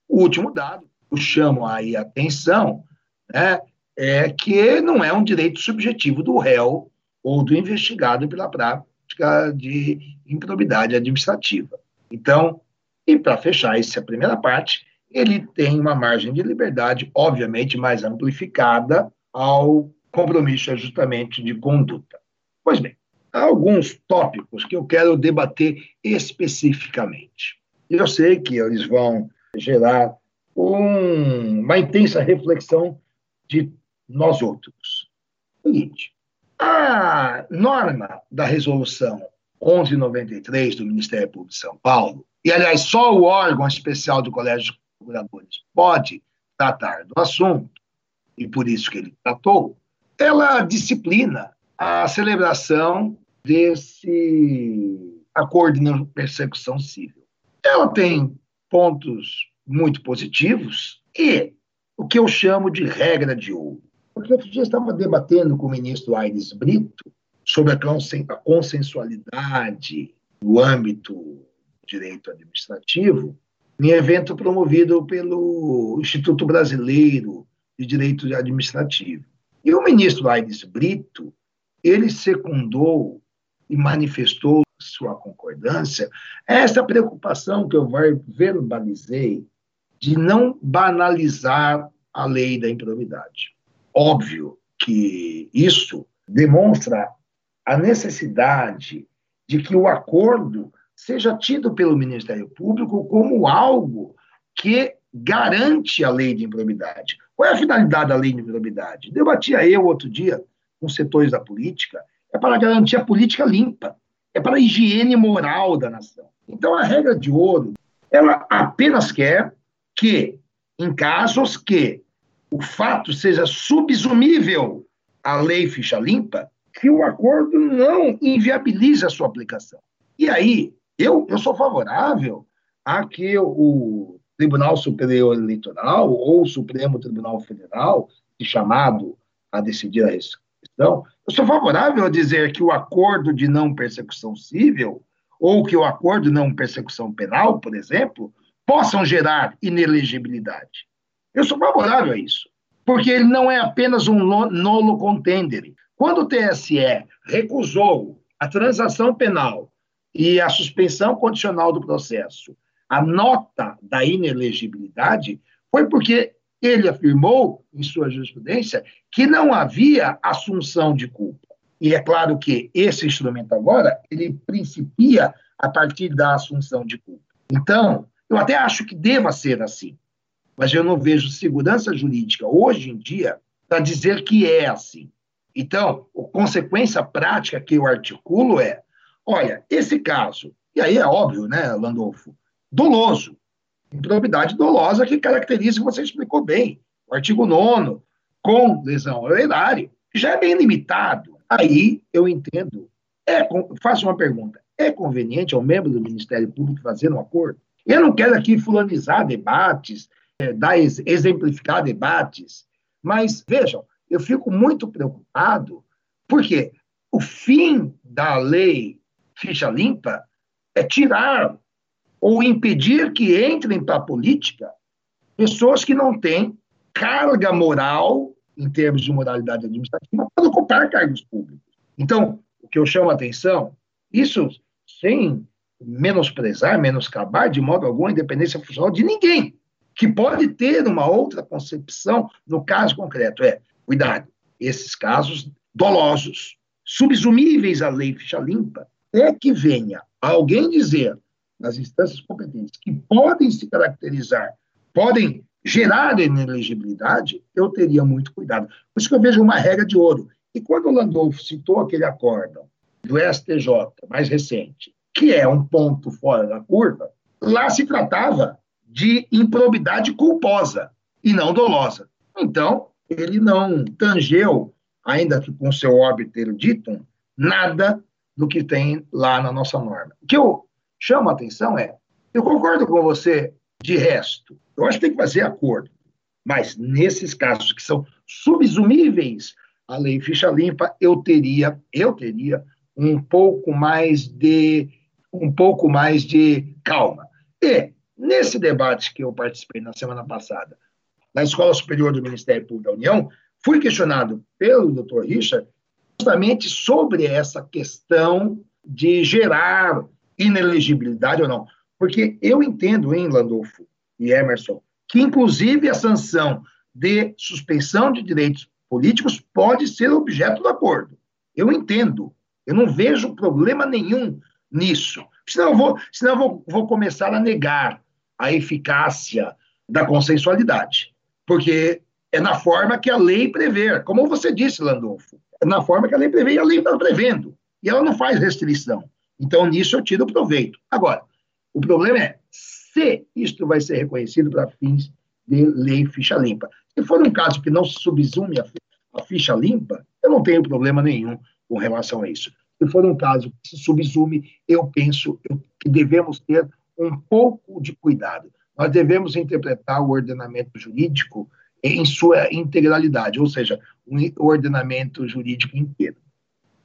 o último dado, eu chamo aí a atenção, né, é que não é um direito subjetivo do réu ou do investigado pela de improbidade administrativa. Então, e para fechar essa primeira parte, ele tem uma margem de liberdade, obviamente, mais amplificada ao compromisso de ajustamento de conduta. Pois bem, há alguns tópicos que eu quero debater especificamente. Eu sei que eles vão gerar um, uma intensa reflexão de nós outros. Seguinte, a norma da resolução 1193 do Ministério Público de São Paulo, e aliás, só o órgão especial do Colégio procuradores pode tratar do assunto, e por isso que ele tratou, ela disciplina a celebração desse acordo de persecução civil. Ela tem pontos muito positivos e o que eu chamo de regra de ouro. Porque outro dia estava debatendo com o ministro Aires Brito sobre a consensualidade no âmbito do direito administrativo, em evento promovido pelo Instituto Brasileiro de Direito Administrativo. E o ministro Aires Brito, ele secundou e manifestou sua concordância essa preocupação que eu verbalizei de não banalizar a lei da improbidade. Óbvio que isso demonstra a necessidade de que o acordo seja tido pelo Ministério Público como algo que garante a lei de improbidade. Qual é a finalidade da lei de improbidade? Debatia eu outro dia com setores da política, é para garantir a política limpa, é para a higiene moral da nação. Então, a regra de ouro, ela apenas quer que, em casos que o fato seja subsumível à lei ficha limpa, que o acordo não inviabilize a sua aplicação. E aí, eu, eu sou favorável a que o Tribunal Superior Eleitoral ou o Supremo Tribunal Federal, chamado a decidir a questão, eu sou favorável a dizer que o acordo de não persecução civil ou que o acordo de não persecução penal, por exemplo, possam gerar inelegibilidade. Eu sou favorável a isso, porque ele não é apenas um nolo contender. Quando o TSE recusou a transação penal e a suspensão condicional do processo, a nota da inelegibilidade foi porque ele afirmou, em sua jurisprudência, que não havia assunção de culpa. E é claro que esse instrumento agora, ele principia a partir da assunção de culpa. Então, eu até acho que deva ser assim, mas eu não vejo segurança jurídica hoje em dia para dizer que é assim. Então, a consequência prática que eu articulo é: olha, esse caso, e aí é óbvio, né, Landolfo, doloso, improbidade dolosa que caracteriza, você explicou bem, o artigo 9, com lesão ao erário, já é bem limitado. Aí eu entendo. É, faço uma pergunta: é conveniente ao membro do Ministério Público fazer um acordo? Eu não quero aqui fulanizar debates, é, dar, exemplificar debates, mas vejam, eu fico muito preocupado, porque o fim da lei ficha limpa é tirar ou impedir que entrem para a política pessoas que não têm carga moral, em termos de moralidade administrativa, para ocupar cargos públicos. Então, o que eu chamo a atenção, isso sem menosprezar, menoscabar de modo algum a independência funcional de ninguém, que pode ter uma outra concepção no caso concreto. É, cuidado, esses casos dolosos, subsumíveis à lei ficha limpa, é que venha alguém dizer nas instâncias competentes que podem se caracterizar, podem gerar inelegibilidade, eu teria muito cuidado. Por isso que eu vejo uma regra de ouro. E quando o Landolfo citou aquele acórdão do STJ mais recente, que é um ponto fora da curva, lá se tratava de improbidade culposa e não dolosa. Então, ele não tangeu, ainda que com seu óbito dito, nada do que tem lá na nossa norma. O que eu chamo a atenção é, eu concordo com você de resto, eu acho que tem que fazer acordo, mas nesses casos que são subsumíveis à lei ficha limpa, eu teria, eu teria um pouco mais de um pouco mais de calma. E, nesse debate que eu participei na semana passada, na Escola Superior do Ministério Público da União, fui questionado pelo Dr. Richard justamente sobre essa questão de gerar inelegibilidade ou não. Porque eu entendo, em Landolfo e Emerson, que inclusive a sanção de suspensão de direitos políticos pode ser objeto do acordo. Eu entendo. Eu não vejo problema nenhum nisso. Senão eu vou, senão eu vou, vou começar a negar a eficácia da consensualidade. Porque é na forma que a lei prevê. Como você disse, Landolfo, é na forma que a lei prevê e a lei está prevendo. E ela não faz restrição. Então, nisso eu tiro proveito. Agora, o problema é, se isto vai ser reconhecido para fins de lei ficha limpa. Se for um caso que não se subsume a, ficha limpa, eu não tenho problema nenhum com relação a isso. Se for um caso que se subsume, eu penso que devemos ter um pouco de cuidado. Nós devemos interpretar o ordenamento jurídico em sua integralidade, ou seja, o ordenamento jurídico inteiro.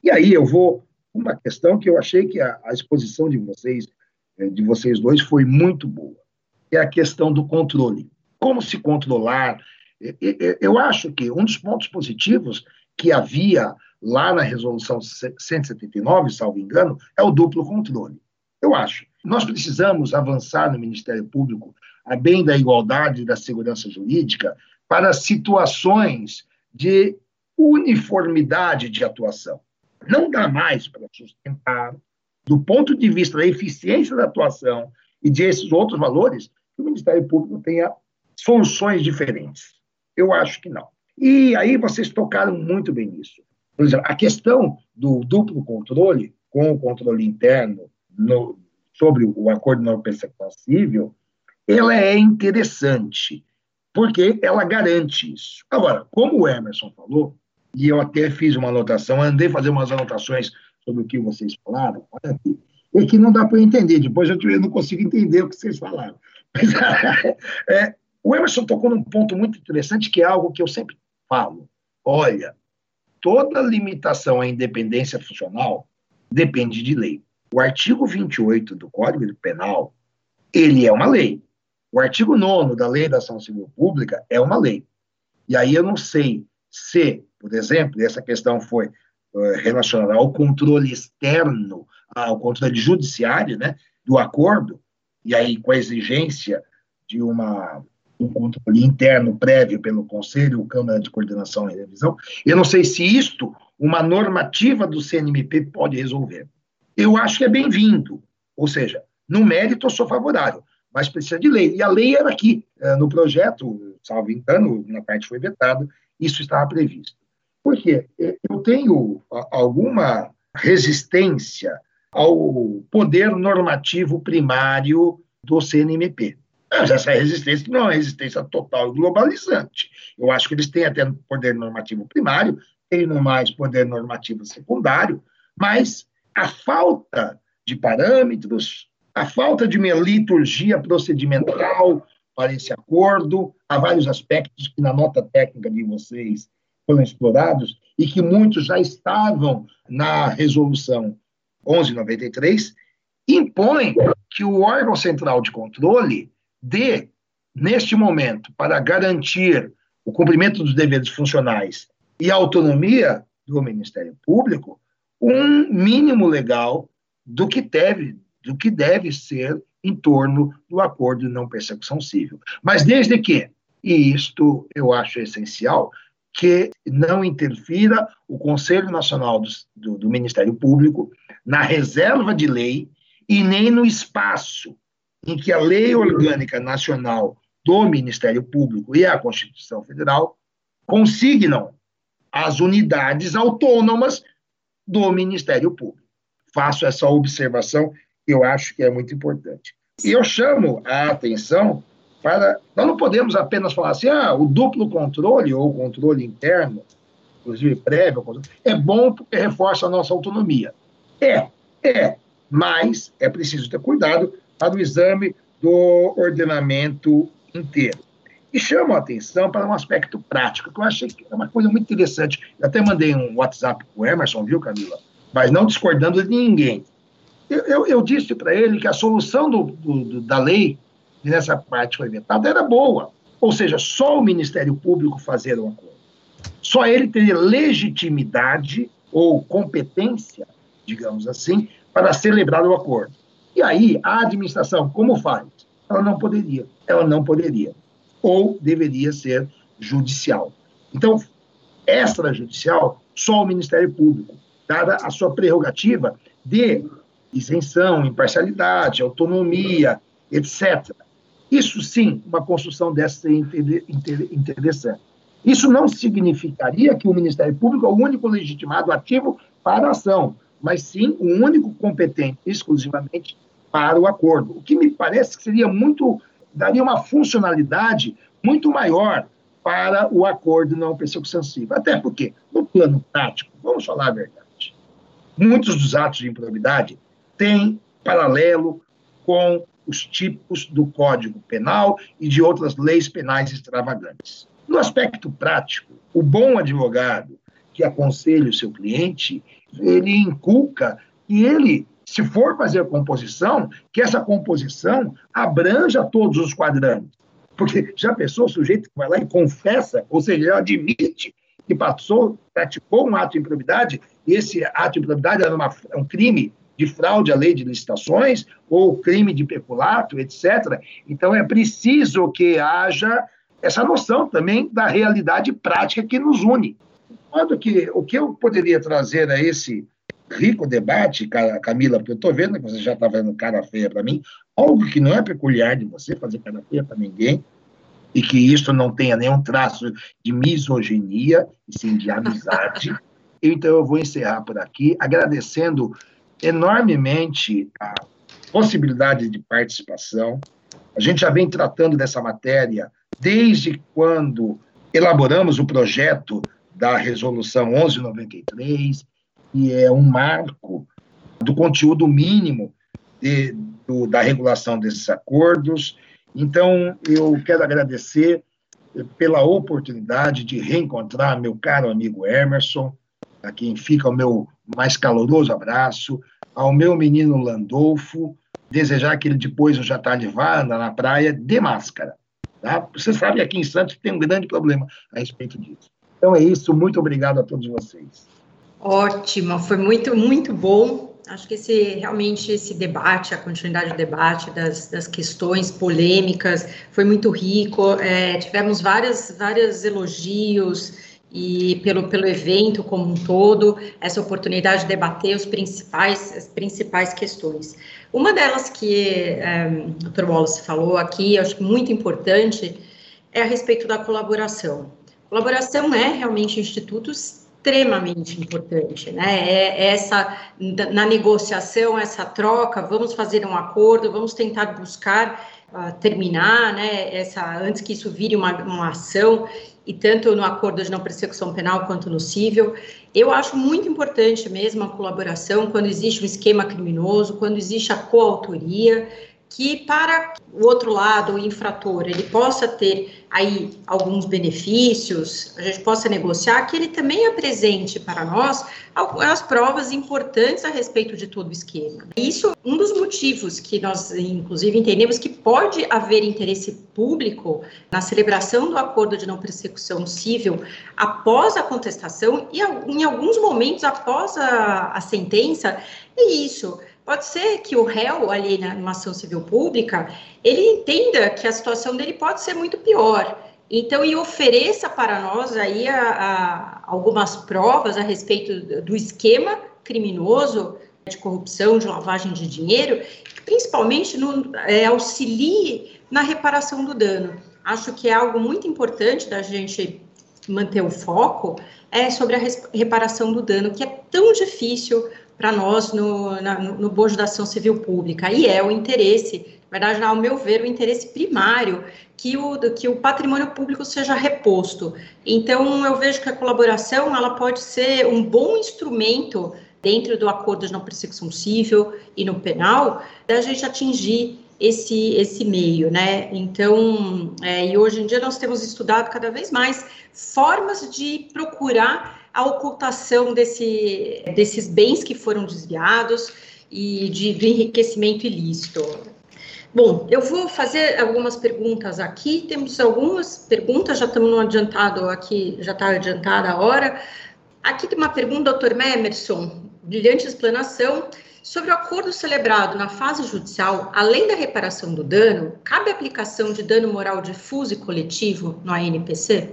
E aí eu vou uma questão que eu achei que a, a exposição de vocês, eh, de vocês dois, foi muito boa, é a questão do controle. Como se controlar? Eu acho que um dos pontos positivos que havia lá na resolução 179, salvo engano, é o duplo controle. Eu acho. Nós precisamos avançar no Ministério Público, a bem da igualdade e da segurança jurídica, para situações de uniformidade de atuação. Não dá mais para sustentar, do ponto de vista da eficiência da atuação e de esses outros valores, que o Ministério Público tenha soluções diferentes. Eu acho que não. E aí vocês tocaram muito bem nisso. Por exemplo, a questão do duplo controle, com o controle interno no, sobre o acordo não civil, ela é interessante, porque ela garante isso. Agora, como o Emerson falou, e eu até fiz uma anotação, andei fazer umas anotações sobre o que vocês falaram, olha aqui, é que não dá para entender, depois eu não consigo entender o que vocês falaram. Mas, (laughs) é, o Emerson tocou num ponto muito interessante, que é algo que eu sempre falo. Olha, toda limitação à independência funcional depende de lei. O artigo 28 do Código Penal, ele é uma lei. O artigo 9 da Lei da Ação Civil Pública é uma lei. E aí eu não sei se, por exemplo, essa questão foi uh, relacionada ao controle externo, ao controle judiciário, né, do acordo, e aí com a exigência de uma um controle interno prévio pelo Conselho, Câmara de Coordenação e Revisão. Eu não sei se isto, uma normativa do CNMP pode resolver. Eu acho que é bem-vindo, ou seja, no mérito eu sou favorável, mas precisa de lei. E a lei era aqui, eh, no projeto, salvo engano, na parte foi vetado, isso estava previsto. Por quê? Eu tenho alguma resistência ao poder normativo primário do CNMP. Mas essa resistência não é uma resistência total e globalizante. Eu acho que eles têm até poder normativo primário, têm no mais poder normativo secundário, mas a falta de parâmetros, a falta de uma liturgia procedimental para esse acordo, há vários aspectos que na nota técnica de vocês foram explorados e que muitos já estavam na resolução 1193, impõem que o órgão central de controle dê, neste momento, para garantir o cumprimento dos deveres funcionais e a autonomia do Ministério Público, um mínimo legal do que deve, do que deve ser em torno do acordo de não persecução civil. Mas desde que, e isto eu acho essencial, que não interfira o Conselho Nacional do, do, do Ministério Público na reserva de lei e nem no espaço em que a Lei Orgânica Nacional do Ministério Público e a Constituição Federal consignam as unidades autônomas do Ministério Público. Faço essa observação que eu acho que é muito importante. E eu chamo a atenção para. Nós não podemos apenas falar assim, ah, o duplo controle ou controle interno, inclusive prévio, é bom porque reforça a nossa autonomia. É, é, mas é preciso ter cuidado para o exame do ordenamento inteiro. E chamo a atenção para um aspecto prático, que eu achei que é uma coisa muito interessante. Eu até mandei um WhatsApp para o Emerson, viu, Camila? Mas não discordando de ninguém. Eu, eu, eu disse para ele que a solução do, do, da lei, nessa parte foi vetada, era boa. Ou seja, só o Ministério Público fazer o acordo. Só ele teria legitimidade ou competência, digamos assim, para celebrar o acordo. E aí, a administração, como faz? Ela não poderia. Ela não poderia. Ou deveria ser judicial. Então, extrajudicial, só o Ministério Público, dada a sua prerrogativa de isenção, imparcialidade, autonomia, etc. Isso sim, uma construção dessa interessante. Isso não significaria que o Ministério Público é o único legitimado ativo para a ação, mas sim o único competente exclusivamente para o acordo. O que me parece que seria muito, daria uma funcionalidade muito maior para o acordo não persecução Até porque, no plano prático, vamos falar a verdade, muitos dos atos de improbidade têm paralelo com os tipos do Código Penal e de outras leis penais extravagantes. No aspecto prático, o bom advogado que aconselha o seu cliente, ele inculca que ele, se for fazer a composição, que essa composição abranja todos os quadrantes. Porque já pensou o sujeito que vai lá e confessa, ou seja, admite que passou, praticou um ato de improbidade, e esse ato de improbidade era uma, um crime de fraude à lei de licitações ou crime de peculato, etc. Então é preciso que haja essa noção também da realidade prática que nos une. Quando que o que eu poderia trazer a esse rico debate, Camila, porque eu estou vendo que você já está fazendo cara feia para mim, algo que não é peculiar de você fazer cara feia para ninguém, e que isso não tenha nenhum traço de misoginia, e sim de amizade. (laughs) Então, eu vou encerrar por aqui, agradecendo enormemente a possibilidade de participação. A gente já vem tratando dessa matéria desde quando elaboramos o projeto da Resolução 1193, que é um marco do conteúdo mínimo de, do, da regulação desses acordos. Então, eu quero agradecer pela oportunidade de reencontrar meu caro amigo Emerson, a quem fica o meu mais caloroso abraço, ao meu menino Landolfo, desejar que ele depois no Jatar vá andar na praia de máscara. Tá? Você sabe aqui em Santos tem um grande problema a respeito disso. Então é isso, muito obrigado a todos vocês. Ótimo, foi muito, muito bom. Acho que esse realmente esse debate, a continuidade do debate das, das questões polêmicas, foi muito rico. É, tivemos várias, vários elogios e pelo, pelo evento como um todo, essa oportunidade de debater os principais, as principais questões. Uma delas que é, o Dr. Wallace falou aqui, acho muito importante, é a respeito da colaboração. Colaboração é realmente um instituto extremamente importante, né? É, é essa na negociação, essa troca, vamos fazer um acordo, vamos tentar buscar uh, terminar, né? Essa antes que isso vire uma, uma ação e tanto no acordo de não persecução penal quanto no civil. Eu acho muito importante mesmo a colaboração quando existe um esquema criminoso, quando existe a coautoria que para o outro lado, o infrator, ele possa ter aí alguns benefícios, a gente possa negociar, que ele também apresente para nós as provas importantes a respeito de todo o esquema. Isso é um dos motivos que nós, inclusive, entendemos que pode haver interesse público na celebração do acordo de não persecução civil após a contestação e, em alguns momentos, após a, a sentença, é isso Pode ser que o réu ali numa ação civil pública, ele entenda que a situação dele pode ser muito pior. Então, e ofereça para nós aí a, a, algumas provas a respeito do esquema criminoso de corrupção, de lavagem de dinheiro, que principalmente no, é, auxilie na reparação do dano. Acho que é algo muito importante da gente manter o foco é sobre a reparação do dano, que é tão difícil para nós no, na, no bojo da ação civil pública, e é o interesse, na verdade, ao meu ver, o interesse primário que o, que o patrimônio público seja reposto. Então, eu vejo que a colaboração ela pode ser um bom instrumento dentro do acordo de não persecução civil e no penal, da gente atingir esse, esse meio, né? Então, é, e hoje em dia nós temos estudado cada vez mais formas de procurar a ocultação desse, desses bens que foram desviados e de, de enriquecimento ilícito. Bom, eu vou fazer algumas perguntas aqui. Temos algumas perguntas, já estamos no adiantado aqui, já está adiantada a hora. Aqui tem uma pergunta, doutor Memerson, brilhante explanação. Sobre o acordo celebrado na fase judicial, além da reparação do dano, cabe aplicação de dano moral difuso e coletivo no ANPC?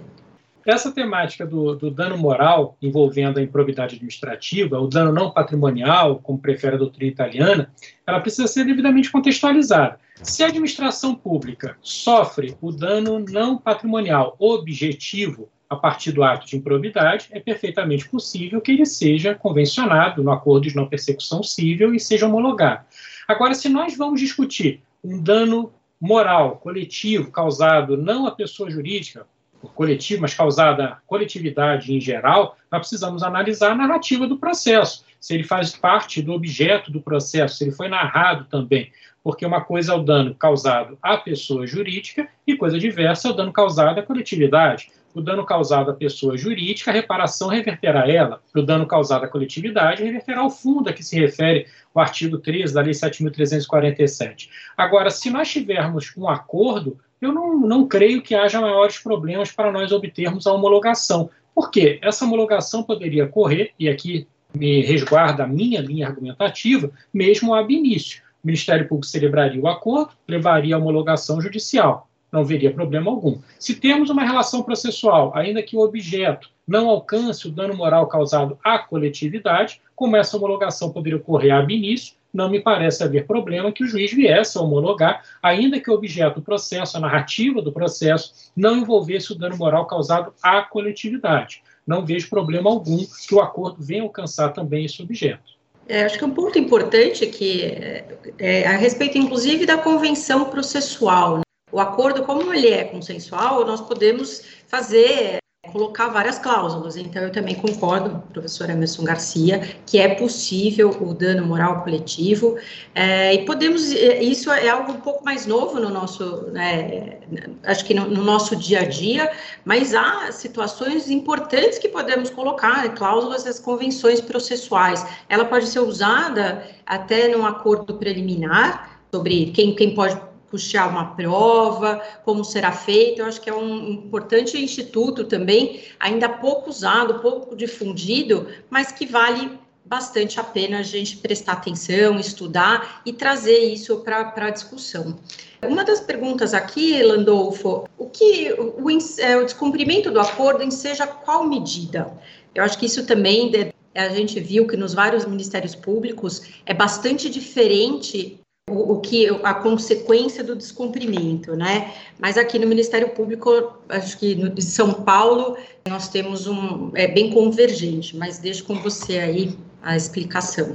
Essa temática do, do, dano moral envolvendo a improbidade administrativa, o dano não patrimonial, como prefere a doutrina italiana, ela precisa ser devidamente contextualizada. Se a administração pública sofre o dano não patrimonial objetivo, a partir do ato de improbidade, é perfeitamente possível que ele seja convencionado no acordo de não persecução civil e seja homologado. Agora, se nós vamos discutir um dano moral coletivo causado não à pessoa jurídica, coletivo, mas causada à coletividade em geral, nós precisamos analisar a narrativa do processo, se ele faz parte do objeto do processo, se ele foi narrado também, porque uma coisa é o dano causado à pessoa jurídica e coisa diversa é o dano causado à coletividade o dano causado à pessoa jurídica, a reparação reverterá ela. O dano causado à coletividade reverterá ao fundo a que se refere o artigo 13 da Lei 7.347. Agora, se nós tivermos um acordo, eu não, não creio que haja maiores problemas para nós obtermos a homologação. Por quê? Essa homologação poderia ocorrer, e aqui me resguarda a minha linha argumentativa, mesmo ab início. O Ministério Público celebraria o acordo, levaria a homologação judicial não veria problema algum. Se temos uma relação processual, ainda que o objeto não alcance o dano moral causado à coletividade, como essa homologação poderia ocorrer ab início, não me parece haver problema que o juiz viesse a homologar, ainda que o objeto do processo, a narrativa do processo, não envolvesse o dano moral causado à coletividade. Não vejo problema algum que o acordo venha alcançar também esse objeto. É, acho que um ponto importante que é, é a respeito, inclusive, da convenção processual. Né? O acordo, como ele é consensual, nós podemos fazer, colocar várias cláusulas. Então, eu também concordo, professor Emerson Garcia, que é possível o dano moral coletivo, é, e podemos, é, isso é algo um pouco mais novo no nosso, né, acho que no, no, nosso dia a dia, mas há situações importantes que podemos colocar, né, cláusulas das convenções processuais. Ela pode ser usada até num acordo preliminar, sobre quem, quem pode puxar uma prova, como será feito. Eu acho que é um importante instituto também, ainda pouco usado, pouco difundido, mas que vale bastante a pena a gente prestar atenção, estudar e trazer isso para a discussão. Uma das perguntas aqui, Landolfo, o que o, o, é, descumprimento do acordo enseja qual medida? Eu acho que isso também a gente viu que nos vários ministérios públicos é bastante diferente o, que a consequência do descumprimento, né? Mas aqui no Ministério Público, acho que no, de São Paulo nós temos um é bem convergente, mas deixo com você aí a explicação.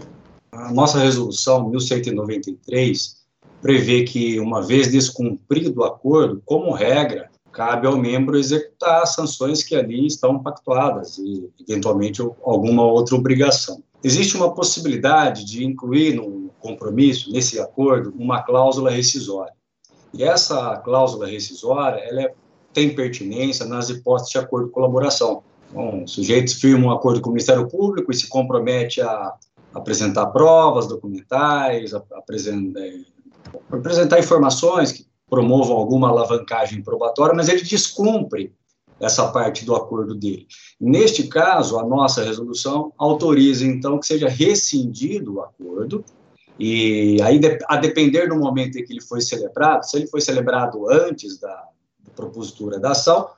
A nossa resolução 1193 prevê que uma vez descumprido o acordo, como regra, cabe ao membro executar as sanções que ali estão pactuadas e eventualmente alguma outra obrigação. Existe uma possibilidade de incluir no compromisso, nesse acordo, uma cláusula rescisória. E essa cláusula rescisória, ela é, tem pertinência nas hipóteses de acordo de colaboração. Bom, sujeitos firmam um acordo com o Ministério Público e se compromete a apresentar provas documentais, a, a apresentar, é, apresentar informações que promovam alguma alavancagem probatória, mas ele descumpre essa parte do acordo dele. Neste caso, a nossa resolução autoriza, então, que seja rescindido o acordo e aí, a depender do momento em que ele foi celebrado, se ele foi celebrado antes da, propositura da ação,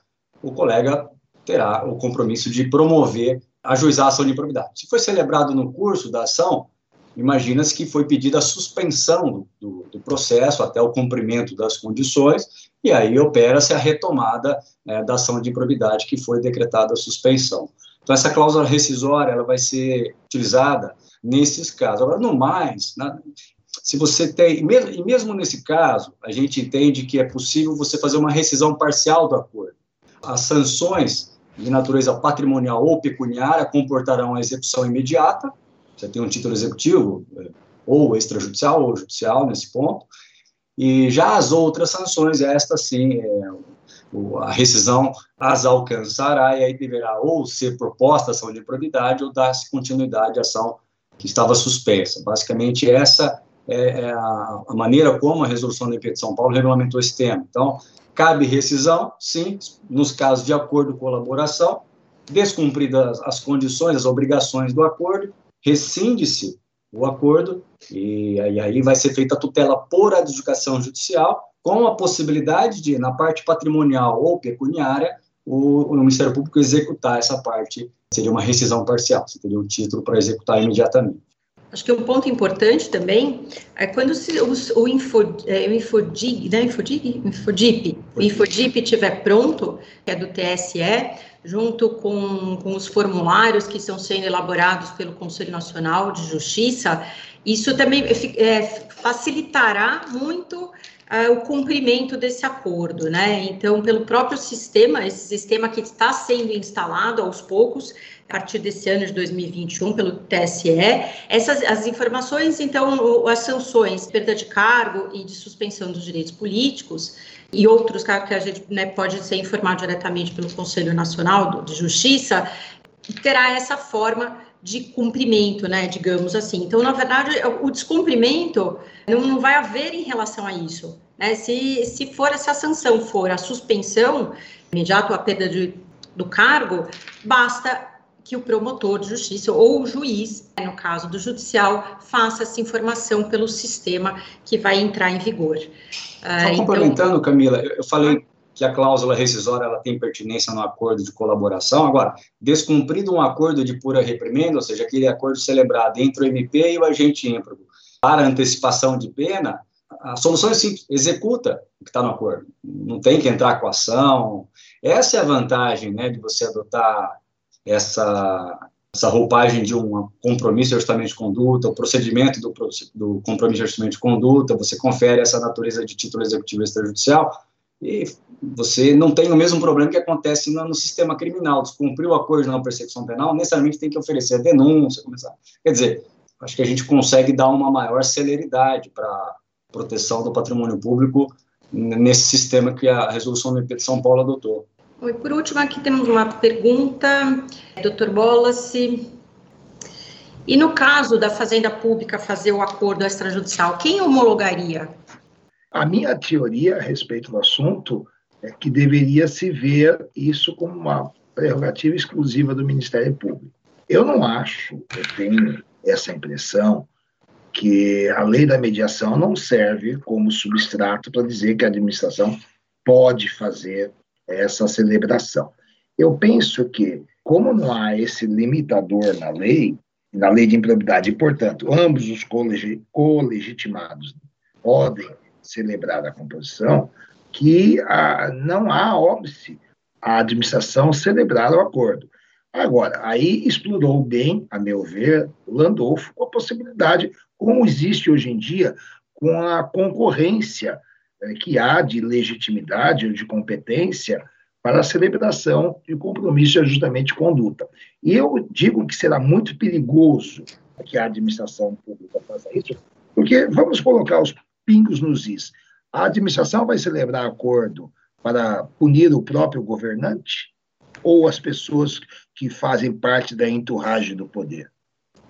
o colega terá o compromisso de promover, ajuizar a ação de improbidade. Se foi celebrado no curso da ação, imagina-se que foi pedida a suspensão do, do, do, processo até o cumprimento das condições, e aí opera-se a retomada né, da ação de improbidade que foi decretada a suspensão. Então, essa cláusula rescisória ela vai ser utilizada nesses casos. Agora, no mais, se você tem, mesmo, e mesmo nesse caso, a gente entende que é possível você fazer uma rescisão parcial do acordo. As sanções de natureza patrimonial ou pecuniária comportarão a execução imediata, você tem um título executivo, é, ou extrajudicial ou judicial nesse ponto, e já as outras sanções, esta sim, é, a rescisão as alcançará e aí deverá ou ser proposta ação de improbidade ou dar-se continuidade à ação que estava suspensa. Basicamente, essa é, é a, maneira como a resolução do MP de São Paulo regulamentou esse tema. Então, cabe rescisão, sim, nos casos de acordo de colaboração, descumpridas as condições, as obrigações do acordo, rescinde-se o acordo e aí, aí vai ser feita a tutela por adjudicação judicial, com a possibilidade de, na parte patrimonial ou pecuniária, o, o Ministério Público executar essa parte seria uma rescisão parcial, você teria o título para executar imediatamente. Acho que um ponto importante também é quando se, o, o, Info, é, o Infodig, né, Infodig, Infodip, o InfoDip. Estiver pronto, que é do TSE, junto com, com os formulários que estão sendo elaborados pelo Conselho Nacional de Justiça, isso também é, facilitará muito uh, o cumprimento desse acordo, né? Então, pelo próprio sistema, esse sistema que está sendo instalado aos poucos, a partir desse ano de 2021 pelo TSE, essas as informações, então, as sanções, perda de cargo e de suspensão dos direitos políticos e outros que a gente né, pode ser informado diretamente pelo Conselho Nacional de Justiça, terá essa forma de cumprimento, né, digamos assim. Então, na verdade, o descumprimento não, não vai haver em relação a isso. Né? Se, se for essa sanção for a suspensão imediata a perda de, do cargo, basta que o promotor de justiça ou o juiz, no caso do judicial, faça essa informação pelo sistema que vai entrar em vigor. Só uh, complementando, então... Camila, eu falei que a cláusula rescisória ela tem pertinência no acordo de colaboração. Agora, descumprido um acordo de pura reprimenda, ou seja, aquele acordo celebrado entre o MP e o agente ímprobo para antecipação de pena, a solução é simples, executa o que está no acordo. Não tem que entrar com ação. Essa é a vantagem né, de você adotar essa, essa roupagem de um compromisso de ajustamento de conduta, o procedimento do, do compromisso de ajustamento de conduta, você confere essa natureza de título executivo extrajudicial, e você não tem o mesmo problema que acontece no, no sistema criminal. Descumprir o acordo de não penal, necessariamente tem que oferecer a denúncia, começar. Quer dizer, acho que a gente consegue dar uma maior celeridade para proteção do patrimônio público nesse sistema que a resolução do MP de São Paulo adotou. Oi, por último, aqui temos uma pergunta, Dr. Bolas. E no caso da Fazenda Pública fazer o acordo extrajudicial, quem homologaria? A minha teoria a respeito do assunto é que deveria se ver isso como uma prerrogativa exclusiva do Ministério Público. Eu não acho, eu tenho essa impressão, que a lei da mediação não serve como substrato para dizer que a administração pode fazer essa celebração. Eu penso que, como não há esse limitador na lei, na lei de improbidade, e, portanto, ambos os colegitimados podem celebrar a composição, que ah, não há óbice a administração celebrar o acordo. Agora, aí explorou bem, a meu ver, Landolfo com a possibilidade, como existe hoje em dia, com a concorrência eh, que há de legitimidade ou de competência para a celebração de compromisso de ajustamento de conduta. E eu digo que será muito perigoso que a administração pública faça isso, porque vamos colocar os pingos nos is. A administração vai celebrar acordo para punir o próprio governante ou as pessoas que fazem parte da enturragem do poder?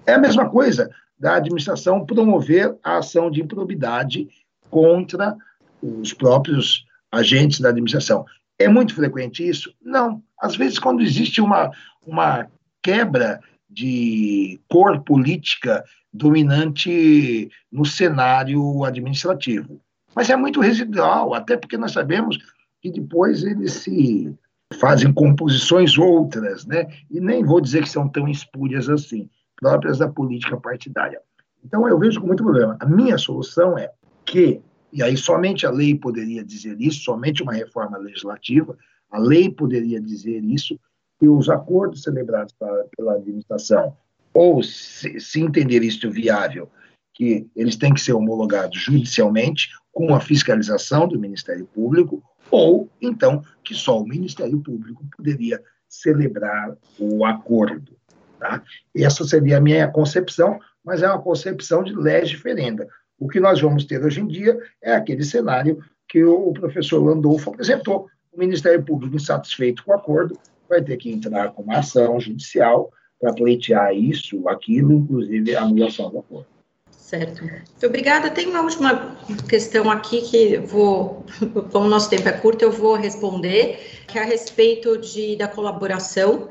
É a mesma coisa da administração promover a ação de improbidade contra os próprios agentes da administração. É muito frequente isso? Não. Às vezes, quando existe uma, uma quebra de cor política dominante no cenário administrativo. Mas é muito residual, até porque nós sabemos que depois eles se fazem composições outras, né? E nem vou dizer que são tão espúrias assim, próprias da política partidária. Então eu vejo com muito problema. A minha solução é que, e aí somente a lei poderia dizer isso, somente uma reforma legislativa, a lei poderia dizer isso, que os acordos celebrados pela administração ou se, se entender isto viável, que eles têm que ser homologados judicialmente, com a fiscalização do Ministério Público, ou então que só o Ministério Público poderia celebrar o acordo. Tá? Essa seria a minha concepção, mas é uma concepção de lege diferenda. O que nós vamos ter hoje em dia é aquele cenário que o professor Landolfo apresentou. O Ministério Público, insatisfeito com o acordo, vai ter que entrar com uma ação judicial para pleitear isso, aquilo, inclusive a anulação do acordo. Certo. Muito obrigada. Tem uma última questão aqui que vou, (laughs) como o nosso tempo é curto, eu vou responder, que é a respeito de, da colaboração.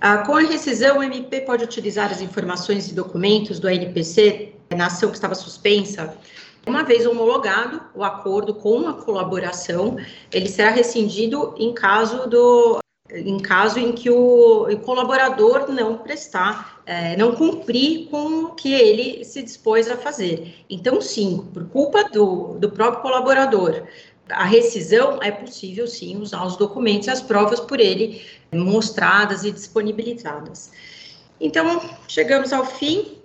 Ah, com a rescisão, o MP pode utilizar as informações e documentos do ANPC na ação que estava suspensa. Uma vez homologado o acordo com a colaboração, ele será rescindido em caso do em caso em que o colaborador não prestar, é, não cumprir com o que ele se dispôs a fazer. Então, sim, por culpa do, do próprio colaborador, a rescisão, é possível sim usar os documentos e as provas por ele mostradas e disponibilizadas. Então, chegamos ao fim.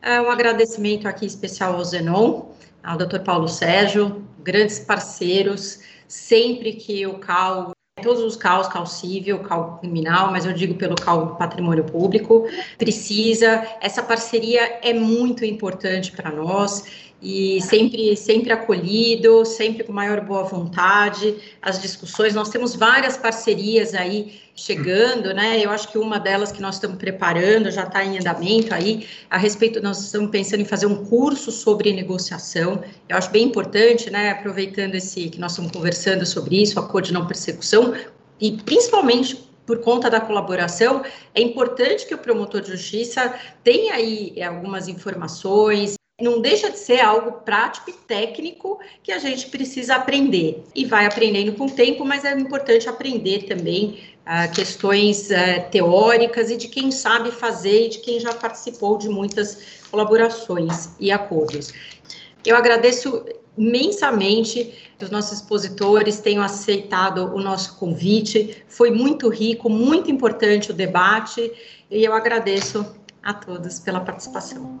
É, um agradecimento aqui especial ao Zenon, ao Dr. Paulo Sérgio, grandes parceiros, sempre que o CAL, todos os CAUs, CAL civil, CAL criminal, mas eu digo pelo CAL patrimônio público, precisa, essa parceria é muito importante para nós e sempre, sempre acolhido, sempre com maior boa vontade, as discussões, nós temos várias parcerias aí chegando, né, eu acho que uma delas que nós estamos preparando, já está em andamento aí, a respeito, nós estamos pensando em fazer um curso sobre negociação, eu acho bem importante, né, aproveitando esse, que nós estamos conversando sobre isso, acordo de não persecução, e principalmente por conta da colaboração, é importante que o promotor de justiça tenha aí algumas informações, não deixa de ser algo prático e técnico que a gente precisa aprender. E vai aprendendo com o tempo, mas é importante aprender também uh, questões uh, teóricas e de quem sabe fazer e de quem já participou de muitas colaborações e acordos. Eu agradeço imensamente os nossos expositores tenham aceitado o nosso convite. Foi muito rico, muito importante o debate e eu agradeço a todos pela participação.